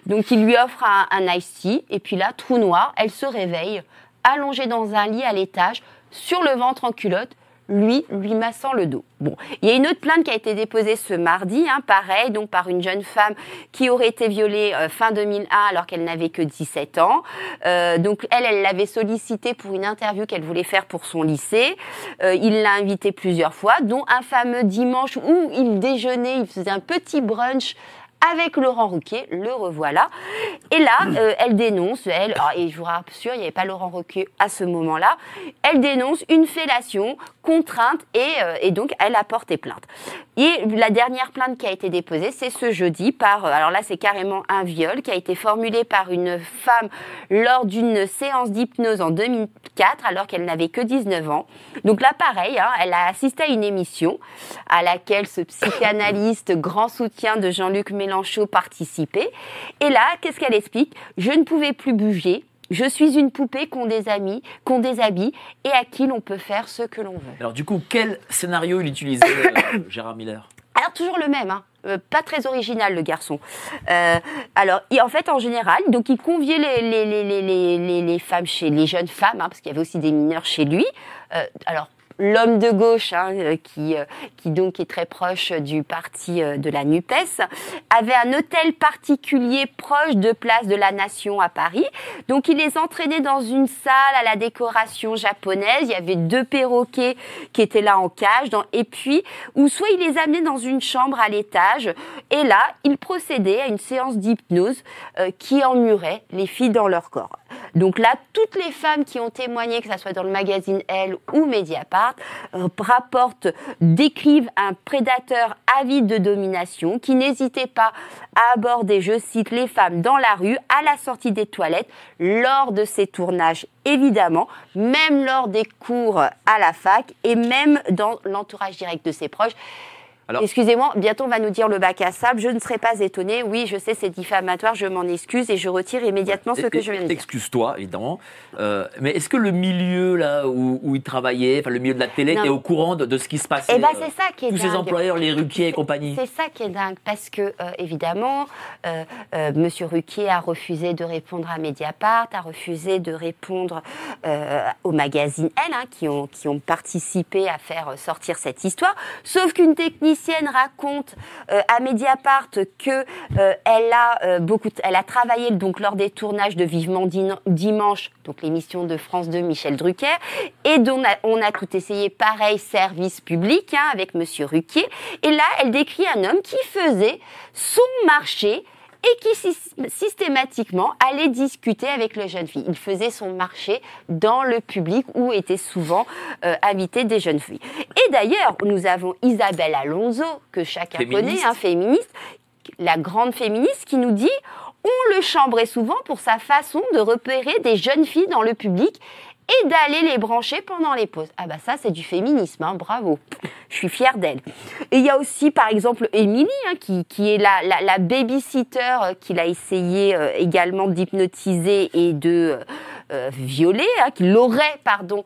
Donc il lui offre un, un iced tea et puis là, trou noir, elle se réveille, allongée dans un lit à l'étage, sur le ventre en culotte, lui, lui massant le dos. Bon, il y a une autre plainte qui a été déposée ce mardi, hein, pareil, donc par une jeune femme qui aurait été violée euh, fin 2001 alors qu'elle n'avait que 17 ans. Euh, donc elle, elle l'avait sollicité pour une interview qu'elle voulait faire pour son lycée. Euh, il l'a invitée plusieurs fois, dont un fameux dimanche où il déjeunait, il faisait un petit brunch avec Laurent Ruquier, le revoilà. Et là, euh, elle dénonce, elle, alors, et je vous rassure, il n'y avait pas Laurent Ruquier à ce moment-là, elle dénonce une fellation contrainte et, euh, et donc elle a porté plainte. Et la dernière plainte qui a été déposée, c'est ce jeudi par, euh, alors là c'est carrément un viol qui a été formulé par une femme lors d'une séance d'hypnose en 2004 alors qu'elle n'avait que 19 ans. Donc là pareil, hein, elle a assisté à une émission à laquelle ce psychanalyste grand soutien de Jean-Luc Mélenchon participait. Et là, qu'est-ce qu'elle explique? Je ne pouvais plus bouger. Je suis une poupée qu'on déshabille, qu'on déshabille et à qui l'on peut faire ce que l'on veut. Alors du coup, quel scénario il utilisait, euh, Gérard Miller? Alors toujours le même, hein. Euh, pas très original le garçon. Euh, alors il- en fait en général, donc il conviait les, les, les, les, les, les- les femmes chez les jeunes femmes, hein, parce qu'il y avait aussi des mineurs chez lui. Euh, alors l'homme de gauche, hein, euh, qui, euh, qui donc est très proche du parti euh, de la NUPES, avait un hôtel particulier proche de Place de la Nation à Paris. Donc il les entraînait dans une salle à la décoration japonaise. Il y avait deux perroquets qui étaient là en cage. et puis, ou soit il les amenait dans une chambre à l'étage. Et là, il procédait à une séance d'hypnose euh, qui emmurait les filles dans leur corps. Donc là, toutes les femmes qui ont témoigné, que ce soit dans le magazine Elle ou Mediapart, euh, rapportent, décrivent un prédateur avide de domination qui n'hésitait pas à aborder, je cite, les femmes dans la rue, à la sortie des toilettes, lors de ses tournages, évidemment, même lors des cours à la fac et même dans l'entourage direct de ses proches. Excusez-moi, bientôt on va nous dire le bac à sable. Je ne serais pas étonnée. Oui, je sais, c'est diffamatoire. Je m'en excuse et je retire immédiatement ce que je viens de dire. Excuse-toi, évidemment. Euh, mais est-ce que le milieu là où, où il travaillait, enfin le milieu de la télé, était au courant de, de ce qui se passait Eh ben, euh, c'est ça qui est Tous ces dingue. employeurs, les Ruquier et compagnie? C'est ça qui est dingue, parce que, euh, évidemment, euh, Monsieur Ruquier a refusé de répondre à Mediapart, a refusé de répondre euh, au magazine Elle, hein, qui, ont, qui ont participé à faire sortir cette histoire. Sauf qu'une technicienne raconte euh, à Mediapart que euh, elle a euh, beaucoup, elle a travaillé donc lors des tournages de Vivement Dimanche, donc l'émission de France 2 Michel Drucker, et dont on a, on a tout essayé, pareil, service public, hein, avec Monsieur Ruquier. Et là, elle décrit un homme qui faisait son marché et qui sys- systématiquement allait discuter avec les jeunes filles. Il faisait son marché dans le public où étaient souvent euh, invitées des jeunes filles. Et d'ailleurs, nous avons Isabelle Alonso, que chacun Féministe. connaît, un féministe, la grande féministe qui nous dit on le chambrait souvent pour sa façon de repérer des jeunes filles dans le public et d'aller les brancher pendant les pauses. Ah bah ça c'est du féminisme, hein, bravo. Je suis fière d'elle. Et il y a aussi par exemple Émilie hein, qui, qui est la, la, la babysitter euh, qu'il a essayé euh, également d'hypnotiser et de euh, violer, hein, qui l'aurait pardon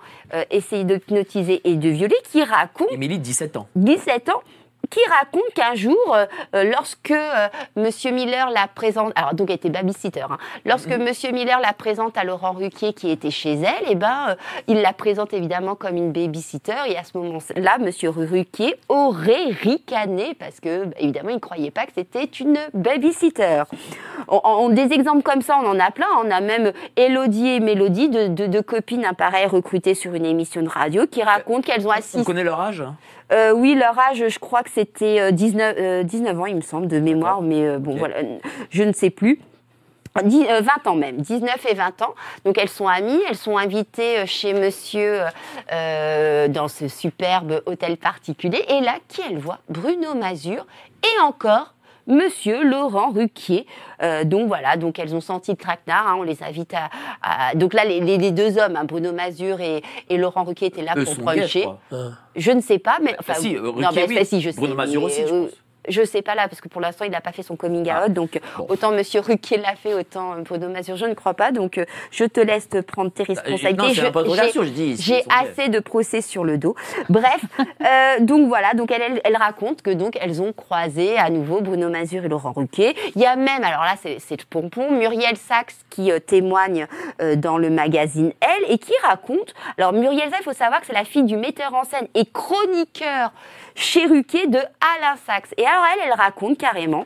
essayé d'hypnotiser et de violer, qui raconte Émilie, 17 ans. 17 ans, qui raconte qu'un jour, euh, euh, lorsque euh, Monsieur Miller la présente, alors donc elle était babysitter, hein, lorsque Mhm. Monsieur Miller la présente à Laurent Ruquier qui était chez elle, et ben euh, il la présente évidemment comme une babysitter et à ce moment-là, Monsieur Ruquier aurait ricané parce que bah, évidemment il ne croyait pas que c'était une babysitter. On- on- des exemples comme ça, on en a plein. On a même Elodie et Mélodie, deux de, de copines, un pareil, recrutées sur une émission de radio, qui racontent qu'elles ont On assisté connaît leur âge hein euh, oui, leur âge, je crois que c'était euh, 19, euh, 19 ans, il me semble, de mémoire, mais euh, bon, voilà, je ne sais plus. Dix- euh, 20 ans même, 19 et 20 ans. Donc elles sont amies, elles sont invitées euh, chez monsieur euh, dans ce superbe hôtel particulier. Et là, qui elles voient Bruno Mazur et encore Monsieur Laurent Ruquier. Euh, donc voilà, donc elles ont senti le traquenard. hein, on les invite à, à- Donc là, les, les- les deux hommes, hein, Bruno Mazur et, et Laurent Ruquier, étaient là Eux pour sont gays, je bruncher. crois. Je ne sais pas, mais Bah, si, euh, non, mais oui. si, je sais. Bruno Mazur mais, aussi, je euh, pense. Je sais pas là, parce que pour l'instant, il n'a pas fait son coming out. donc, bon. autant Monsieur Ruquier l'a fait, autant euh, Bruno Mazur, je ne crois pas. Donc, euh, je te laisse te prendre tes responsabilités. Bah, pas de j'ai- assez de procès sur le dos. Bref, euh, donc voilà. Donc, elle, elle, elle raconte que donc elles ont croisé à nouveau Bruno Mazur et Laurent Ruquier. Il y a même, alors là, c'est c'est le pompon, Muriel Sachs qui euh, témoigne euh, dans le magazine Elle et qui raconte. Alors, Muriel Sachs, il faut savoir que c'est la fille du metteur en scène et chroniqueur chez Ruquier de Alain Sachs. Et alors, elle, elle raconte carrément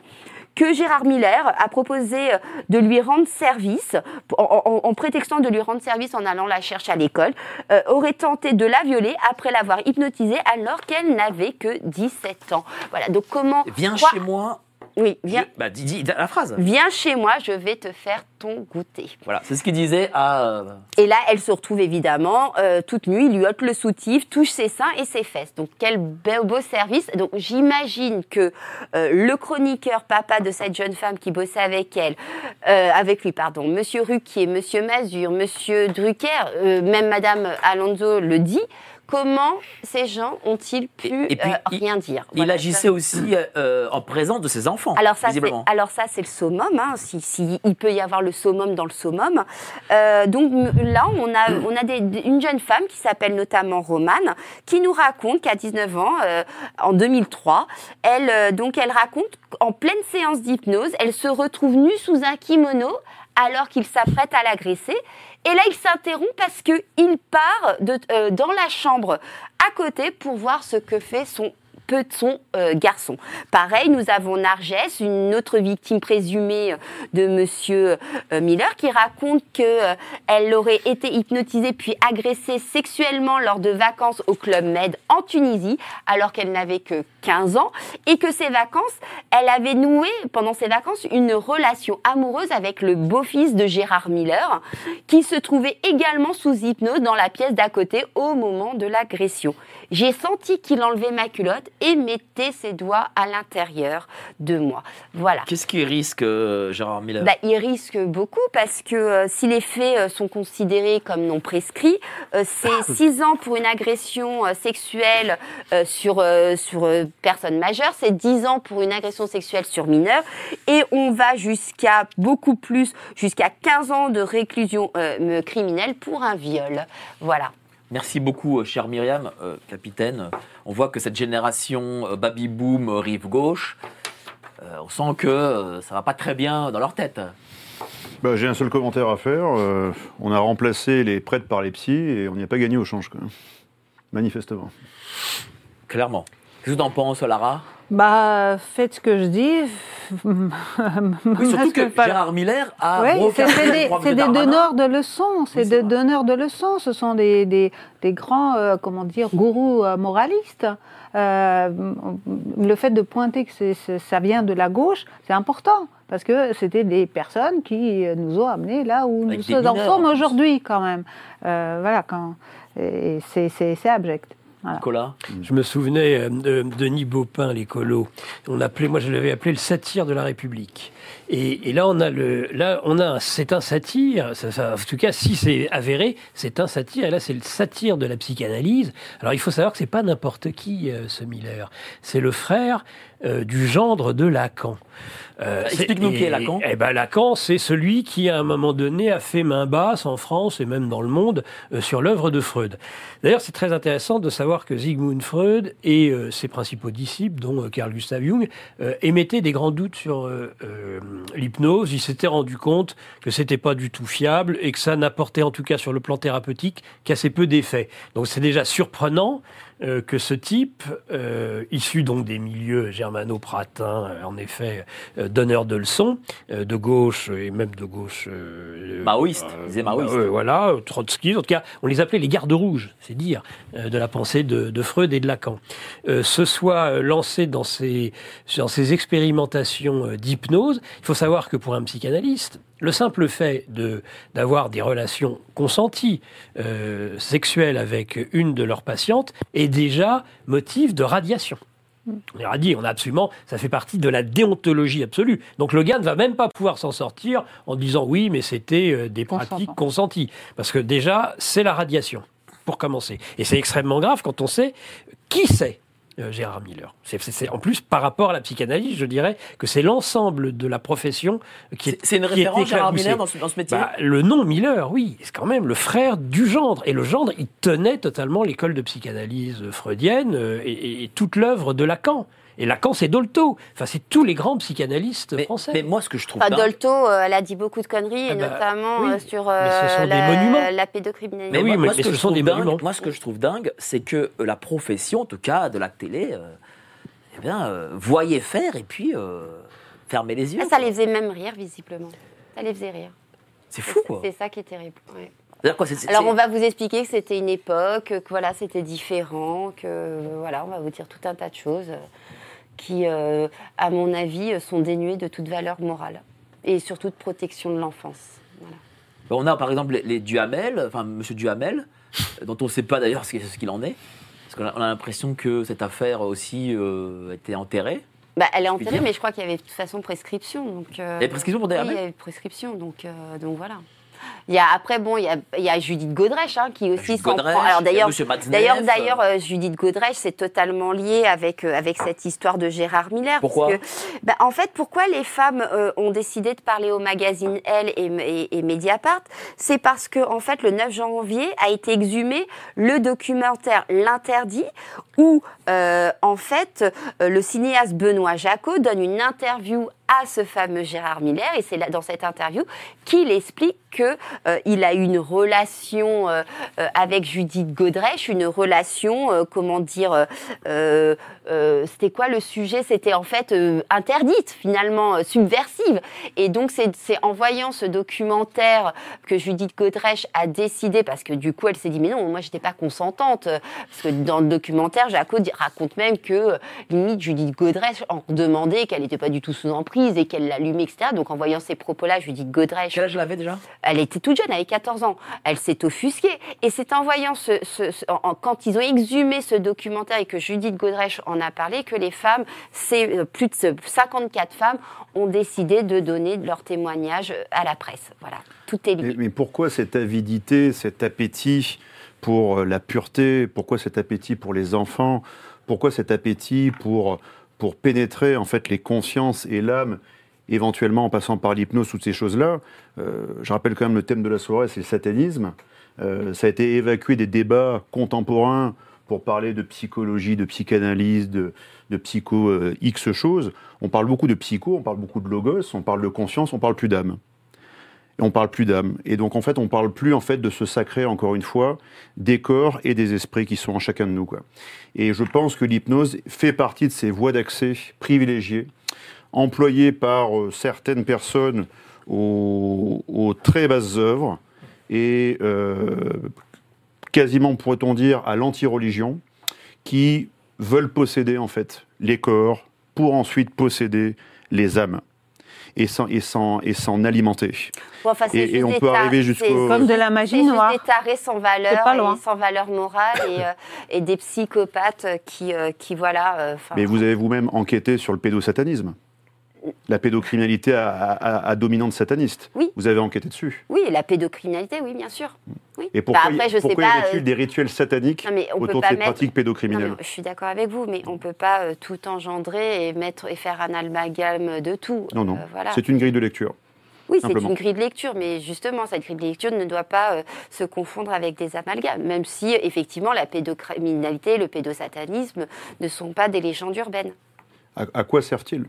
que Gérard Miller a proposé euh, de lui rendre service, en, en- en prétextant de lui rendre service en allant la chercher à l'école, euh, aurait tenté de la violer après l'avoir hypnotisée alors qu'elle n'avait que 17 ans. Voilà, donc comment... Viens chez moi. Oui, viens, Je- Bah, dis, dis la phrase. viens chez moi, je vais te faire ton goûter. Voilà, c'est ce qu'il disait à. euh, Et là, elle se retrouve évidemment euh, toute nue, il lui ôte le soutif, touche ses seins et ses fesses. Donc quel beau, beau service. Donc j'imagine que euh, le chroniqueur papa de cette jeune femme qui bossait avec elle, euh, avec lui, pardon, Monsieur Ruquier, Monsieur Mazur, Monsieur Drucker, même Madame Alonso le dit. Comment ces gens ont-ils pu Et- puis, euh, rien dire Il Voilà, agissait ça- aussi euh, en présence de ses enfants, alors ça, c'est, visiblement. alors ça, c'est le summum. Hein, si, si il peut y avoir le summum dans le summum. Euh, donc là, on a, on a des- des- une jeune femme qui s'appelle notamment Romane, qui nous raconte qu'à 19 ans, euh, en 2003, elle, euh, donc elle raconte qu'en pleine séance d'hypnose, elle se retrouve nue sous un kimono alors qu'il s'apprête à l'agresser. Et là, il s'interrompt parce que il part euh, dans la chambre à côté pour voir ce que fait son son euh, garçon. Pareil, nous avons Narges, une autre victime présumée de Monsieur euh, Miller, qui raconte que euh, elle aurait été hypnotisée puis agressée sexuellement lors de vacances au Club Med en Tunisie, alors qu'elle n'avait que 15 ans, et que ces vacances, elle avait noué pendant ces vacances une relation amoureuse avec le beau-fils de Gérard Miller, qui se trouvait également sous hypnose dans la pièce d'à côté au moment de l'agression. J'ai senti qu'il enlevait ma culotte et mettait ses doigts à l'intérieur de moi. Voilà. Qu'est-ce qu'il risque, euh, Gérard Miller? Bah, il risque beaucoup parce que euh, si les faits euh, sont considérés comme non prescrits, euh, c'est 6 ans pour une agression sexuelle sur, sur personne majeure, c'est 10 ans pour une agression sexuelle sur mineur, et on va jusqu'à beaucoup plus, jusqu'à 15 ans de réclusion criminelle pour un viol. Voilà. Merci beaucoup, chère Myriam, euh, capitaine. On voit que cette génération euh, baby-boom euh, rive gauche, euh, on sent que ça va pas très bien dans leur tête. Bah, J'ai un seul commentaire à faire. euh, on a remplacé les prêtres par les psys et on n'y a pas gagné au change. Quoi. Manifestement. Clairement. Qu'est-ce que tu en penses, Lara? Bah, faites ce que je dis. Oui, surtout que pas- Gérard Miller a Oui, c'est des, donneurs de leçons, c'est Oui, des donneurs de leçons. Ce sont des, des, des grands, euh, comment dire, gourous euh, moralistes. Euh, le fait de pointer que ça vient de la gauche, c'est important parce que c'était des personnes qui nous ont amenés là où Avec nous en sommes aujourd'hui quand même. Voilà, quand c'est abject. Voilà. Nicolas Je me souvenais euh, de Denis Baupin, l'écolo. On appelait, moi je l'avais appelé le satire de la République. Et, et là on a le, là on a, un- c'est un satire. Ça, ça- en tout cas, si c'est avéré, c'est un satire. Et là c'est le satire de la psychanalyse. Alors il faut savoir que c'est pas n'importe qui, euh, ce Miller. C'est le frère euh, du gendre de Lacan. Euh, c'est- Explique-nous qui est Lacan. Eh ben Lacan, c'est celui qui, à un moment donné, a fait main basse en France et même dans le monde euh, sur l'œuvre de Freud. D'ailleurs, c'est très intéressant de savoir que Sigmund Freud et euh, ses principaux disciples, dont euh, Carl Gustav Jung, euh, émettaient des grands doutes sur euh, euh, l'hypnose. Ils s'étaient rendus compte que c'était pas du tout fiable et que ça n'apportait, en tout cas sur le plan thérapeutique, qu'assez peu d'effets. Donc c'est déjà surprenant euh, que ce type, euh, issu donc des milieux germano-pratins, euh, en effet, euh, donneur de leçons, euh, de gauche et même de gauche... euh, Maoïste, ils maoïste. voilà, Trotsky, en tout cas, on les appelait les gardes rouges, c'est dire, euh, de la pensée de, de Freud et de Lacan. Euh, se soit lancé dans ces, dans ces expérimentations d'hypnose, il faut savoir que pour un psychanalyste, le simple fait de d'avoir des relations consenties euh, sexuelles avec une de leurs patientes est déjà motif de radiation. On leur a dit, on a absolument, ça fait partie de la déontologie absolue. Donc le gars ne va même pas pouvoir s'en sortir en disant oui, mais c'était euh, des Consentant. pratiques consenties. Parce que déjà, c'est la radiation, pour commencer. Et c'est extrêmement grave quand on sait qui c'est. Euh, Gérard Miller. C'est, en plus, par rapport à la psychanalyse, je dirais que c'est l'ensemble de la profession qui est. C'est une référence, Gérard. Miller, dans ce, dans ce métier Bah, le nom Miller, oui, c'est quand même le frère du gendre. Et le gendre, il tenait totalement l'école de psychanalyse freudienne euh, et, et- et toute l'œuvre de Lacan. Et Lacan, c'est Dolto. Enfin, c'est tous les grands psychanalystes mais, français. mais moi, ce que je trouve Enfin, dingue- Dolto, euh, elle a dit beaucoup de conneries, Ah et bah, notamment oui. euh, sur Mais ce sont euh, des la, monuments. la pédocriminalité. Mais oui, moi, mais- moi, ce que sont trouve des dingue- monuments. Moi, ce que je trouve dingue, c'est que euh, la profession, en tout cas de la télé, euh, eh bien, euh, voyait faire et puis euh, fermer les yeux. Ah, ça quoi. les faisait même rire, visiblement. Ça les faisait rire. C'est fou, quoi. C'est ça qui est terrible. ouais. C'est-à-dire quoi, c'est- c'est- Alors c'est- on va vous expliquer que c'était une époque, que voilà, c'était différent, que voilà, on va vous dire tout un tas de choses qui, euh, à mon avis, euh, sont dénuées de toute valeur morale et surtout de protection de l'enfance. Voilà. On a par exemple les, les Duhamel, enfin Monsieur Duhamel, euh, dont on ne sait pas d'ailleurs ce qu'il en est. Parce qu'on a, on a l'impression que cette affaire aussi euh, était enterrée. Bah, elle est enterrée, mais je crois qu'il y avait de toute façon prescription. Donc, euh, Il y avait prescription pour Oui, Duhamel il y avait prescription, donc, donc voilà. Il y a, après, bon, il y a, il y a Judith Godrèche hein, qui aussi s'en prend. Alors d'ailleurs, D'ailleurs, d'ailleurs, euh, Judith Godrèche, c'est totalement lié avec, euh, avec cette histoire de Gérard Miller. Pourquoi parce que, bah, En fait, pourquoi les femmes euh, ont décidé de parler au magazine Elle et, et, et Mediapart? C'est parce que, en fait, le 9 janvier a été exhumé le documentaire L'Interdit, où, en fait, le cinéaste Benoît Jacot donne une interview à ce fameux Gérard Miller, et c'est là, dans cette interview qu'il explique que il a une relation euh, euh, avec Judith Godrèche, une relation, euh, comment dire, euh, c'était quoi le sujet? C'était en fait euh, interdite, finalement, euh, subversive. Et donc, c'est en voyant ce documentaire que Judith Godrèche a décidé, parce que du coup, elle s'est dit, mais non, moi, j'étais pas consentante. Parce que dans le documentaire, Jaco raconte même que, limite, Judith Godrèche en demandait qu'elle n'était pas du tout sous emprise et qu'elle l'allumait, etc. Donc, en voyant ces propos-là, Judith Godrèche Quel âge elle avait déjà? Elle était toute jeune, elle avait 14 ans. Elle s'est offusquée. Et c'est en voyant ce, ce- ce- en- en- quand ils ont exhumé ce documentaire et que Judith Godrèche en a parlé, que les femmes, c'est euh, plus de ce- 54 femmes ont décidé de donner leur témoignage à la presse. Voilà, tout est lié. Mais, pourquoi cette avidité, cet appétit pour euh, la pureté? Pourquoi cet appétit pour les enfants? Pourquoi cet appétit pour, pour pénétrer en fait les consciences et l'âme éventuellement en passant par l'hypnose, toutes ces choses-là? Euh, je rappelle quand même le thème de la soirée, c'est le satanisme. Euh, ça a été évacué des débats contemporains pour parler de psychologie, de psychanalyse, de, de psycho euh, X choses. On parle beaucoup de psycho, on parle beaucoup de logos, on parle de conscience, on parle plus d'âme. Et on parle plus d'âme. Et donc en fait, on parle plus en fait de ce sacré, encore une fois, des corps et des esprits qui sont en chacun de nous. Et je pense que l'hypnose fait partie de ces voies d'accès privilégiées, employées par euh, certaines personnes aux, aux très basses œuvres et euh, quasiment, pourrait-on dire, à l'anti-religion, qui veulent posséder en fait les corps pour ensuite posséder les âmes et s'en et s'en et s'en alimenter. Bon, enfin, c'est Et- on peut arriver c'est- jusqu'au- Comme de la magie noire. des tarés sans valeur, C'est pas loin. et sans valeur morale et, euh, et des psychopathes qui, euh, qui voilà. euh, Mais vous avez vous-même enquêté sur le pédosatanisme. La pédocriminalité à, à- à dominante sataniste. Oui. Vous avez enquêté dessus. Oui, la pédocriminalité, oui, bien sûr. Oui. Et pourquoi, Bah, après, je sais pourquoi pas. y a-t-il euh, des rituels sataniques non, mais on peut autour de pas ces mettre- pratiques Non, pédocriminelles mais je suis d'accord avec vous, mais on ne peut pas euh, tout engendrer et, mettre, et faire un amalgame de tout. Non, non. Euh, voilà. C'est une grille de lecture. Oui, c'est une grille de lecture, mais justement, cette grille de lecture ne doit pas euh, se confondre avec des amalgames, même si, effectivement, la pédocriminalité, le pédosatanisme ne sont pas des légendes urbaines. À, à quoi servent-ils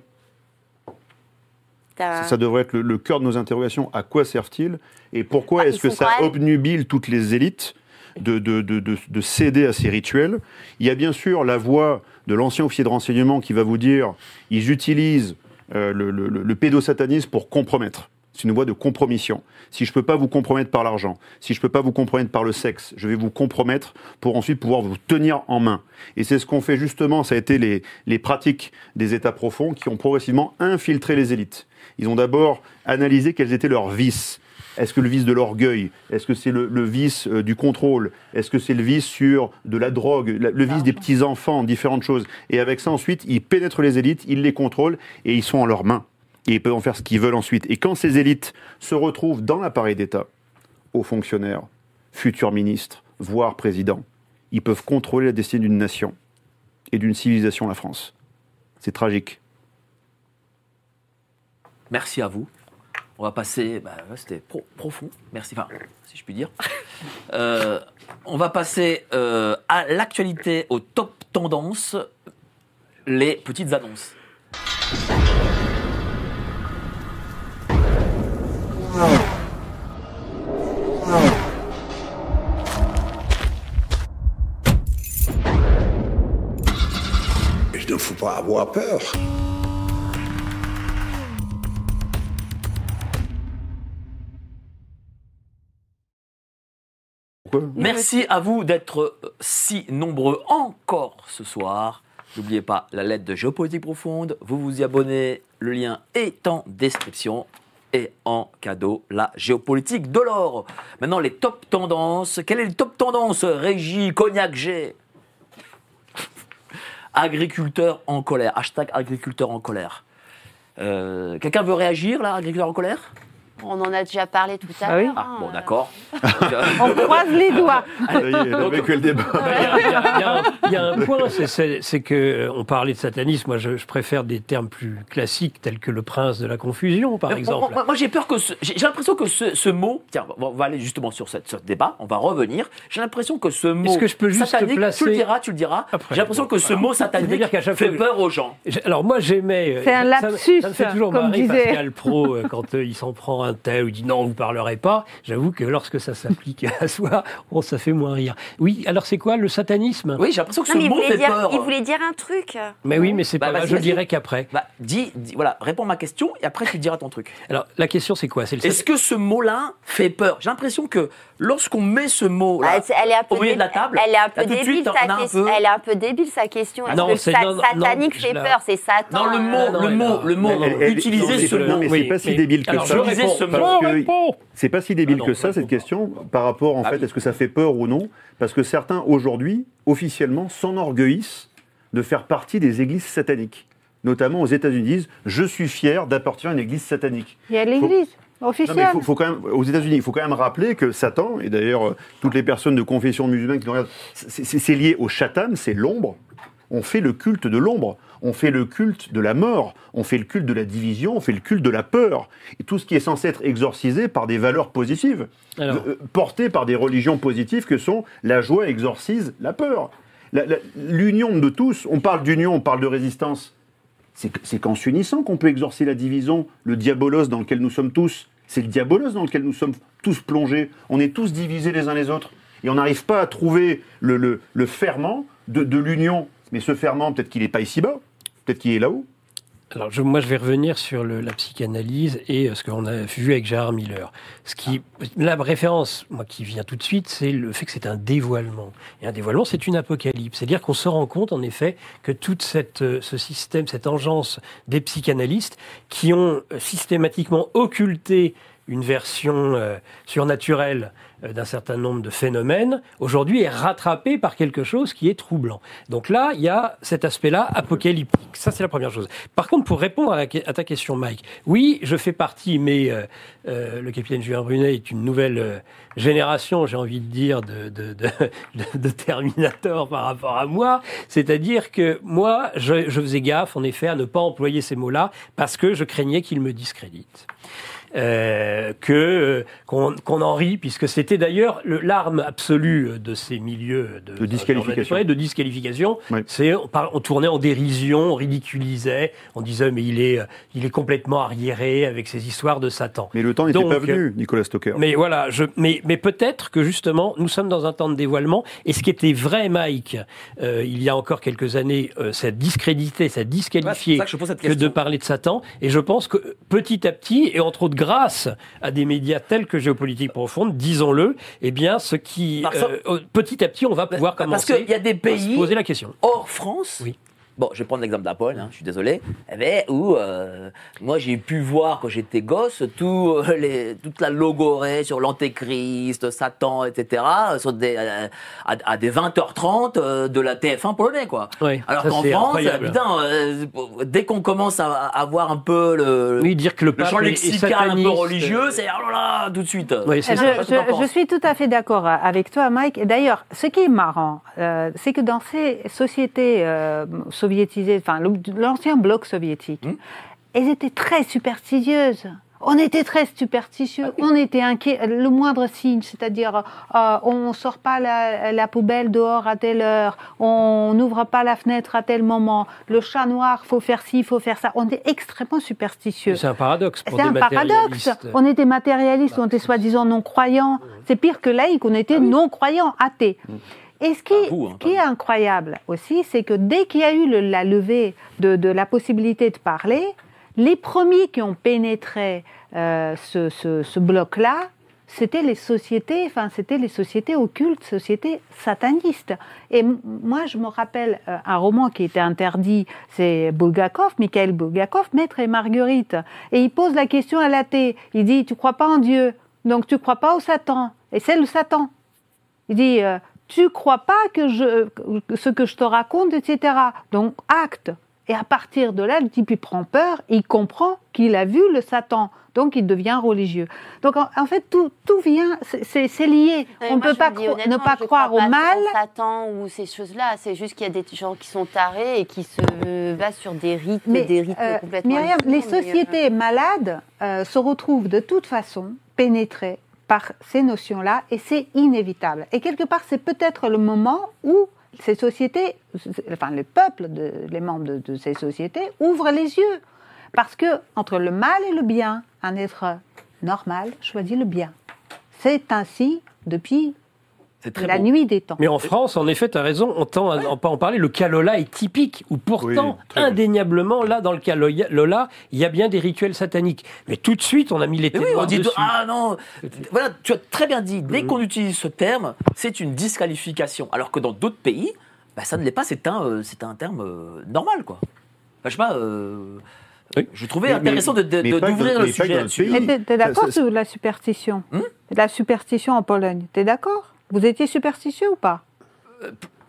ça, ça devrait être le, le cœur de nos interrogations. À quoi servent-ils Et pourquoi Ah, est-ce que ça même- obnubile toutes les élites de, de, de, de- de céder à ces rituels? Il y a bien sûr la voix de l'ancien officier de renseignement qui va vous dire ils utilisent euh, le, le- le pédosatanisme pour compromettre. C'est une voie de compromission. Si je ne peux pas vous compromettre par l'argent, si je ne peux pas vous compromettre par le sexe, je vais vous compromettre pour ensuite pouvoir vous tenir en main. Et c'est ce qu'ont fait justement, ça a été les, les pratiques des États profonds qui ont progressivement infiltré les élites. Ils ont d'abord analysé quels étaient leurs vices. Est-ce que le vice de l'orgueil? Est-ce que c'est le, vice euh, du contrôle? Est-ce que c'est le vice sur de la drogue? Le vice des petits-enfants Différentes choses. Et avec ça, ensuite, ils pénètrent les élites, ils les contrôlent et ils sont en leurs mains. Et ils peuvent en faire ce qu'ils veulent ensuite. Et quand ces élites se retrouvent dans l'appareil d'État, hauts fonctionnaires, futurs ministres, voire présidents, ils peuvent contrôler la destinée d'une nation et d'une civilisation, la France. C'est tragique. Merci à vous. On va passer. bah, C'était pro- profond. Merci. Enfin, si je puis dire. Euh, on va passer euh, à l'actualité, au top tendance, les petites annonces. Je ne faut pas avoir peur. Merci à vous d'être euh, si nombreux encore ce soir. N'oubliez pas la lettre de géopolitique profonde. Vous vous y abonnez. Le lien est en description. Et en cadeau, la géopolitique de l'or. Maintenant, les top tendances. Quelle est le top tendance Régie, Cognac G? Agriculteur en colère. Hashtag agriculteur en colère. Euh, Quelqu'un veut réagir là, agriculteur en colère? On en a déjà parlé tout à Ah oui l'heure. Ah, hein, bon, euh, d'accord. On croise les doigts. Vécu le débat. Il y, a- il y a- il y a un- point, c'est- c'est c'est que euh, on parlait de satanisme. Moi, je, je préfère des termes plus classiques tels que le prince de la confusion, par Mais exemple. Moi, moi, j'ai peur que ce- j'ai j'ai l'impression que ce, ce mot, tiens, on va- on va aller justement sur cette- ce débat, on va revenir. J'ai l'impression que ce mot Est-ce que je peux juste satanique, placer- tu le diras, tu le diras. Après, j'ai l'impression bon, que ce mot satanique fait fois- peur aux gens. Alors moi j'aimais. euh, C'est un lapsus, Ça me fait toujours comme marrer disait. Pascal Pro euh, quand euh, il s'en prend un tel ou dit non vous parlerez pas. J'avoue que lorsque ça s'applique à soi, bon ça fait moins rire. Oui alors c'est quoi le satanisme? Oui, j'ai l'impression que Non, ce mais il mot voulait, fait dire, peur. il voulait dire un truc. Mais oui mais c'est Bah, pas grave, je le vas-y. dirai qu'après. Bah, dis, dis- voilà, réponds à ma question et après tu diras ton truc. Alors la question c'est quoi? C'est le Est-ce que ce mot-là fait peur? J'ai l'impression que lorsqu'on met ce mot-là, Ah, c'est- elle est un peu au milieu de la table, Elle est un peu là, débile suite, sa question. peu- Elle est un peu débile sa question. Est-ce Non, que c'est- sa- non, satanique non, fait peur C'est Satan. Non, le mot, non, le elle mot, le mot, elle- elle- mais ce non, mot. mais c'est pas si débile que ça. Mot. Je que réponds. c'est pas si débile Ah que ça, cette question, par rapport, en Ah fait, est-ce que ça fait peur ou non? Parce que certains, aujourd'hui, officiellement, s'enorgueillissent de faire partie des églises sataniques. Notamment aux États-Unis, disent Je suis fier d'appartenir à une église satanique. Il y a l'église Non, mais faut, faut quand même, aux États-Unis, il faut quand même rappeler que Satan, et d'ailleurs euh, toutes les personnes de confession musulmane qui nous regardent, c'est lié au Shatan, c'est l'ombre. On fait le culte de l'ombre, on fait le culte de la mort, on fait le culte de la division, on fait le culte de la peur. Et tout ce qui est censé être exorcisé par des valeurs positives, Alors. euh, portées par des religions positives que sont la joie exorcise la peur. L'union de tous, on parle d'union, on parle de résistance. C'est c'est qu'en s'unissant qu'on peut exorcer la division, le diabolos dans lequel nous sommes tous. C'est le diabolos dans lequel nous sommes tous plongés. On est tous divisés les uns les autres. Et on n'arrive pas à trouver le, le, le ferment de, de l'union. Mais ce ferment, peut-être qu'il n'est pas ici-bas, peut-être qu'il est là-haut. Alors, je- moi, je vais revenir sur le- la psychanalyse et euh, ce qu'on a vu avec Gérard Miller. Ce qui, la référence, moi, qui vient tout de suite, c'est le fait que c'est un dévoilement. Et un dévoilement, c'est une apocalypse. C'est-à-dire qu'on se rend compte, en effet, que tout cette, euh, ce système, cette engeance des psychanalystes qui ont systématiquement occulté une version euh, surnaturelle d'un certain nombre de phénomènes, aujourd'hui est rattrapé par quelque chose qui est troublant. Donc là, il y a cet aspect-là apocalyptique. Ça, c'est la première chose. Par contre, pour répondre à, ta question, Mike, oui, je fais partie, mais euh, euh, le capitaine Julien Brunet est une nouvelle euh, génération, j'ai envie de dire, de, de, de, de- de Terminator par rapport à moi. C'est-à-dire que moi, je, je faisais gaffe, en effet, à ne pas employer ces mots-là parce que je craignais qu'ils me discréditent. Euh, que euh, qu'on qu'on en rit, puisque c'était d'ailleurs le- l'arme absolue de ces milieux de, De disqualification. Ouais, de disqualification. Oui. C'est on, on tournait en dérision, on ridiculisait, on disait mais il est il est complètement arriéré avec ses histoires de Satan. Mais le temps n'était Donc, pas venu, Nicolas Stoker. Mais voilà, je, mais, mais peut-être que justement, nous sommes dans un temps de dévoilement. Et ce qui était vrai, Mike, euh, il y a encore quelques années, euh, ça discréditait, ça disqualifiait que je pose cette que question. de parler de Satan. Et je pense que petit à petit, et entre autres grâce à des médias tels que Géopolitique Profonde, disons-le, eh bien, ce qui, euh, petit à petit, on va pouvoir Parce commencer qu'il y a des à se pays poser la question. hors France. Oui. Bon, je vais prendre l'exemple d'Apple, hein, je suis désolé, eh ben, où euh, moi j'ai pu voir quand j'étais gosse tout, euh, les, toute la logorée sur l'antéchrist, Satan, etc., euh, sur des, euh, à, à des 20h30 euh, de la TF1 polonais, quoi. Oui, Alors qu'en France, incroyable. putain, euh, dès qu'on commence à, à avoir un peu le, Oui, dire que le le champ lexical un peu religieux, c'est oh là là, tout de suite. Oui, c'est Je, je- je suis tout à fait d'accord avec toi, Mike. Et d'ailleurs, ce qui est marrant, euh, c'est que dans ces sociétés enfin l'ancien bloc soviétique, Hmm. elles étaient très superstitieuses. On était très superstitieux, Ah on était inquiets. Le moindre signe, c'est-à-dire euh, on sort pas la, la poubelle dehors à telle heure, on n'ouvre pas la fenêtre à tel moment, le chat noir, faut faire ci, faut faire ça. On est extrêmement superstitieux. C'est un paradoxe C'est un paradoxe. On était matérialistes, on était soi-disant non-croyants. C'est pire que laïcs, on était non-croyants, athées. Et ce qui, vous, hein, ce qui est incroyable aussi, c'est que dès qu'il y a eu le- la levée de, de la possibilité de parler, les premiers qui ont pénétré euh, ce, ce- ce bloc-là, c'était les sociétés, enfin c'était les sociétés occultes, sociétés satanistes. Et moi, je me rappelle euh, un roman qui était interdit, c'est Bulgakov, Mikhail Bulgakov, Maître et Marguerite. Et il pose la question à l'athée. Il dit, tu crois pas en Dieu, donc tu crois pas au Satan? Et c'est le Satan. Il dit, euh, tu crois pas que je, ce que je te raconte, etc. Donc acte. Et à partir de là, le type il prend peur, il comprend qu'il a vu le Satan, donc il devient religieux. Donc en, en fait, tout, tout vient, c'est- lié. On ne peut pas ne pas croire crois au pas mal. Satan ou ces choses-là. C'est juste qu'il y a des gens qui sont tarés et qui se basent sur des rites, Mais des rites euh, complètement. Myriam, les mais, euh, sociétés malades euh, se retrouvent de toute façon pénétrées ces notions-là et c'est inévitable. Et quelque part, c'est peut-être le moment où ces sociétés, enfin les peuples, les membres de, de ces sociétés, ouvrent les yeux. Parce que entre le mal et le bien, un être normal choisit le bien. C'est ainsi depuis très la nuit des temps. Mais en France, en effet, tu as raison, on tend à en pas en parler. Le cas Lola est typique, où pourtant, Oui, très bien. indéniablement, là, dans le cas Loya- Lola, il y a bien des rituels sataniques. Mais tout de suite, on a mis les Mais oui, on témoins dit dessus. ah non. Voilà, tu as très bien dit. Dès qu'on utilise ce terme, c'est une disqualification. Alors que dans d'autres pays, bah, ça ne l'est pas. C'est un, euh, c'est un terme euh, normal, quoi. Enfin, je sais pas. euh, Oui. Je trouvais Mais- intéressant mais- de- de- de- d'ouvrir le mais sujet t'es d'accord sur la superstition Hmm La superstition en Pologne, t'es d'accord? Vous étiez superstitieux ou pas?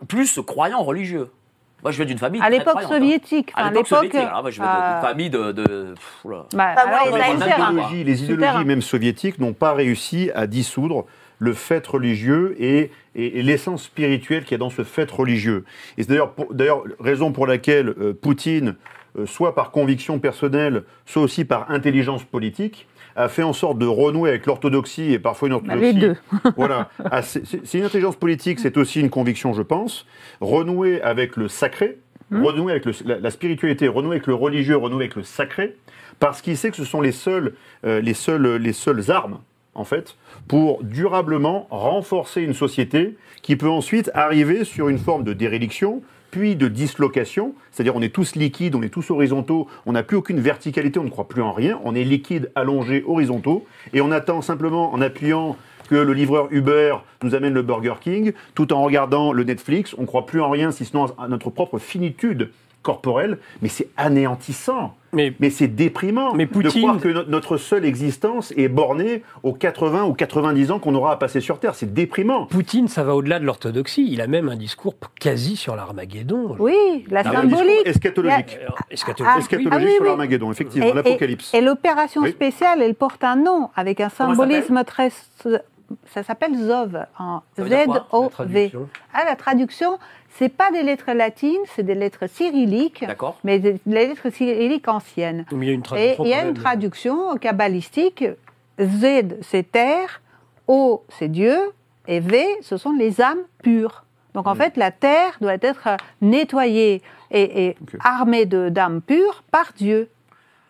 Plus croyant religieux. Moi, je viens d'une famille. À très l'époque hein. soviétique, À l'époque l'époque. soviétique. Alors, moi, je viens d'une euh, famille de. de pff, bah, Bah, les idéologies- les idéologies même soviétiques n'ont pas réussi à dissoudre le fait religieux et, et- et l'essence spirituelle qu'il y a dans ce fait religieux. Et c'est d'ailleurs, raison pour laquelle euh, Poutine, euh, soit par conviction personnelle, soit aussi par intelligence politique, a fait en sorte de renouer avec l'orthodoxie et parfois une orthodoxie. les deux. voilà. Ah, c'est une intelligence politique, c'est aussi une conviction, je pense. Renouer avec le sacré, renouer avec le- la, la spiritualité, renouer avec le religieux, renouer avec le sacré, parce qu'il sait que ce sont les seules, euh, les seules, les seules armes, en fait, pour durablement renforcer une société qui peut ensuite arriver sur une forme de déréliction, de dislocation, c'est-à-dire on est tous liquides, on est tous horizontaux, on n'a plus aucune verticalité, on ne croit plus en rien, on est liquide, allongé, horizontaux, et on attend simplement en appuyant que le livreur Uber nous amène le Burger King, tout en regardant le Netflix, on ne croit plus en rien si n'est à notre propre finitude corporelle, mais c'est anéantissant. Mais, Mais c'est déprimant Mais de Poutine- croire que no- notre seule existence est bornée aux 80 ou 90 ans qu'on aura à passer sur Terre. C'est déprimant. Poutine, ça va au-delà de l'orthodoxie. Il a même un discours quasi sur l'Armageddon. Oui, la discours symbolique. eschatologique. Eschatologique. Ah, Eschatologique ah oui, sur oui. l'Armageddon, effectivement, Et- l'Apocalypse. Et, et l'opération Oui. spéciale, elle porte un nom avec un symbolisme très. Ça s'appelle ZOV, en Z-O-V. traduction Ah, la traduction, c'est pas des lettres latines, c'est des lettres cyrilliques, mais des, des lettres cyrilliques anciennes. Il y a une Et traduction. il y a une traduction kabbalistique. Z, c'est terre, O, c'est Dieu, et V, ce sont les âmes pures. Donc en fait, la terre doit être nettoyée et, et Ok. armée de- d'âmes pures par Dieu.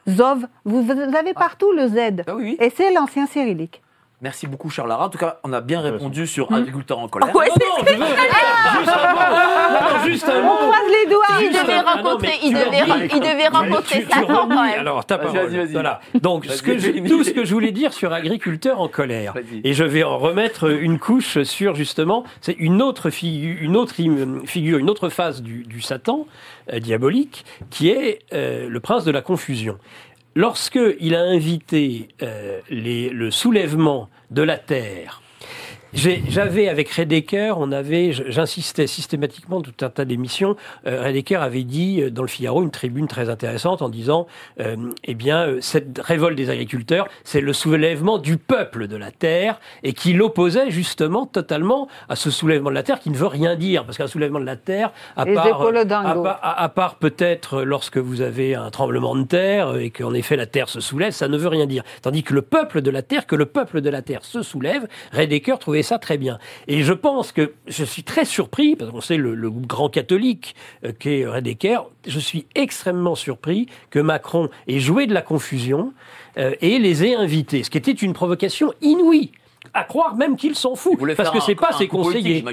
Zov, vous, vous avez partout le Z. Ah oui, oui. Et c'est l'ancien cyrillique. Merci beaucoup, Charles Lara. En tout cas, on a bien répondu sur agriculteur en colère. Ouais, Non, non, je veux juste un mot. Non, non, juste un On mot. croise les doigts. Il Juste devait un- ah non, rencontrer, il devait, il devait rencontrer Tu- tu Satan remis, quand même. Alors, ta parole. vas-y, vas-y. Voilà. Donc, ce que Vas-y, je- vas-y. tout ce que je voulais dire sur agriculteur en colère, et je vais en remettre une couche sur justement, c'est une autre figure, une autre figure, une autre phase du, du Satan euh, diabolique, qui est euh, le prince de la confusion. Lorsque il a invité euh, les- le soulèvement de la terre J'avais avec Redeker, on avait, j'insistais systématiquement tout un tas d'émissions. Euh, Redeker avait dit euh, dans le Figaro une tribune très intéressante en disant, euh, eh bien, euh, cette révolte des agriculteurs, c'est le soulèvement du peuple de la terre et qui l'opposait justement totalement à ce soulèvement de la terre qui ne veut rien dire parce qu'un soulèvement de la terre, à Les part, à à, à part peut-être lorsque vous avez un tremblement de terre et qu'en effet la terre se soulève, ça ne veut rien dire. Tandis que le peuple de la terre, que le peuple de la terre se soulève, Redeker trouvait ça très bien. Et je pense que je suis très surpris, parce qu'on sait le, le grand catholique euh, qu'est Redeker, je suis extrêmement surpris que Macron ait joué de la confusion euh, et les ait invités, ce qui était une provocation inouïe. À croire même qu'il s'en fout, parce que c'est pas un ses conseillers.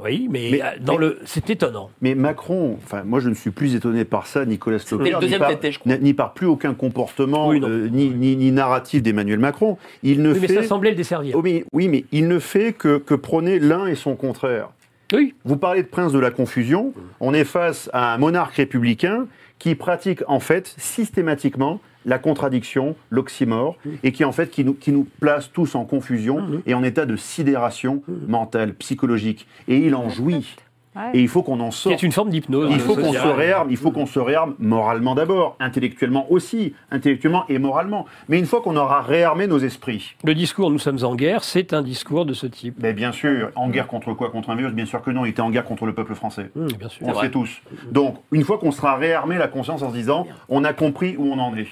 Oui, mais, Mais- euh, dans mais- le, c'est étonnant. Mais Macron, enfin, moi je ne suis plus étonné par ça, Nicolas Stopper, le deuxième ni, par, traité, je crois. ni- par plus aucun comportement, Oui, euh, ni, ni- ni narratif d'Emmanuel Macron. Il ne Oui, mais fait. ça semblait le desservir. Oh, mais- oui, mais il ne fait que, que prôner l'un et son contraire. Oui. Vous parlez de prince de la confusion. On est face à un monarque républicain qui pratique en fait systématiquement la contradiction, l'oxymore, et qui en fait qui nous, qui nous place tous en confusion et en état de sidération mentale, psychologique. Et il en jouit. Ouais. Et il faut qu'on en sorte. est une forme d'hypnose. Il faut qu'on se réarme, il faut qu'on se réarme moralement d'abord, intellectuellement aussi, intellectuellement et moralement. Mais une fois qu'on aura réarmé nos esprits, Le discours Nous sommes en guerre, c'est un discours de ce type. mais bien sûr, en guerre contre quoi? Contre un virus? Bien sûr que non, il était en guerre contre le peuple français. Bien sûr. On le sait tous. Donc, une fois qu'on sera réarmé la conscience en se disant, on a compris où on en est.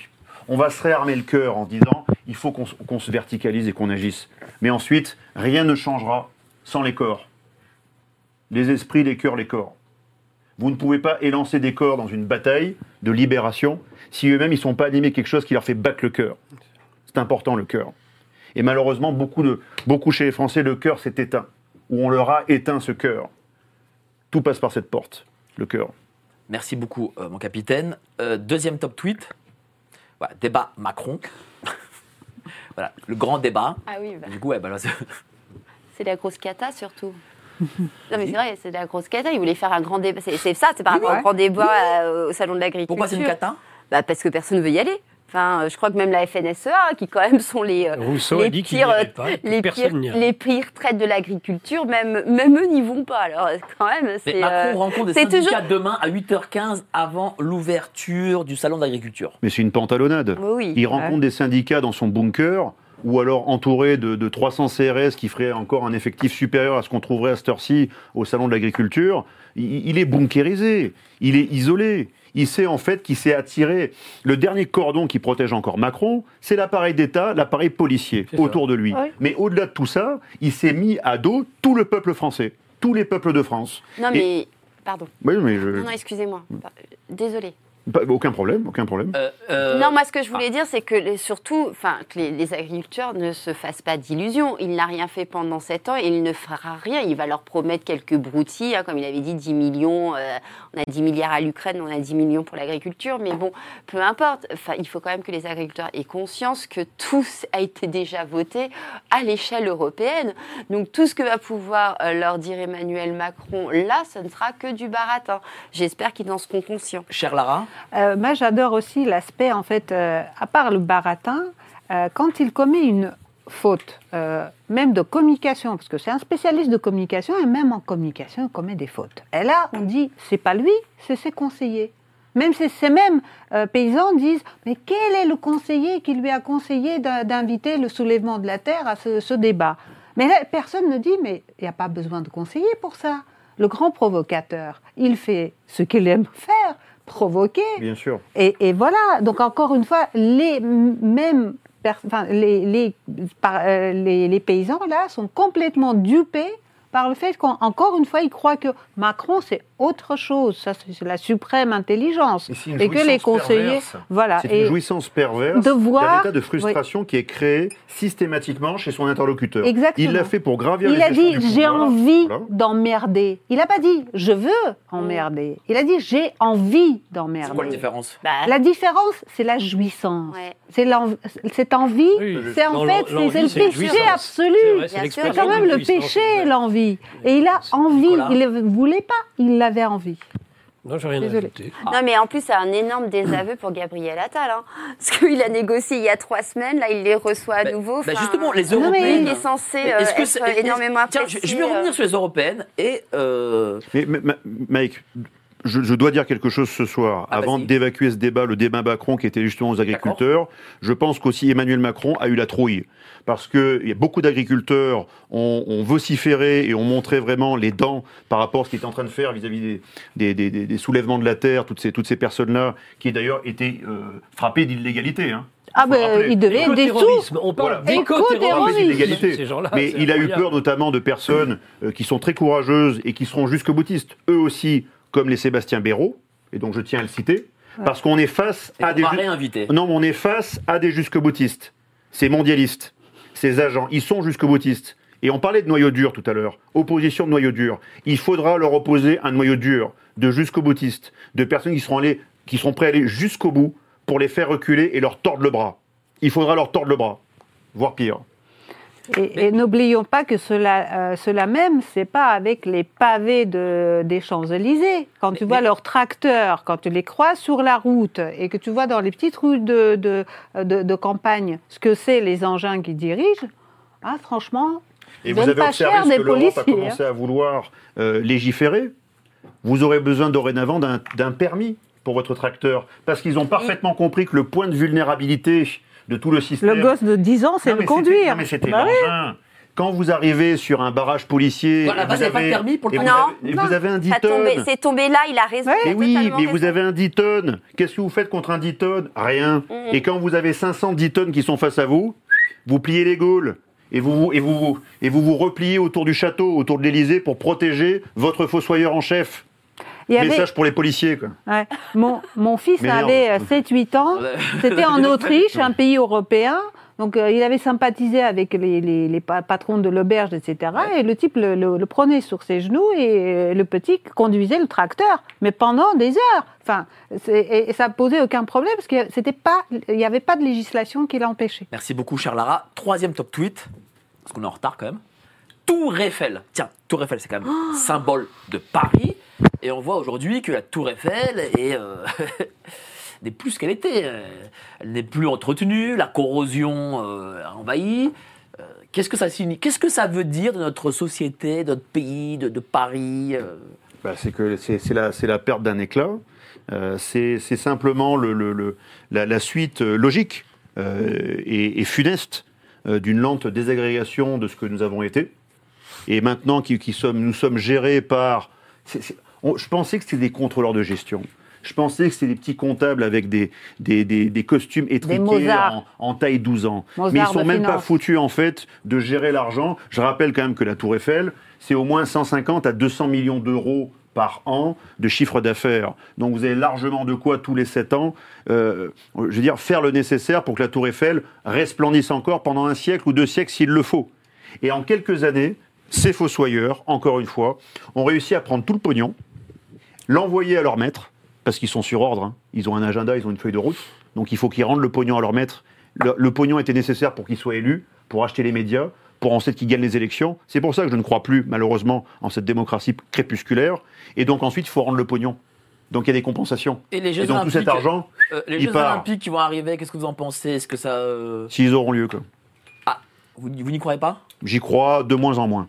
On va se réarmer le cœur en disant, il faut qu'on se- verticalise et qu'on agisse. Mais ensuite, rien ne changera sans les corps. Les esprits, les cœurs, les corps. Vous ne pouvez pas élancer des corps dans une bataille de libération si eux-mêmes ils ne sont pas animés quelque chose qui leur fait battre le cœur. C'est important le cœur. Et malheureusement, beaucoup chez les Français, le cœur s'est éteint. Ou on leur a éteint ce cœur. Tout passe par cette porte, le cœur. Merci beaucoup, euh, mon capitaine. Euh, deuxième top tweet. Voilà, débat Macron. voilà, le grand débat. Ah oui, bah, Du coup, ouais, bah là, c'est- c'est la grosse cata surtout. Non mais c'est vrai, c'est la grosse cata. Il voulait faire un grand débat. C'est c'est ça, c'est par rapport ouais. au grand débat euh, au salon de l'agriculture. pourquoi c'est une cata? Bah, Parce que personne ne veut y aller. Enfin, euh, je crois que même la FNSEA, qui quand même sont les, euh, Rousseau les pires, pas. les, pires, n'ira. les pires traites de l'agriculture, même, même eux n'y vont pas. Alors quand même, c'est Macron euh, rencontre des syndicats toujours- demain à 8h15 avant l'ouverture du salon d'agriculture. Mais c'est une pantalonnade. Oui, oui. Il rencontre des syndicats dans son bunker, ou alors entouré de, de 300 CRS qui feraient encore un effectif supérieur à ce qu'on trouverait à cette heure-ci au salon de l'agriculture. Il, il est bunkérisé, il est isolé. Il sait en fait qu'il s'est attiré. Le dernier cordon qui protège encore Macron, c'est l'appareil d'État, l'appareil policier autour de lui. Oui. Mais au-delà de tout ça, il s'est mis à dos tout le peuple français, tous les peuples de France. Non Et- mais, pardon. Oui, mais je... Non, non, excusez-moi. Désolé. Pas- aucun problème, aucun problème. Euh, euh, Non, moi, ce que je voulais dire, c'est que les- surtout, enfin, que les, les agriculteurs ne se fassent pas d'illusions. Il n'a rien fait pendant sept ans et il ne fera rien. Il va leur promettre quelques broutilles, hein, comme il avait dit, 10 millions. euh, on a 10 milliards à l'Ukraine, on a 10 millions pour l'agriculture. Mais bon, peu importe. Enfin, il faut quand même que les agriculteurs aient conscience que tout a été déjà voté à l'échelle européenne. Donc, tout ce que va pouvoir euh, leur dire Emmanuel Macron, là, ce ne sera que du baratin. J'espère qu'ils en seront conscients. Cher Lara, Euh, moi, j'adore aussi l'aspect, en fait, euh, à part le baratin, euh, quand il commet une faute, même de communication, parce que c'est un spécialiste de communication, et même en communication, il commet des fautes. Et là, on dit, c'est pas lui, c'est ses conseillers. Même ces, mêmes paysans disent, mais quel est le conseiller qui lui a conseillé d'in- d'inviter le soulèvement de la terre à ce, débat? Mais personne ne dit, mais il n'y a pas besoin de conseiller pour ça. Le grand provocateur, il fait ce qu'il aime faire, provoquer. Bien sûr. Et, et voilà, donc encore une fois, les mêmes enfin, les, les, par- euh, les, les paysans là sont complètement dupés par le fait qu'encore une fois, ils croient que Macron, c'est autre chose. Ça, c'est la suprême intelligence. Et c'est une Et que les conseillers. perverse. Voilà. C'est une jouissance perverse de voir- état de frustration qui est créé systématiquement chez son interlocuteur. Exactement. Il l'a fait pour gravir Il les a dit j'ai envie Voilà. d'emmerder. Il n'a pas dit je veux emmerder. Il a dit j'ai envie c'est quoi la d'emmerder. différence? Bah, La différence, c'est la jouissance. Ouais. C'est cette envie, Oui, c'est en fait, c'est le péché absolu. C'est quand même le péché, l'envie. Et il a envie, Nicolas. il ne voulait pas, il envie. Non, j'ai rien à Désolée. ajouter. Non, mais en plus, c'est un énorme désaveu pour Gabriel Attal. Hein. Parce qu'il a négocié il y a trois semaines, là, il les reçoit à Bah, nouveau. bah justement, les Non, mais européennes. Il est censé euh, est-ce que être c'est- énormément Tiens, je, je vais euh, revenir sur les européennes et euh, Mais, mais, ma- Mike, je, je dois dire quelque chose ce soir. Ah, Avant d'évacuer ce débat, le débat Macron qui était justement aux agriculteurs, je pense qu'aussi Emmanuel Macron a eu la trouille. Parce qu'il y a beaucoup d'agriculteurs ont, ont vociféré et ont montré vraiment les dents par rapport à ce qu'il était en train de faire vis-à-vis des, des, des- des- des soulèvements de la terre, toutes ces, toutes ces personnes-là qui d'ailleurs étaient euh, frappées d'illégalité. Hein. Ah ben, il devait des sous. Écoterrorisme, on parle Voilà. Mais il a eu peur notamment de personnes euh, qui sont très courageuses et qui seront jusqu'au boutistes, eux aussi, comme les Sébastien Béraud, et donc je tiens à le citer, parce qu'on est face et à on des réinviter. non, mais on est face à des jusqu'au-boutistes. Ces mondialistes, ces agents, ils sont jusqu'au-boutistes. Et on parlait de noyau dur tout à l'heure, opposition de noyau dur. Il faudra leur opposer un noyau dur de jusqu'au-boutistes, de personnes qui seront, allées, qui seront prêts à aller jusqu'au bout pour les faire reculer et leur tordre le bras. Il faudra leur tordre le bras, voire pire. Et, et n'oublions pas que cela, euh, cela même, c'est pas avec les pavés de, des Champs-Élysées. Quand tu vois leurs tracteurs, quand tu les croises sur la route et que tu vois dans les petites rues de, de, de- de campagne ce que c'est les engins qui dirigent, ah, franchement, Et vous avez pas observé cher ce des que l'Europe a policiers, commencé à vouloir euh, légiférer? Vous aurez besoin dorénavant d'un d'un permis pour votre tracteur, parce qu'ils ont parfaitement compris que le point de vulnérabilité de tout le système... le gosse de 10 ans, c'est le conduire. non, mais c'était Bah oui. l'engin. Quand vous arrivez sur un barrage policier, Voilà, et bah, vous il y a pas de avez, permis pour le et vous avez- et Non, vous avez un 10 ça tombé- tonnes. C'est tombé là, il a raison. Ouais. Mais oui, mais vous raison. avez un 10 tonnes. Qu'est-ce que vous faites contre un 10 tonnes Rien. Mhm. Et quand vous avez 500 10 tonnes qui sont face à vous, vous pliez les Gaules. Et vous, et, vous, et vous vous repliez autour du château, autour de l'Élysée, pour protéger votre fossoyeur en chef. Il y avait- Message pour les policiers. Quoi. Ouais. Mon, mon fils avait euh, 7-8 ans. Ouais. C'était en Autriche, un pays européen. Donc euh, il avait sympathisé avec les, les- les pa- patrons de l'auberge, etc. Et le type le, le- le prenait sur ses genoux et euh, le petit conduisait le tracteur, mais pendant des heures. Enfin, et, et ça posait aucun problème parce que c'était pas, il n'y avait pas de législation qui l'empêchait. Merci beaucoup, cher Lara. Troisième top tweet, parce qu'on est en retard quand même. Tour Eiffel. Tiens, Tour Eiffel, c'est quand même Oh. symbole de Paris. Et on voit aujourd'hui que la Tour Eiffel est. euh, n'est plus ce qu'elle était. Elle n'est plus entretenue, la corrosion euh, a envahi. Euh, Qu'est-ce que ça signifie? Qu'est-ce que ça veut dire de notre société, de notre pays, de, Paris Bah, c'est que c'est la, la perte d'un éclat. C'est simplement le, la, suite logique et, funeste d'une lente désagrégation de ce que nous avons été. Et maintenant, qui, qui sommes, nous sommes gérés par. On- je pensais que c'était des contrôleurs de gestion. Je pensais que c'était des petits comptables avec des, des, des- des costumes étriqués en, en taille 12 ans. Mozart Mais ils sont de même pas foutus en fait de gérer l'argent. Je rappelle quand même que la Tour Eiffel, c'est au moins 150 à 200 millions d'euros par an de chiffre d'affaires. Donc vous avez largement de quoi tous les 7 ans, euh, je veux dire, faire le nécessaire pour que la Tour Eiffel resplendisse encore pendant un siècle ou deux siècles s'il le faut. Et en quelques années, ces fossoyeurs, encore une fois, ont réussi à prendre tout le pognon, l'envoyer à leur maître, parce qu'ils sont sur ordre, hein. ils ont un agenda, ils ont une feuille de route, donc il faut qu'ils rendent le pognon à leur maître. Le, le pognon était nécessaire pour qu'ils soient élus, pour acheter les médias, pour ensuite qu'ils gagnent les élections. C'est pour ça que je ne crois plus, malheureusement, en cette démocratie crépusculaire. Et donc ensuite, il faut rendre le pognon. Donc il y a des compensations. Et les Jeux Et donc tout Olympiques, cet argent, euh, les il Jeux part. Olympiques qui vont arriver, qu'est-ce que vous en pensez? Est-ce que ça. euh, s'ils auront lieu, quoi. Vous, vous n'y croyez pas? J'y crois de moins en moins.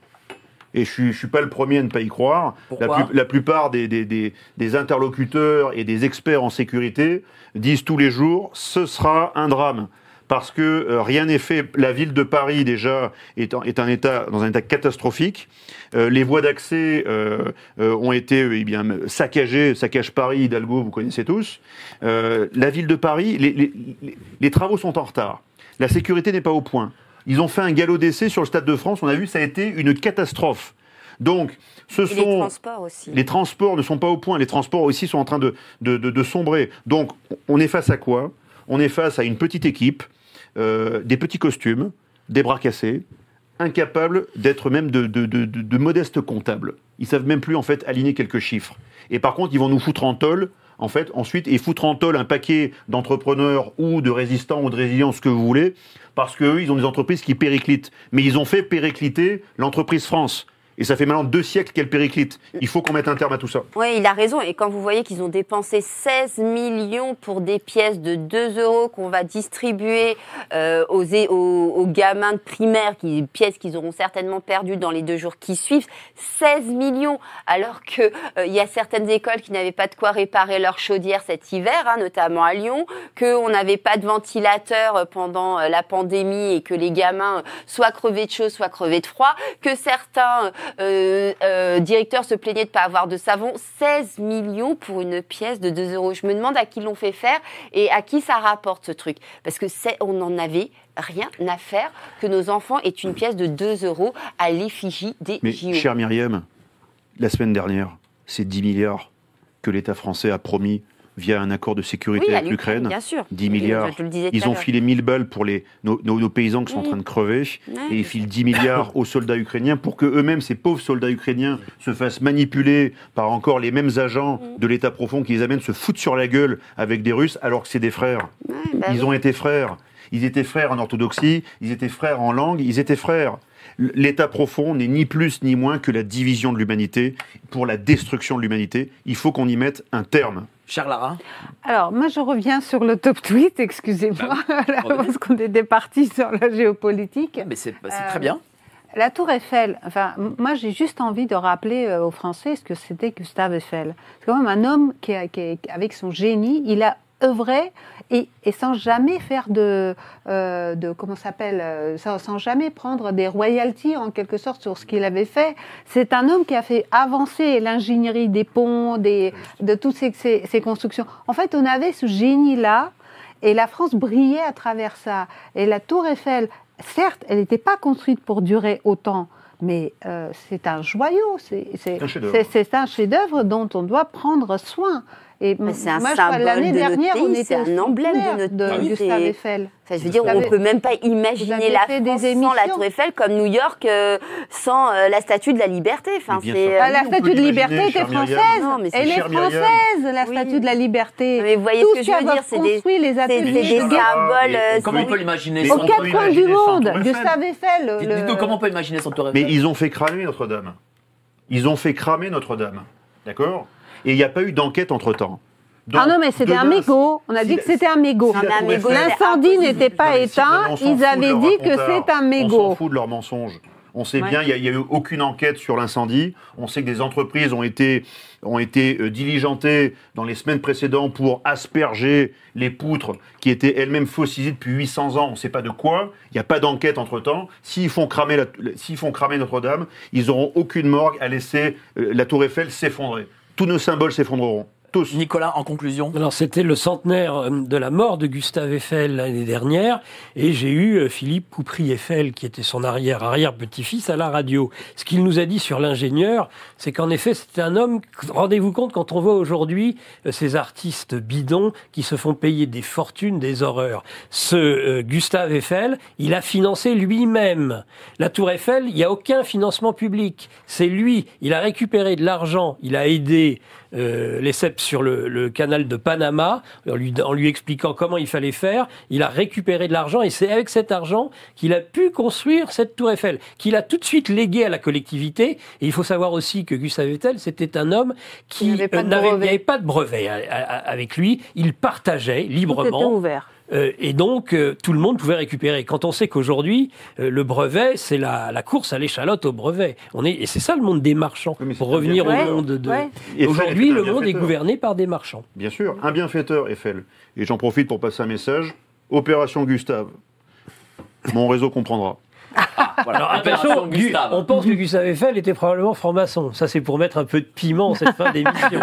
Et je suis, je suis pas le premier à ne pas y croire. La, Pourquoi plus- la plupart des, des- des- des interlocuteurs et des experts en sécurité disent tous les jours ce sera un drame. Parce que euh, rien n'est fait. La ville de Paris, déjà, est, en- est un état, dans un état catastrophique. Euh, les voies d'accès euh, ont été eh bien, saccagées. Saccage Paris, Hidalgo, vous connaissez tous. La ville de Paris, les, les- les- les travaux sont en retard. La sécurité n'est pas au point. Ils ont fait un galop d'essai sur le Stade de France. On a vu, ça a été une catastrophe. Donc, ce Et les sont transports aussi. les transports ne sont pas au point. Les transports aussi sont en train de, de, de- de sombrer. Donc, on est face à quoi? On est face à une petite équipe, euh, des petits costumes, des bras cassés, incapables d'être même de, de- de- de- de modestes comptables. Ils savent même plus en fait aligner quelques chiffres. Et par contre, ils vont nous foutre en tôle. En fait, ensuite, et foutre en tôle un paquet d'entrepreneurs ou de résistants ou de résilients, ce que vous voulez, parce qu'eux, ils ont des entreprises qui périclitent. Mais ils ont fait péricliter l'entreprise France. Et ça fait maintenant deux siècles qu'elle périclite. Il faut qu'on mette un terme à tout ça. Oui, il a raison. Et quand vous voyez qu'ils ont dépensé 16 millions pour des pièces de 2 euros qu'on va distribuer euh, aux, aux, gamins de primaire, qui, pièces qu'ils auront certainement perdues dans les deux jours qui suivent, 16 millions, alors que euh, y a certaines écoles qui n'avaient pas de quoi réparer leur chaudière cet hiver, hein, notamment à Lyon, qu'on n'avait pas de ventilateur euh, pendant euh, la pandémie et que les gamins soit crevaient de chaud, soit crevaient de froid, que certains euh, euh, directeurs se plaignaient de pas avoir de savon. 16 millions pour une pièce de 2 euros. Je me demande à qui l'ont fait faire et à qui ça rapporte ce truc. Parce que c'est, on n'en avait rien à faire que nos enfants aient une pièce de 2 euros à l'effigie des Mais, JO. chère Myriam, la semaine dernière, c'est 10 milliards que l'État français a promis via un accord de sécurité oui, avec l'Ukraine. bien sûr. 10 Oui, milliards. Ils ont filé 1000 balles pour les, nos, nos- nos paysans qui sont en train de crever. Ouais, et ils filent 10 milliards aux soldats ukrainiens pour que eux-mêmes, ces pauvres soldats ukrainiens, se fassent manipuler par encore les mêmes agents Mm. de l'État profond qui les amènent se foutre sur la gueule avec des Russes alors que c'est des frères. Ouais, bah Ils oui. ont été frères. Ils étaient frères en orthodoxie, ils étaient frères en langue, ils étaient frères. L'État profond n'est ni plus ni moins que la division de l'humanité pour la destruction de l'humanité. Il faut qu'on y mette un terme. Lara Alors, moi, je reviens sur le top tweet, excusez-moi, parce qu'on était parti sur la géopolitique. Mais c'est bah, Euh, très bien. La Tour Eiffel, enfin, moi j'ai juste envie de rappeler euh, aux Français ce que c'était Gustave Eiffel. C'est quand même un homme qui, a- qui a- avec son génie, il a œuvré et, et sans jamais faire de, euh, de comment s'appelle, euh, sans, sans jamais prendre des royalties en quelque sorte sur ce qu'il avait fait. C'est un homme qui a fait avancer l'ingénierie des ponts, des, de toutes ces, ces- ces constructions. En fait, on avait ce génie-là et la France brillait à travers ça. Et la Tour Eiffel, certes, elle n'était pas construite pour durer autant, mais euh, c'est un joyau, c'est c'est- un chef-d'œuvre. c'est- c'est un chef-d'œuvre dont on doit prendre soin. Et Mais c'est un symbole l'année de notre dernière, on pays, était c'est un emblème de notre de pays. Gustave Eiffel. Enfin, je veux dire, on avez- peut même pas imaginer la des France sans la. Tour Eiffel comme New York euh, sans euh, la Statue de la Liberté. Enfin, Mais c'est. Ah, euh, la statue de l'imaginer, liberté était française. Non, mais c'est Elle est française, la Oui. statue de la liberté. Mais vous voyez Tout ce que je veux dire, c'est des, construit, les c'est- c'est ateliers des de guerre. symboles. euh, Comment on peut l'imaginer Mais Aux quatre coins du monde, Tour Eiffel. Gustave Eiffel. le- Dites- Dites-nous comment on peut imaginer sans Tour Mais Eiffel ils ont fait cramer Notre-Dame. Ils ont fait cramer Notre-Dame. D'accord? Et il n'y a pas eu d'enquête entre-temps. Donc, Ah non, mais c'était un mégot. On a si dit que c'était un mégot. si mégot, L'incendie n'était pas éteint. Ils avaient leur dit que c'est un On s'en mégot. fout de leurs mensonges. On sait Ouais. bien, il n'y a, eu aucune enquête sur l'incendie. On sait que des entreprises ont été, ont été euh, diligentées dans les semaines précédentes pour asperger les poutres qui étaient elles-mêmes fossilisées depuis 800 ans. On ne sait pas de quoi. Il n'y a pas d'enquête entre-temps. S'ils font cramer, la- s'ils font cramer Notre-Dame, ils n'auront aucune morgue à laisser euh, la tour Eiffel s'effondrer. Tous nos symboles s'effondreront. Tous. Nicolas, en conclusion Alors c'était le centenaire euh, de la mort de Gustave Eiffel l'année dernière et j'ai eu euh, Philippe Poupry-Eiffel qui était son arrière-arrière-petit-fils à la radio. Ce qu'il nous a dit sur l'ingénieur, c'est qu'en effet c'était un homme, rendez-vous compte quand on voit aujourd'hui euh, ces artistes bidons qui se font payer des fortunes, des horreurs. Ce euh, Gustave Eiffel, il a financé lui-même. La tour Eiffel, il n'y a aucun financement public. C'est lui, il a récupéré de l'argent, il a aidé euh, Lesseps sur le, le canal de Panama, en lui, en lui expliquant comment il fallait faire. Il a récupéré de l'argent et c'est avec cet argent qu'il a pu construire cette tour Eiffel, qu'il a tout de suite légué à la collectivité. Et il faut savoir aussi que Gustave Eiffel, c'était un homme qui Il n'avait pas euh, de n'avait pas de brevet à- à- avec lui. Il partageait Tout était librement. ouvert. Euh, et donc, euh, tout le monde pouvait récupérer. Quand on sait qu'aujourd'hui, euh, le brevet, c'est la, la course à l'échalote au brevet. On est, et c'est ça le monde des marchands. Oui, Pour revenir au Ouais, monde de... ouais. Aujourd'hui, le monde est gouverné par des marchands. Bien sûr, un bienfaiteur, Eiffel. Et j'en profite pour passer un message. Opération Gustave. Mon réseau comprendra. Voilà, Alors attention, Gu- Gustave. on pense que Gustave Eiffel était probablement franc-maçon. Ça, c'est pour mettre un peu de piment en cette fin d'émission.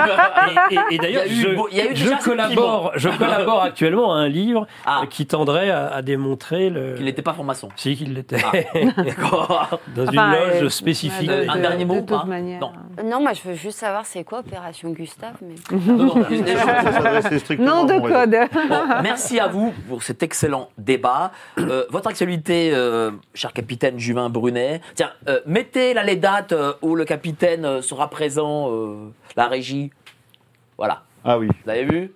Et, et- et d'ailleurs, je, eu je ce collabore, je collabore actuellement à un livre Ah. euh, qui tendrait à, à démontrer le. Qu'il n'était pas franc-maçon. Si, qu'il l'était. Ah. D'accord. Dans Enfin, une loge euh, spécifique. de- Un de- dernier mot De toute manière. Non. Non, moi je veux juste savoir c'est quoi Opération Gustave. Mais... Non, non, Nom à de code. Bon, merci à vous pour cet excellent débat. Euh, votre actualité, euh, cher capitaine Juvin Brunet. Tiens, euh, mettez là les dates euh, où le capitaine euh, sera présent, la régie. Voilà. Ah oui. Vous avez vu?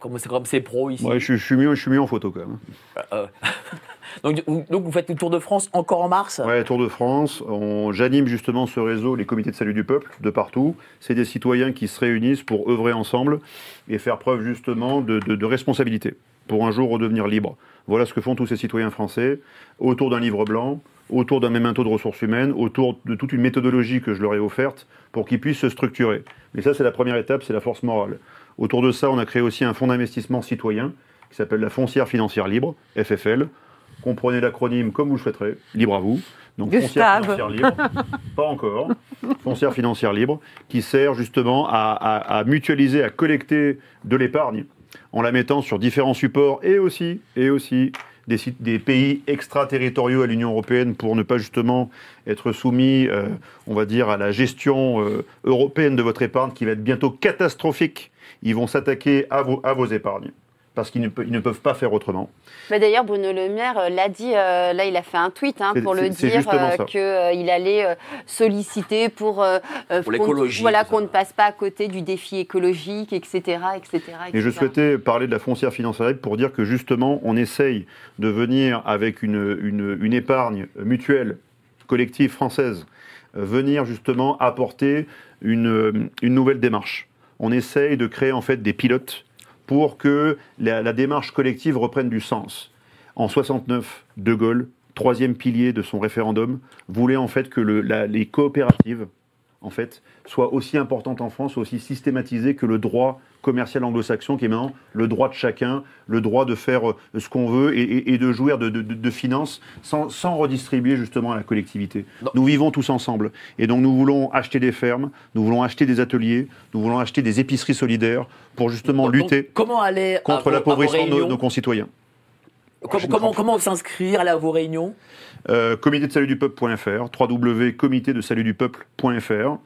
Comme- c'est comme c'est pro ici. Ouais, je, je suis mieux, je suis mieux en photo quand même. Donc, vous- donc vous faites le Tour de France encore en mars? Ouais, Tour de France. J'anime justement ce réseau, les comités de salut du peuple, de partout. C'est des citoyens qui se réunissent pour œuvrer ensemble et faire preuve justement de, de- de responsabilité pour un jour redevenir libre. Voilà ce que font tous ces citoyens français autour d'un livre blanc, autour d'un mémento de ressources humaines, autour de toute une méthodologie que je leur ai offerte pour qu'ils puissent se structurer. Mais ça, c'est la première étape, c'est la force morale. Autour de ça, on a créé aussi un fonds d'investissement citoyen qui s'appelle la Foncière Financière Libre, FFL. Comprenez l'acronyme comme vous le souhaiterez, libre à vous. Donc Gustave. Foncière Financière Libre, pas encore. Foncière Financière Libre, qui sert justement à, à- à mutualiser, à collecter de l'épargne en la mettant sur différents supports et aussi, et aussi des, des pays extraterritoriaux à l'Union européenne pour ne pas justement être soumis, euh, on va dire, à la gestion euh, européenne de votre épargne qui va être bientôt catastrophique. Ils vont s'attaquer à vos épargnes parce qu'ils ne, peuvent pas faire autrement. Mais d'ailleurs, Bruno Le Maire euh, l'a dit, euh, là il a fait un tweet hein, pour le dire ça. qu'il allait euh, solliciter pour, euh, euh, l'écologie, Voilà, qu'on ne passe pas à côté du défi écologique, etc. etc., Et je souhaitais parler de la foncière financière pour dire que justement, on essaye de venir avec une, une- une épargne mutuelle, collective française, euh, venir justement apporter une, euh, une nouvelle démarche. On essaye de créer en fait des pilotes pour que la, démarche collective reprenne du sens. En 69, De Gaulle, troisième pilier de son référendum, voulait en fait que les coopératives en fait, soient aussi importantes en France, aussi systématisées que le droit commercial anglo-saxon, qui est maintenant le droit de chacun, le droit de faire euh, ce qu'on veut et, et- et de jouir de, de- finances sans, sans redistribuer justement à la collectivité. Non. Nous vivons tous ensemble. Et donc nous voulons acheter des fermes, nous voulons acheter des ateliers, nous voulons acheter des épiceries solidaires pour justement Donc, lutter comment aller contre l'appauvrissement de nos, concitoyens. Com- comment, comment s'inscrire, à vos réunions? Euh, comité de salut du peuple.fr, www.comité de salut du peuple.fr.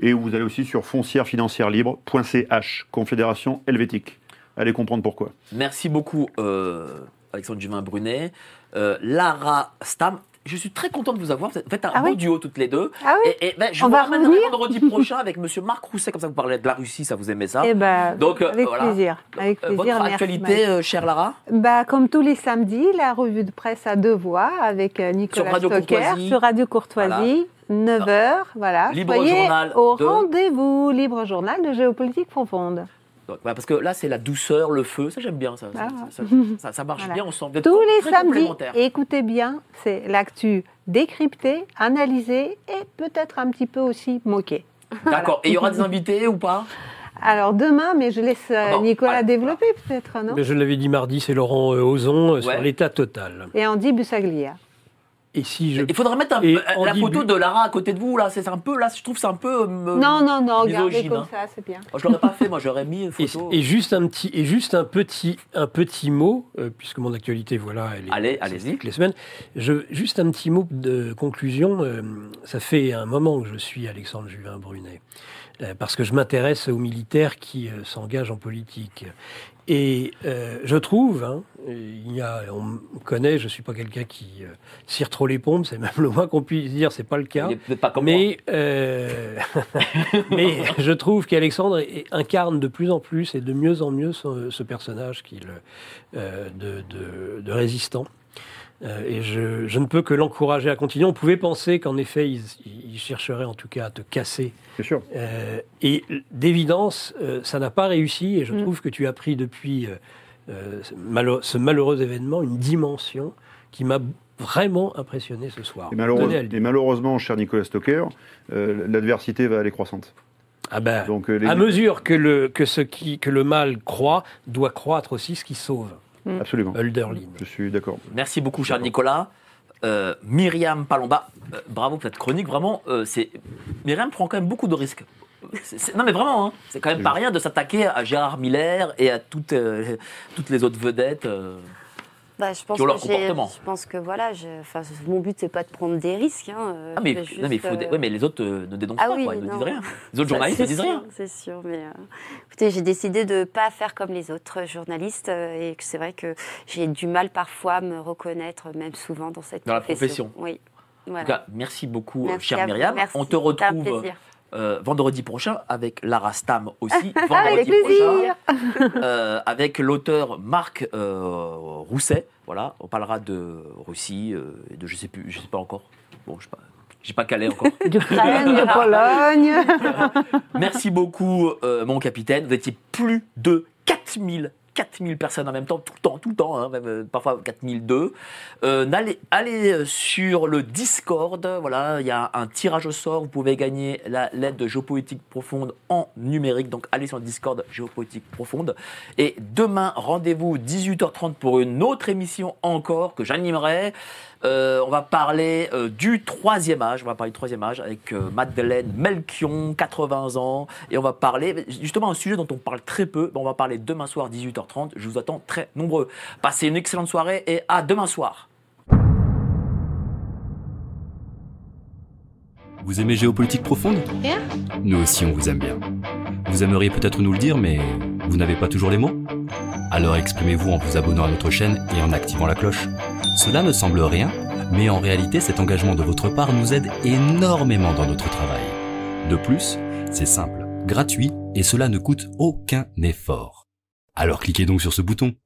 Et vous allez aussi sur foncièrefinancièrelibre.ch, Confédération helvétique. Allez comprendre pourquoi. Merci beaucoup, euh, Alexandre Juvin Brunet. Euh, Lara Stam, je suis très content de vous avoir. Vous faites un Ah beau oui. duo toutes les deux. Ah oui Et, et, ben, je On vous va ramènerai revenir vendredi prochain avec Monsieur Marc Rousset, comme ça vous parlez de la Russie, ça vous aimez ça. Eh ben, Donc, euh, avec voilà. plaisir. Avec plaisir. votre merci, actualité, euh, chère Lara Bah, comme tous les samedis, la revue de presse à deux voix avec Nicolas Sur Radio Stocker Courtoisie. sur Radio Courtoisie, 9h. Voilà. Libre Soyez journal au de- rendez-vous, libre journal de géopolitique profonde. Donc, voilà, Parce que là, c'est la douceur, le feu, ça j'aime bien. Ça, ça, Ah. ça, ça- ça marche Voilà. bien ensemble. Tous les samedis, écoutez bien, c'est l'actu décryptée, analysée et peut-être un petit peu aussi moquée. D'accord. Et il y aura des invités ou pas? Alors demain, mais je laisse euh, Ah Nicolas développer peut-être, non? Mais je l'avais dit mardi, c'est Laurent euh, Ozon euh, Ouais. sur l'état total. Et Andy Bussaglia. Et si je Il faudrait mettre un- euh, la début- photo de Lara à côté de vous là. C'est un peu là. Je trouve que c'est un peu. euh, Non, non, non, gardez misogyne, comme hein. ça, c'est bien. Oh, je l'aurais pas fait. Moi, j'aurais mis une Et, photo. et juste un petit et juste un petit un petit mot euh, puisque mon actualité voilà elle est Allez, allez-y. toutes les semaines je juste un petit mot de conclusion euh, ça fait un moment que je suis Alexandre Juvin Brunet parce que je m'intéresse aux militaires qui s'engagent en politique et euh, je trouve hein, il y a on me connaît je suis pas quelqu'un qui euh, cire trop les pompes c'est même le moins qu'on puisse dire c'est pas le cas pas comme mais, euh, mais je trouve qu'Alexandre incarne de plus en plus et de mieux en mieux ce, ce personnage qu'il, euh, de, de- de résistant. Euh, et je, je ne peux que l'encourager à continuer. On pouvait penser qu'en effet, il, il chercherait en tout cas à te casser. Bien sûr. Euh, et d'évidence, euh, ça n'a pas réussi. Et je Mm. trouve que tu as pris depuis ce, malheur- ce malheureux événement une dimension qui m'a vraiment impressionné ce soir. Et, malheureusement, et cher Nicolas Stocker, euh, l'adversité va aller croissante. Ah ben, Donc, euh, les- À mesure que le, que, ce qui, que le mal croît, doit croître aussi ce qui sauve. Absolument. Hölderlin. Je suis d'accord. Merci beaucoup, cher Nicolas. Euh, Myriam Palomba, euh, bravo pour cette chronique. Vraiment, euh, c'est Myriam prend quand même beaucoup de risques. C'est- c'est- Non mais vraiment, hein, c'est quand même pas rien de s'attaquer à Gérard Miller et à toutes, euh, toutes les autres vedettes. Euh. Bah, je pense leur que comportement. Je pense que voilà, je- mon but c'est pas de prendre des risques. Hein, euh, Ah, mais, vais non, mais, faut juste, euh, ouais, mais les autres euh, ne dénoncent Ah pas, oui, quoi, ils ne disent rien. Les autres journalistes ne disent sûr, rien. C'est sûr, mais euh, écoutez, j'ai décidé de ne pas faire comme les autres journalistes euh, et c'est vrai que j'ai du mal parfois à me reconnaître, même souvent dans cette Dans la profession. Oui. En Voilà. tout cas, merci beaucoup, Merci chère Myriam. merci, On te retrouve. Euh, vendredi prochain avec Lara Stam aussi. Avec vendredi prochain, euh, avec l'auteur Marc euh, Rousset. Voilà, on parlera de Russie euh, et de je sais plus, je sais pas encore. Bon, je sais pas. J'ai pas calé encore. D'Ukraine, de Pologne. Merci beaucoup, mon capitaine. Vous étiez plus de 4000 4000 personnes en même temps, tout le temps, tout le temps, hein, même euh, parfois 4002. Euh, allez, allez euh, sur le Discord, voilà, il y a un tirage au sort, vous pouvez gagner la lettre de géopolitique profonde en numérique, donc allez sur le Discord géopolitique profonde. Et demain, rendez-vous 18h30 pour une autre émission encore que j'animerai. Euh, on va parler euh, du troisième âge. On va parler du troisième âge avec euh, Madeleine Melchion, 80 ans. Et on va parler justement un sujet dont on parle très peu. On va parler demain soir, 18h30. Je vous attends très nombreux. Passez une excellente soirée et à demain soir. Vous aimez Géopolitique Profonde? Nous aussi, on vous aime bien. Vous aimeriez peut-être nous le dire, mais vous n'avez pas toujours les mots? Alors exprimez-vous en vous abonnant à notre chaîne et en activant la cloche. Cela ne semble rien, mais en réalité, cet engagement de votre part nous aide énormément dans notre travail. De plus, c'est simple, gratuit, et cela ne coûte aucun effort. Alors cliquez donc sur ce bouton.